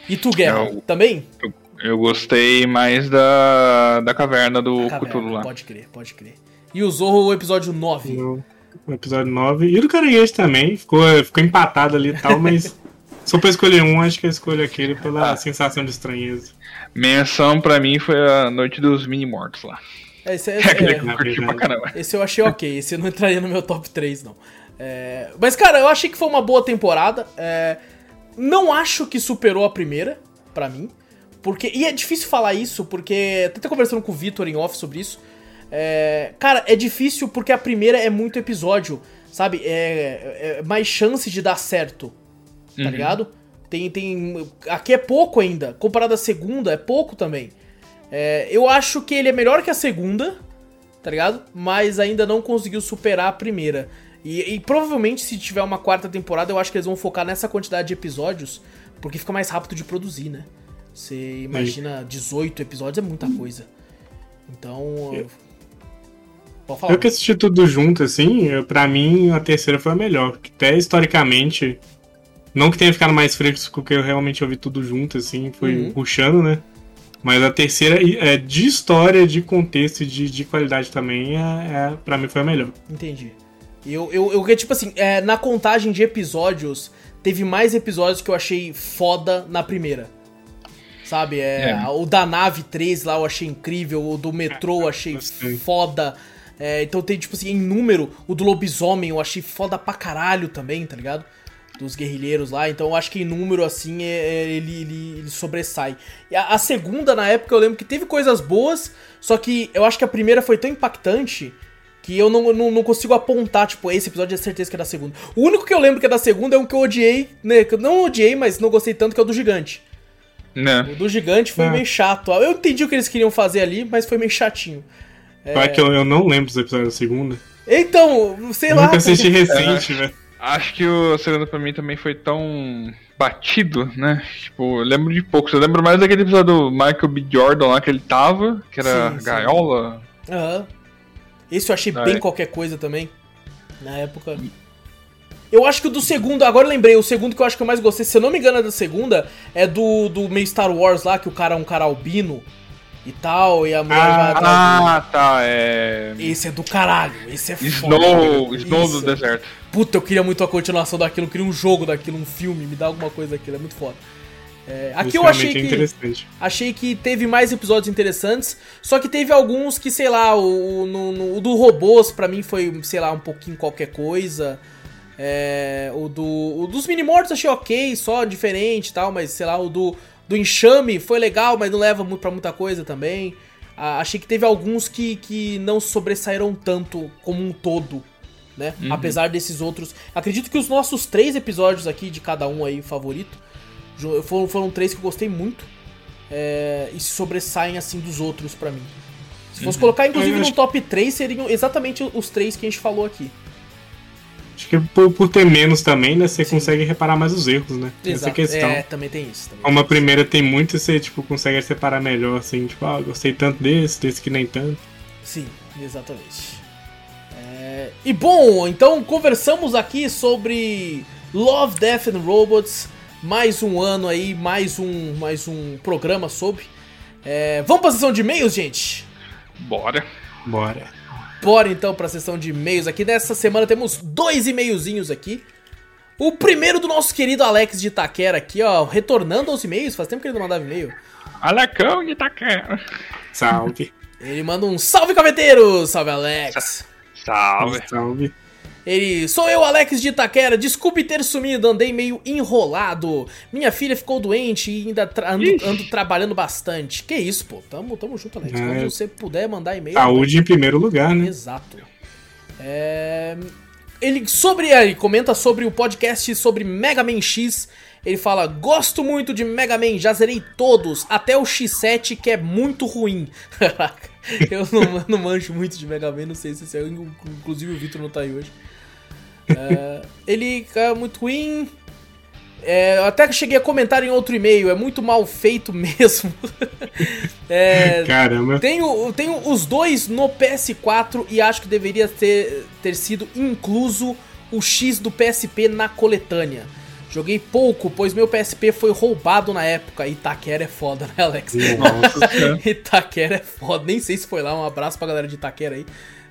E tu, Guerra, também? Eu, eu, gostei mais da, da caverna do caverna, Cthulhu lá. Pode crer, pode crer. E o Zorro, o episódio 9. O episódio 9. E o do Caranguejo também. Ficou, ficou empatado ali e tal, mas... Só pra escolher um, acho que eu escolho aquele pela ah. sensação de estranheza. Menção pra mim foi a Noite dos Mini-Mortos lá. Esse, é, é, é, esse eu achei ok, esse não entraria no meu top 3, não. É, mas, cara, eu achei que foi uma boa temporada. É, não acho que superou a primeira, para mim. Porque. E é difícil falar isso, porque. Até conversando com o Vitor em off sobre isso. É, cara, é difícil porque a primeira é muito episódio, sabe? É, é mais chance de dar certo. Tá uhum. ligado? Tem, tem. Aqui é pouco ainda. Comparado à segunda, é pouco também. É, eu acho que ele é melhor que a segunda, tá ligado? Mas ainda não conseguiu superar a primeira. E, e, provavelmente, se tiver uma quarta temporada, eu acho que eles vão focar nessa quantidade de episódios, porque fica mais rápido de produzir, né? Você imagina 18 episódios, é muita coisa. Então. Eu. Eu que assisti tudo junto, assim, para mim a terceira foi a melhor. Até historicamente. Não que tenha ficado mais fresco, porque eu realmente ouvi tudo junto, assim, foi uhum. puxando, né? Mas a terceira, é, de história, de contexto e de, de qualidade também, é, é, pra mim foi a melhor. Entendi. Eu, eu, eu tipo assim, é, na contagem de episódios, teve mais episódios que eu achei foda na primeira. Sabe? É, é. O da nave 3 lá eu achei incrível, o do metrô eu achei foda. É, então tem, tipo assim, em número, o do lobisomem eu achei foda pra caralho também, tá ligado? Dos guerrilheiros lá. Então eu acho que em número, assim, é, é, ele, ele, ele sobressai. E a, a segunda, na época, eu lembro que teve coisas boas, só que eu acho que a primeira foi tão impactante que eu não, não, não, consigo apontar, tipo, esse episódio é certeza que é da segunda. O único que eu lembro que é da segunda é um que eu odiei, né? Que eu não odiei, mas não gostei tanto, que é o do gigante. Não. O do gigante foi não. meio chato. Eu entendi o que eles queriam fazer ali, mas foi meio chatinho. É, que eu, eu não lembro dos episódios da segunda. Então, sei eu lá. Nunca assisti recente, é, velho. Acho que o segundo pra mim também foi tão batido, né? Tipo, eu lembro de poucos. Eu lembro mais daquele episódio do Michael B. Jordan lá que ele tava, que era sim, gaiola. Aham. Uhum. Esse eu achei ah, bem é. qualquer coisa também. Na época. Eu acho que o do segundo, agora eu lembrei, o segundo que eu acho que eu mais gostei, se eu não me engano, é da segunda, é do, do meio Star Wars lá, que o cara é um cara albino e tal, e a mulher ah, vai atrás Ah, tá, é. Esse é do caralho, esse é Snow, foda. Snow do deserto. Puta, eu queria muito a continuação daquilo, eu queria um jogo daquilo, um filme, me dá alguma coisa daquilo, é muito foda. É, aqui eu achei é que, achei que teve mais episódios interessantes, só que teve alguns que, sei lá, o, no, no, o do robôs para mim foi, sei lá, um pouquinho qualquer coisa. É, o, do, o dos mini-mortos achei ok, só diferente e tal, mas sei lá, o do, do enxame foi legal, mas não leva muito pra muita coisa também. Ah, achei que teve alguns que, que não sobressaíram tanto como um todo, né? Uhum. Apesar desses outros. Acredito que os nossos três episódios aqui, de cada um aí, favorito, foram, foram três que eu gostei muito. É, e se sobressaem assim dos outros para mim. Se fosse uhum. colocar, inclusive, no top 3, seriam exatamente os três que a gente falou aqui. Acho que por, por ter menos também, né? Você Sim. consegue reparar mais os erros, né? Exato. Essa questão. É, também tem isso. Também Uma primeira tem muito, você tipo, consegue separar melhor, assim, tipo, ah, gostei tanto desse, desse que nem tanto. Sim, exatamente. É... E bom, então conversamos aqui sobre Love, Death and Robots. Mais um ano aí, mais um, mais um programa sobre. É... Vamos pra sessão de e-mails, gente? Bora. Bora. Bora então para a sessão de e-mails aqui. Nessa semana temos dois e-mailzinhos aqui. O primeiro do nosso querido Alex de Itaquera aqui, ó, retornando aos e-mails. Faz tempo que ele não mandava e-mail. Alecão de Itaquera. Salve. Ele manda um salve, caveteiro! Salve, Alex! Salve. Salve. Ele, sou eu, Alex de Itaquera, desculpe ter sumido, andei meio enrolado. Minha filha ficou doente e ainda tra ando, ando, trabalhando bastante. Que isso, pô, tamo, tamo junto, Alex. É, Quando você puder mandar e-mail. Saúde em primeiro lugar, né? Exato. É... Ele, sobre, ele comenta sobre o podcast sobre Mega Man X. Ele fala: Gosto muito de Mega Man, já zerei todos, até o X7 que é muito ruim. eu não, não manjo muito de Mega Man, não sei se é. Inclusive o Victor não tá aí hoje. É, ele é muito ruim. É, até que cheguei a comentar em outro e-mail, é muito mal feito mesmo. é, Caramba. Tenho, tenho os dois no PS4 e acho que deveria ter, ter sido incluso o X do PSP na coletânea. Joguei pouco, pois meu PSP foi roubado na época. Itaquera é foda, né, Alex? Nossa, Itaquera é foda. Nem sei se foi lá. Um abraço pra galera de Itaquera aí.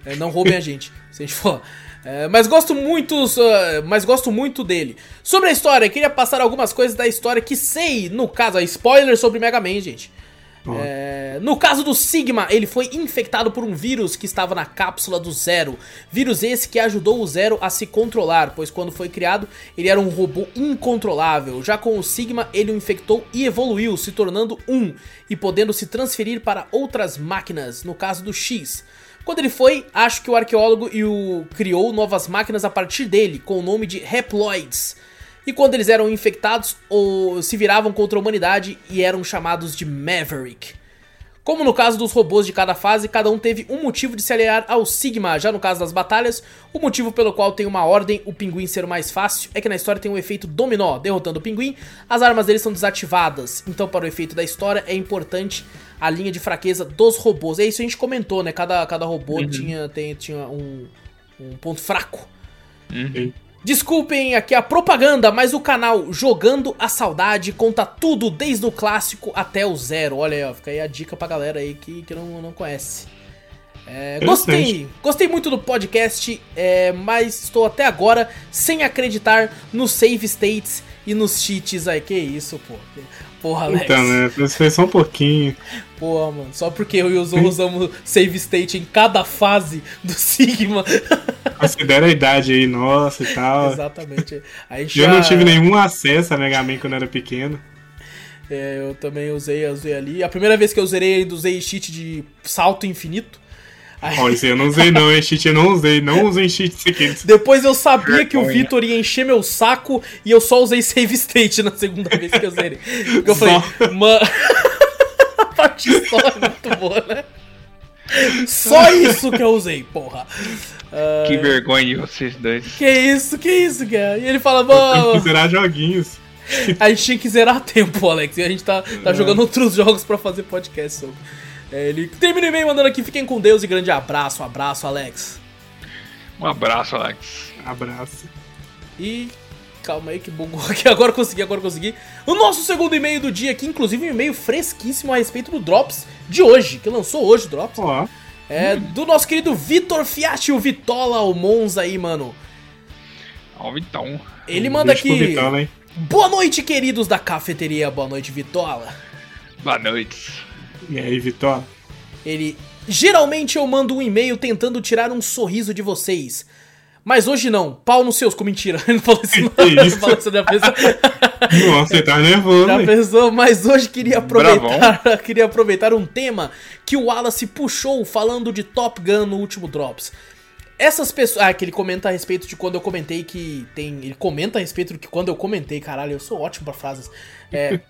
É, não roubem a gente, se a gente for. É, mas gosto muito, uh, mas gosto muito dele. Sobre a história, queria passar algumas coisas da história que sei, no caso, a spoiler sobre Mega Man, gente. É, no caso do Sigma, ele foi infectado por um vírus que estava na cápsula do Zero. Vírus esse que ajudou o Zero a se controlar, pois quando foi criado, ele era um robô incontrolável. Já com o Sigma, ele o infectou e evoluiu, se tornando um e podendo se transferir para outras máquinas, no caso do X. Quando ele foi, acho que o arqueólogo e o criou novas máquinas a partir dele, com o nome de Reploids. E quando eles eram infectados, ou se viravam contra a humanidade e eram chamados de Maverick. Como no caso dos robôs de cada fase, cada um teve um motivo de se aliar ao Sigma. Já no caso das batalhas, o motivo pelo qual tem uma ordem, o pinguim ser o mais fácil, é que na história tem um efeito dominó. Derrotando o pinguim, as armas dele são desativadas. Então, para o efeito da história, é importante a linha de fraqueza dos robôs. É isso a gente comentou, né? Cada, cada robô uhum. tinha, tem, tinha um, um ponto fraco. Uhum. Desculpem aqui a propaganda, mas o canal Jogando a Saudade conta tudo desde o clássico até o zero. Olha aí, ó, fica aí a dica pra galera aí que, que não, não conhece. É, gostei, gostei muito do podcast, é, mas estou até agora sem acreditar nos save states e nos cheats aí. Que isso, pô. Porra, Alex. Então, né? Foi só um pouquinho. Porra, mano. Só porque eu e o Zou usamos save state em cada fase do Sigma. Considera a idade aí, nossa e tal. Exatamente. Aí já... Eu não tive nenhum acesso a Mega Man quando era pequeno. É, eu também usei, usei ali. A primeira vez que eu zerei ainda usei cheat de salto infinito. Olha, eu não usei não, hein, cheat, eu não usei, não usei cheat seguinte. Depois eu sabia que o Vitor ia encher meu saco e eu só usei save state na segunda vez que eu zerei. Porque eu falei, mano. a parte é muito boa, né? Só isso que eu usei, porra. Uh... Que vergonha de vocês dois. Que isso, que isso, cara? E ele fala, mano. zerar joguinhos. A gente tinha que zerar tempo, Alex. E a gente tá, tá é. jogando outros jogos pra fazer podcast sobre. É, ele termina o e-mail mandando aqui, fiquem com Deus e grande abraço. Um abraço, Alex. Um abraço, Alex. Abraço. E calma aí que bugou aqui. Agora consegui, agora consegui. O nosso segundo e-mail do dia aqui, inclusive um e-mail fresquíssimo a respeito do Drops de hoje, que lançou hoje o Drops. Ó. É hum. do nosso querido Vitor Fiat, o Vitola, o Monza aí, mano. Ó, o Vitão. Ele manda aqui. Vitão, Boa noite, queridos da cafeteria. Boa noite, Vitola. Boa noite. E aí, Vitória? Ele. Geralmente eu mando um e-mail tentando tirar um sorriso de vocês. Mas hoje não, pau nos seus, com mentira. Ele não falou isso, não. Que Ele isso? falou já pensou. Nossa, você tá nervoso, Já pensou, mas hoje queria aproveitar, queria aproveitar um tema que o Wallace puxou falando de Top Gun no último Drops. Essas pessoas. Ah, que ele comenta a respeito de quando eu comentei que tem. Ele comenta a respeito do que quando eu comentei, caralho, eu sou ótimo pra frases. É.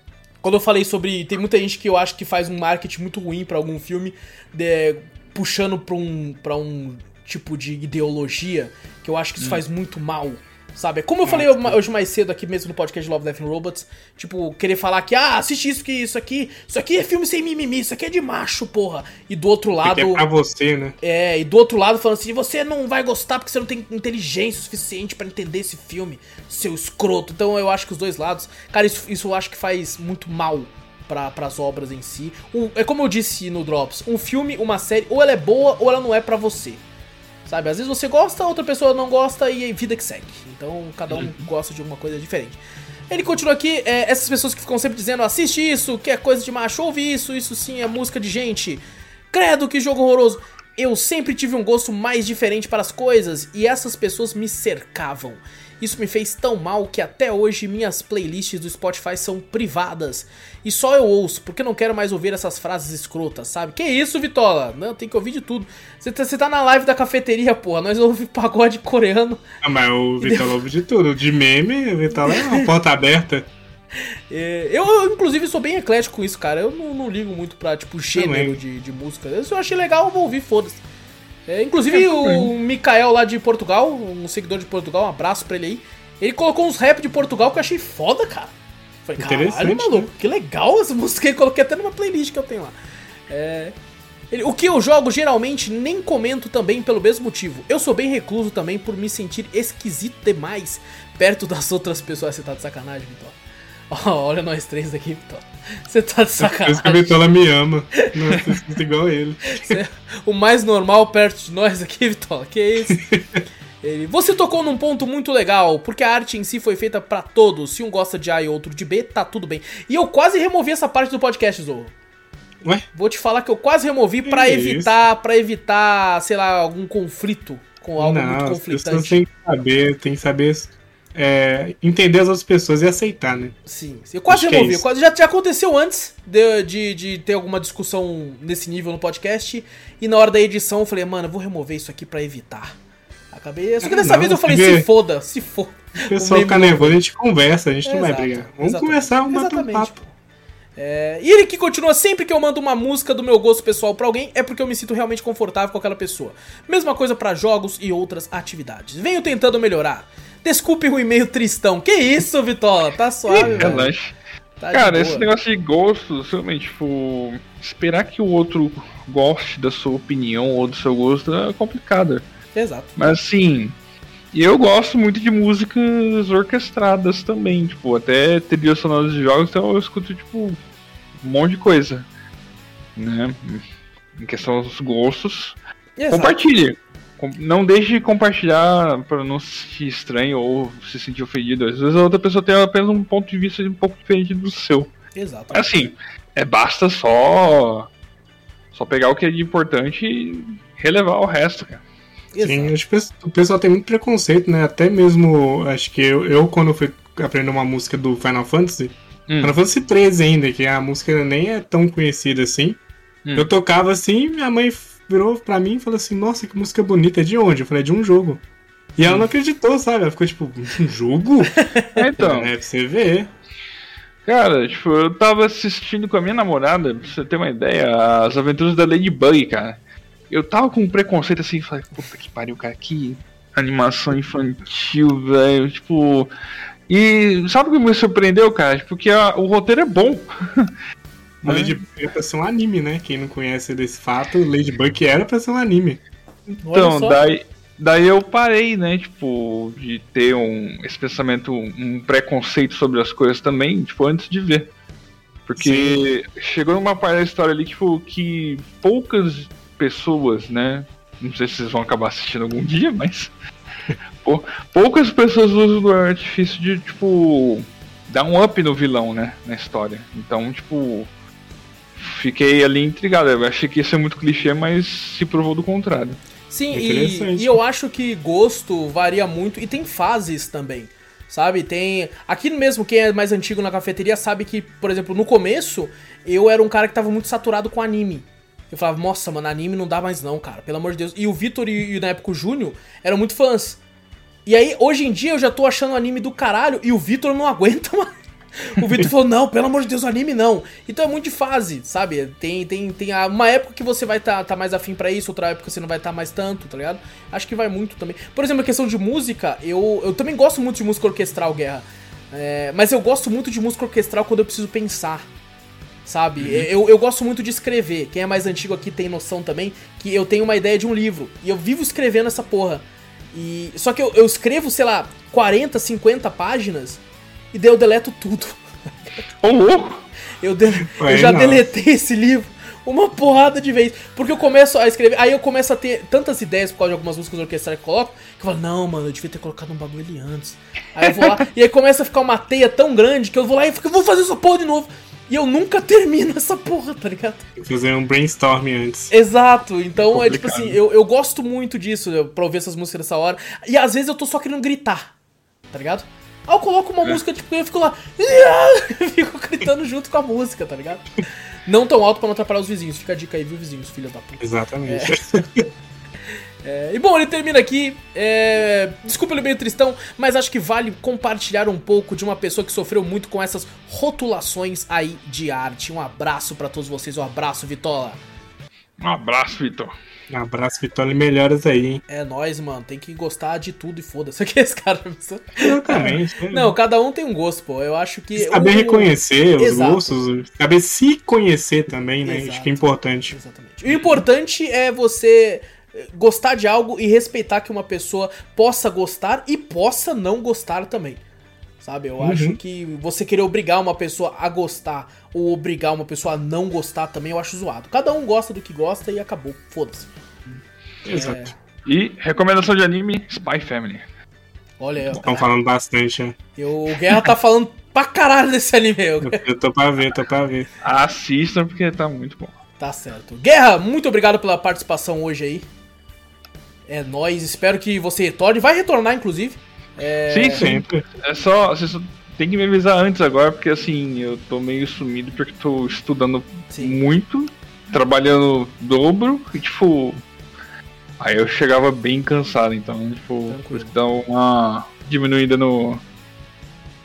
quando eu falei sobre. Tem muita gente que eu acho que faz um marketing muito ruim pra algum filme, de- puxando pra um, pra um tipo de ideologia, que eu acho que isso faz muito mal. Sabe? É Como eu falei hoje mais cedo aqui mesmo no podcast Love, Death and Robots, tipo, querer falar que, ah, assiste isso, que isso aqui, isso aqui é filme sem mimimi, isso aqui é de macho, porra. E do outro lado. Que é pra você, né? É, e do outro lado falando assim, você não vai gostar porque você não tem inteligência suficiente pra entender esse filme, seu escroto. Então eu acho que os dois lados, cara, isso, isso eu acho que faz muito mal para as obras em si. Um- é como eu disse no Drops, um filme, uma série, ou ela é boa ou ela não é pra você. Sabe, às vezes você gosta, outra pessoa não gosta e é vida que segue. Então cada um gosta de uma coisa diferente. Ele continua aqui, é, essas pessoas que ficam sempre dizendo, assiste isso, que é coisa de macho, ouve isso, isso sim é música de gente. Credo, que jogo horroroso. Eu sempre tive um gosto mais diferente para as coisas e essas pessoas me cercavam. Isso me fez tão mal que até hoje minhas playlists do Spotify são privadas. E só eu ouço, porque não quero mais ouvir essas frases escrotas, sabe? Que isso, Vitola? Não, tem que ouvir de tudo. Você tá, tá na live da cafeteria, porra. Nós ouvimos pagode coreano. Ah, mas o Vitória ouve de tudo. De meme, o Vitória é uma porta aberta. É, eu, inclusive, sou bem eclético com isso, cara. Eu não, não ligo muito pra, tipo, gênero de, de música. Se eu achei legal, eu vou ouvir, foda-se. É, inclusive, É, o. Mikael lá de Portugal, um seguidor de Portugal, um abraço pra ele aí. Ele colocou uns rap de Portugal que eu achei foda, cara. Falei, caralho, Interessante, maluco, que legal essa música. Coloquei até numa playlist que eu tenho lá. É, ele- o que eu jogo geralmente nem comento também pelo mesmo motivo. Eu sou bem recluso também por me sentir esquisito demais perto das outras pessoas. Você tá de sacanagem, Vitor? Ó, olha nós três aqui. Você tá de Por isso que sacanagem. Vitória me ama. Eu sinto igual ele. Você é o mais normal perto de nós aqui, Vitor. Que isso? Ele, você tocou num ponto muito legal, porque a arte em si foi feita pra todos. Se um gosta de A e outro de B, tá tudo bem. E eu quase removi essa parte do podcast, Zorro. Ué? Vou te falar que eu quase removi pra Que evitar, para evitar, sei lá, algum conflito com algo muito Não, pessoas conflitante. têm que saber, tem que saber é, entender as outras pessoas e aceitar, né? Sim, eu quase Acho é removi. isso. quase, já, já aconteceu antes de, de, de ter alguma discussão nesse nível no podcast. E na hora da edição eu falei, mano, eu vou remover isso aqui pra evitar. Acabei. Só que dessa não, vez eu falei, porque- se foda, se foda. O pessoal fica nervoso, a gente conversa, a gente não vai Exato, brigar. Vamos exatamente. conversar, vamos bater um papo. É, e ele que continua sempre que eu mando uma música do meu gosto pessoal pra alguém é porque eu me sinto realmente confortável com aquela pessoa. Mesma coisa pra jogos e outras atividades. Venho tentando melhorar. Desculpe o e-mail tristão. Que isso, Vitola? Tá suave. Relaxa. Tá de Cara, esse negócio de gostos, realmente, tipo, esperar que o outro goste da sua opinião ou do seu gosto é complicado. Exato. Mas assim, eu gosto muito de músicas orquestradas também, tipo, até trilhas sonoras de jogos, então eu escuto, tipo, um monte de coisa. Né? Em questão dos gostos. Exato. Compartilhe. Não deixe de compartilhar para não se sentir estranho ou se sentir ofendido. Às vezes a outra pessoa tem apenas um ponto de vista um pouco diferente do seu. Exato. Assim, é basta só só pegar o que é de importante e relevar o resto, cara. Sim, acho que o pessoal tem muito preconceito, né? Até mesmo, acho que eu, eu quando fui aprender uma música do Final Fantasy, Hum. Final Fantasy 13 ainda, que a música nem é tão conhecida assim. Hum. Eu tocava assim, minha mãe virou pra mim e falou assim, nossa, que música bonita, é de onde? Eu falei, é de um jogo. E ela não acreditou, sabe? Ela ficou tipo, um jogo? Então, É, pra você ver. cara, tipo, eu tava assistindo com a minha namorada, pra você ter uma ideia, as aventuras da Ladybug, cara. Eu tava com um preconceito assim, falei, puta que pariu, cara, que animação infantil, velho, tipo. E sabe o que me surpreendeu, cara? Porque a- o roteiro é bom. A Né? Ladybug era pra ser um anime, né? Quem não conhece desse fato, Ladybug era pra ser um anime. Então, daí, daí eu parei, né, tipo, de ter um, esse pensamento, um preconceito sobre as coisas também, tipo, antes de ver. Porque chegou numa parte da história ali, tipo, que poucas pessoas, né, não sei se vocês vão acabar assistindo algum dia, mas... pou- poucas pessoas usam o artifício de, tipo, dá um up no vilão, né? Na história. Então, tipo. Fiquei ali intrigado. Eu achei que ia ser muito clichê, mas se provou do contrário. Sim, e, e eu acho que gosto varia muito e tem fases também. Sabe? Tem. Aqui mesmo, quem é mais antigo na cafeteria sabe que, por exemplo, no começo, eu era um cara que tava muito saturado com anime. Eu falava, nossa, mano, anime não dá mais não, cara, pelo amor de Deus. E o Vitor e, e na época o Júnior eram muito fãs. E aí, hoje em dia, eu já tô achando anime do caralho e o Vitor não aguenta mais. O Vitor falou, não, pelo amor de Deus, anime não. Então é muito de fase, sabe? Tem, tem, tem uma época que você vai estar tá, tá mais afim para isso, outra época você não vai estar tá mais tanto, tá ligado? Acho que vai muito também. Por exemplo, a questão de música, eu, eu também gosto muito de música orquestral, Guerra. É, mas eu gosto muito de música orquestral quando eu preciso pensar. Sabe? Uhum. Eu, eu gosto muito de escrever. Quem é mais antigo aqui tem noção também que eu tenho uma ideia de um livro. E eu vivo escrevendo essa porra. E, só que eu, eu escrevo, sei lá, 40, 50 páginas e daí eu deleto tudo. Ô, louco! Eu, de... eu já não. deletei esse livro uma porrada de vez. Porque eu começo a escrever, aí eu começo a ter tantas ideias por causa de algumas músicas orquestrais que eu coloco, que eu falo, não, mano, eu devia ter colocado um bagulho ali antes. Aí eu vou lá, e aí começa a ficar uma teia tão grande que eu vou lá e fico, vou fazer essa porra de novo. E eu nunca termino essa porra, tá ligado? Fazer um brainstorm antes. Exato. Então é, é tipo assim, eu, eu gosto muito disso, pra ouvir essas músicas nessa hora. E às vezes eu tô só querendo gritar, tá ligado? Aí eu coloco uma é. música, tipo, eu fico lá. Eu fico gritando junto com a música, tá ligado? Não tão alto pra não atrapalhar os vizinhos. Fica a dica aí, viu, vizinhos, filha da puta. Exatamente. É. É, e bom, ele termina aqui. É, desculpa ele meio tristão, mas acho que vale compartilhar um pouco de uma pessoa que sofreu muito com essas rotulações aí de arte. Um abraço para todos vocês, um abraço, Vitola. Um abraço, Vitor. Um abraço, Vitória, e melhoras aí, hein? É nóis, mano. Tem que gostar de tudo e foda-se. Aqui esse cara. Exatamente. É. Não, cada um tem um gosto, pô. Eu acho que. Saber o... reconhecer os Exato. gostos, saber se conhecer também, né? Exato. Acho que é importante. Exatamente. O importante é você gostar de algo e respeitar que uma pessoa possa gostar e possa não gostar também. Sabe? Eu uhum. acho que você querer obrigar uma pessoa a gostar ou obrigar uma pessoa a não gostar também eu acho zoado. Cada um gosta do que gosta e acabou. Foda-se. Exato. É... E recomendação de anime: Spy Family. Olha, Estão falando bastante, né? Eu, o Guerra tá falando pra caralho desse anime. Eu, eu tô pra ver, tô pra ver. Assistam porque tá muito bom. Tá certo. Guerra, muito obrigado pela participação hoje aí. É nóis, espero que você retorne. Vai retornar, inclusive. É... Sim, sempre. É só. Você só tem que me avisar antes agora, porque assim, eu tô meio sumido porque tô estudando Sim. muito, trabalhando dobro e tipo. Aí eu chegava bem cansado, então, tipo, por isso que dá uma diminuída no.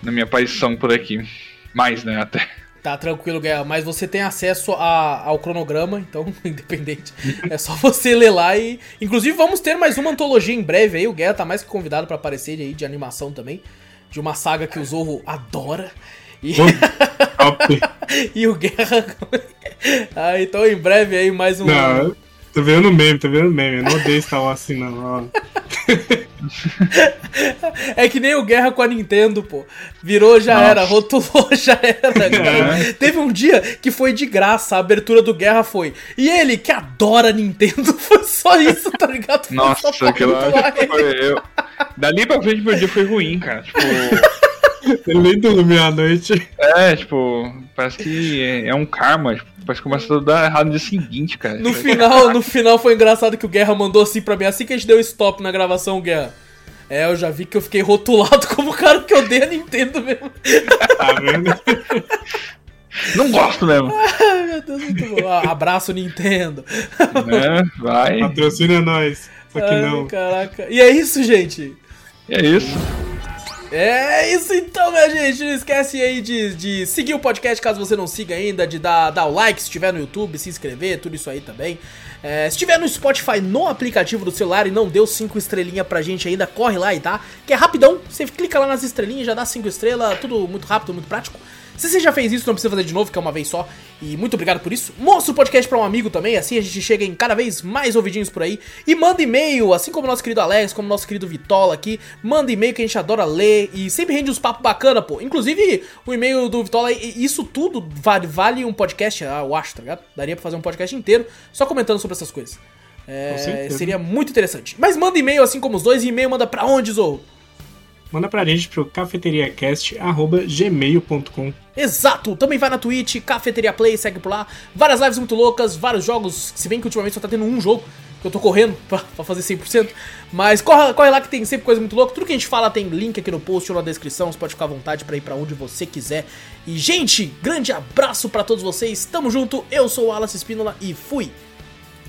Na minha aparição por aqui. Mais, né, até. Tá tranquilo, Guerra, mas você tem acesso a, ao cronograma, então, independente. É só você ler lá e. Inclusive, vamos ter mais uma antologia em breve aí. O Guerra tá mais que convidado para aparecer aí, de animação também. De uma saga que o Zorro adora. E, e o Guerra. ah, então, em breve aí, mais um. Não, tô vendo meme, tô vendo meme. Eu não odeio Star Wars assim, não. é que nem o Guerra com a Nintendo, pô. Virou, já Nossa. era, rotulou, já era. É. Teve um dia que foi de graça, a abertura do Guerra foi. E ele, que adora Nintendo, foi só isso, tá ligado? Foi Nossa, aquilo foi eu. Dali pra frente meu dia foi ruim, cara. Tipo. Ele nem dormiu à noite. É, tipo, parece que é, é um karma. Tipo, parece que começa a dar errado no dia seguinte, cara. No final, no final foi engraçado que o Guerra mandou assim pra mim, assim que a gente deu stop na gravação, Guerra. É, eu já vi que eu fiquei rotulado como o cara que odeia a Nintendo mesmo. Tá vendo? Não gosto mesmo. Ai, meu Deus, muito bom. Ah, abraço, Nintendo. É, vai. Patrocina nós. Só que Ai, não. Caraca. E é isso, gente. É isso. É isso então, minha gente. Não esquece aí de, de seguir o podcast caso você não siga ainda, de dar, dar o like se estiver no YouTube, se inscrever, tudo isso aí também. É, se estiver no Spotify no aplicativo do celular e não deu 5 estrelinhas pra gente ainda, corre lá e tá. Que é rapidão, você clica lá nas estrelinhas, já dá 5 estrelas, tudo muito rápido, muito prático. Se você já fez isso, não precisa fazer de novo, que é uma vez só. E muito obrigado por isso. Mostra o podcast pra um amigo também, assim a gente chega em cada vez mais ouvidinhos por aí. E manda e-mail, assim como o nosso querido Alex, como nosso querido Vitola aqui. Manda e-mail que a gente adora ler e sempre rende uns papos bacana, pô. Inclusive, o e-mail do Vitola, isso tudo vale, vale um podcast, ah, eu acho, tá ligado? Daria pra fazer um podcast inteiro só comentando sobre essas coisas. É, seria muito interessante. Mas manda e-mail assim como os dois, e e-mail manda pra onde, Zorro? Manda pra gente pro cafeteriacast.gmail.com. Exato! Também vai na Twitch, Cafeteria Play, segue por lá. Várias lives muito loucas, vários jogos, se bem que ultimamente só tá tendo um jogo, que eu tô correndo pra, pra fazer 100%. Mas corre, corre lá que tem sempre coisa muito louca. Tudo que a gente fala tem link aqui no post ou na descrição, você pode ficar à vontade pra ir pra onde você quiser. E, gente, grande abraço pra todos vocês, tamo junto, eu sou o Alas Espínola e fui!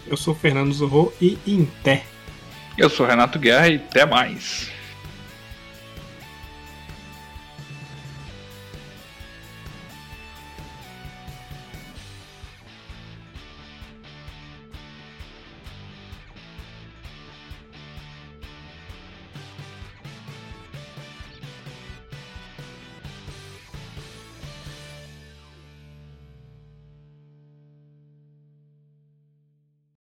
Eu sou o Fernando Zorro e Inter. Eu sou o Renato Guerra e até mais.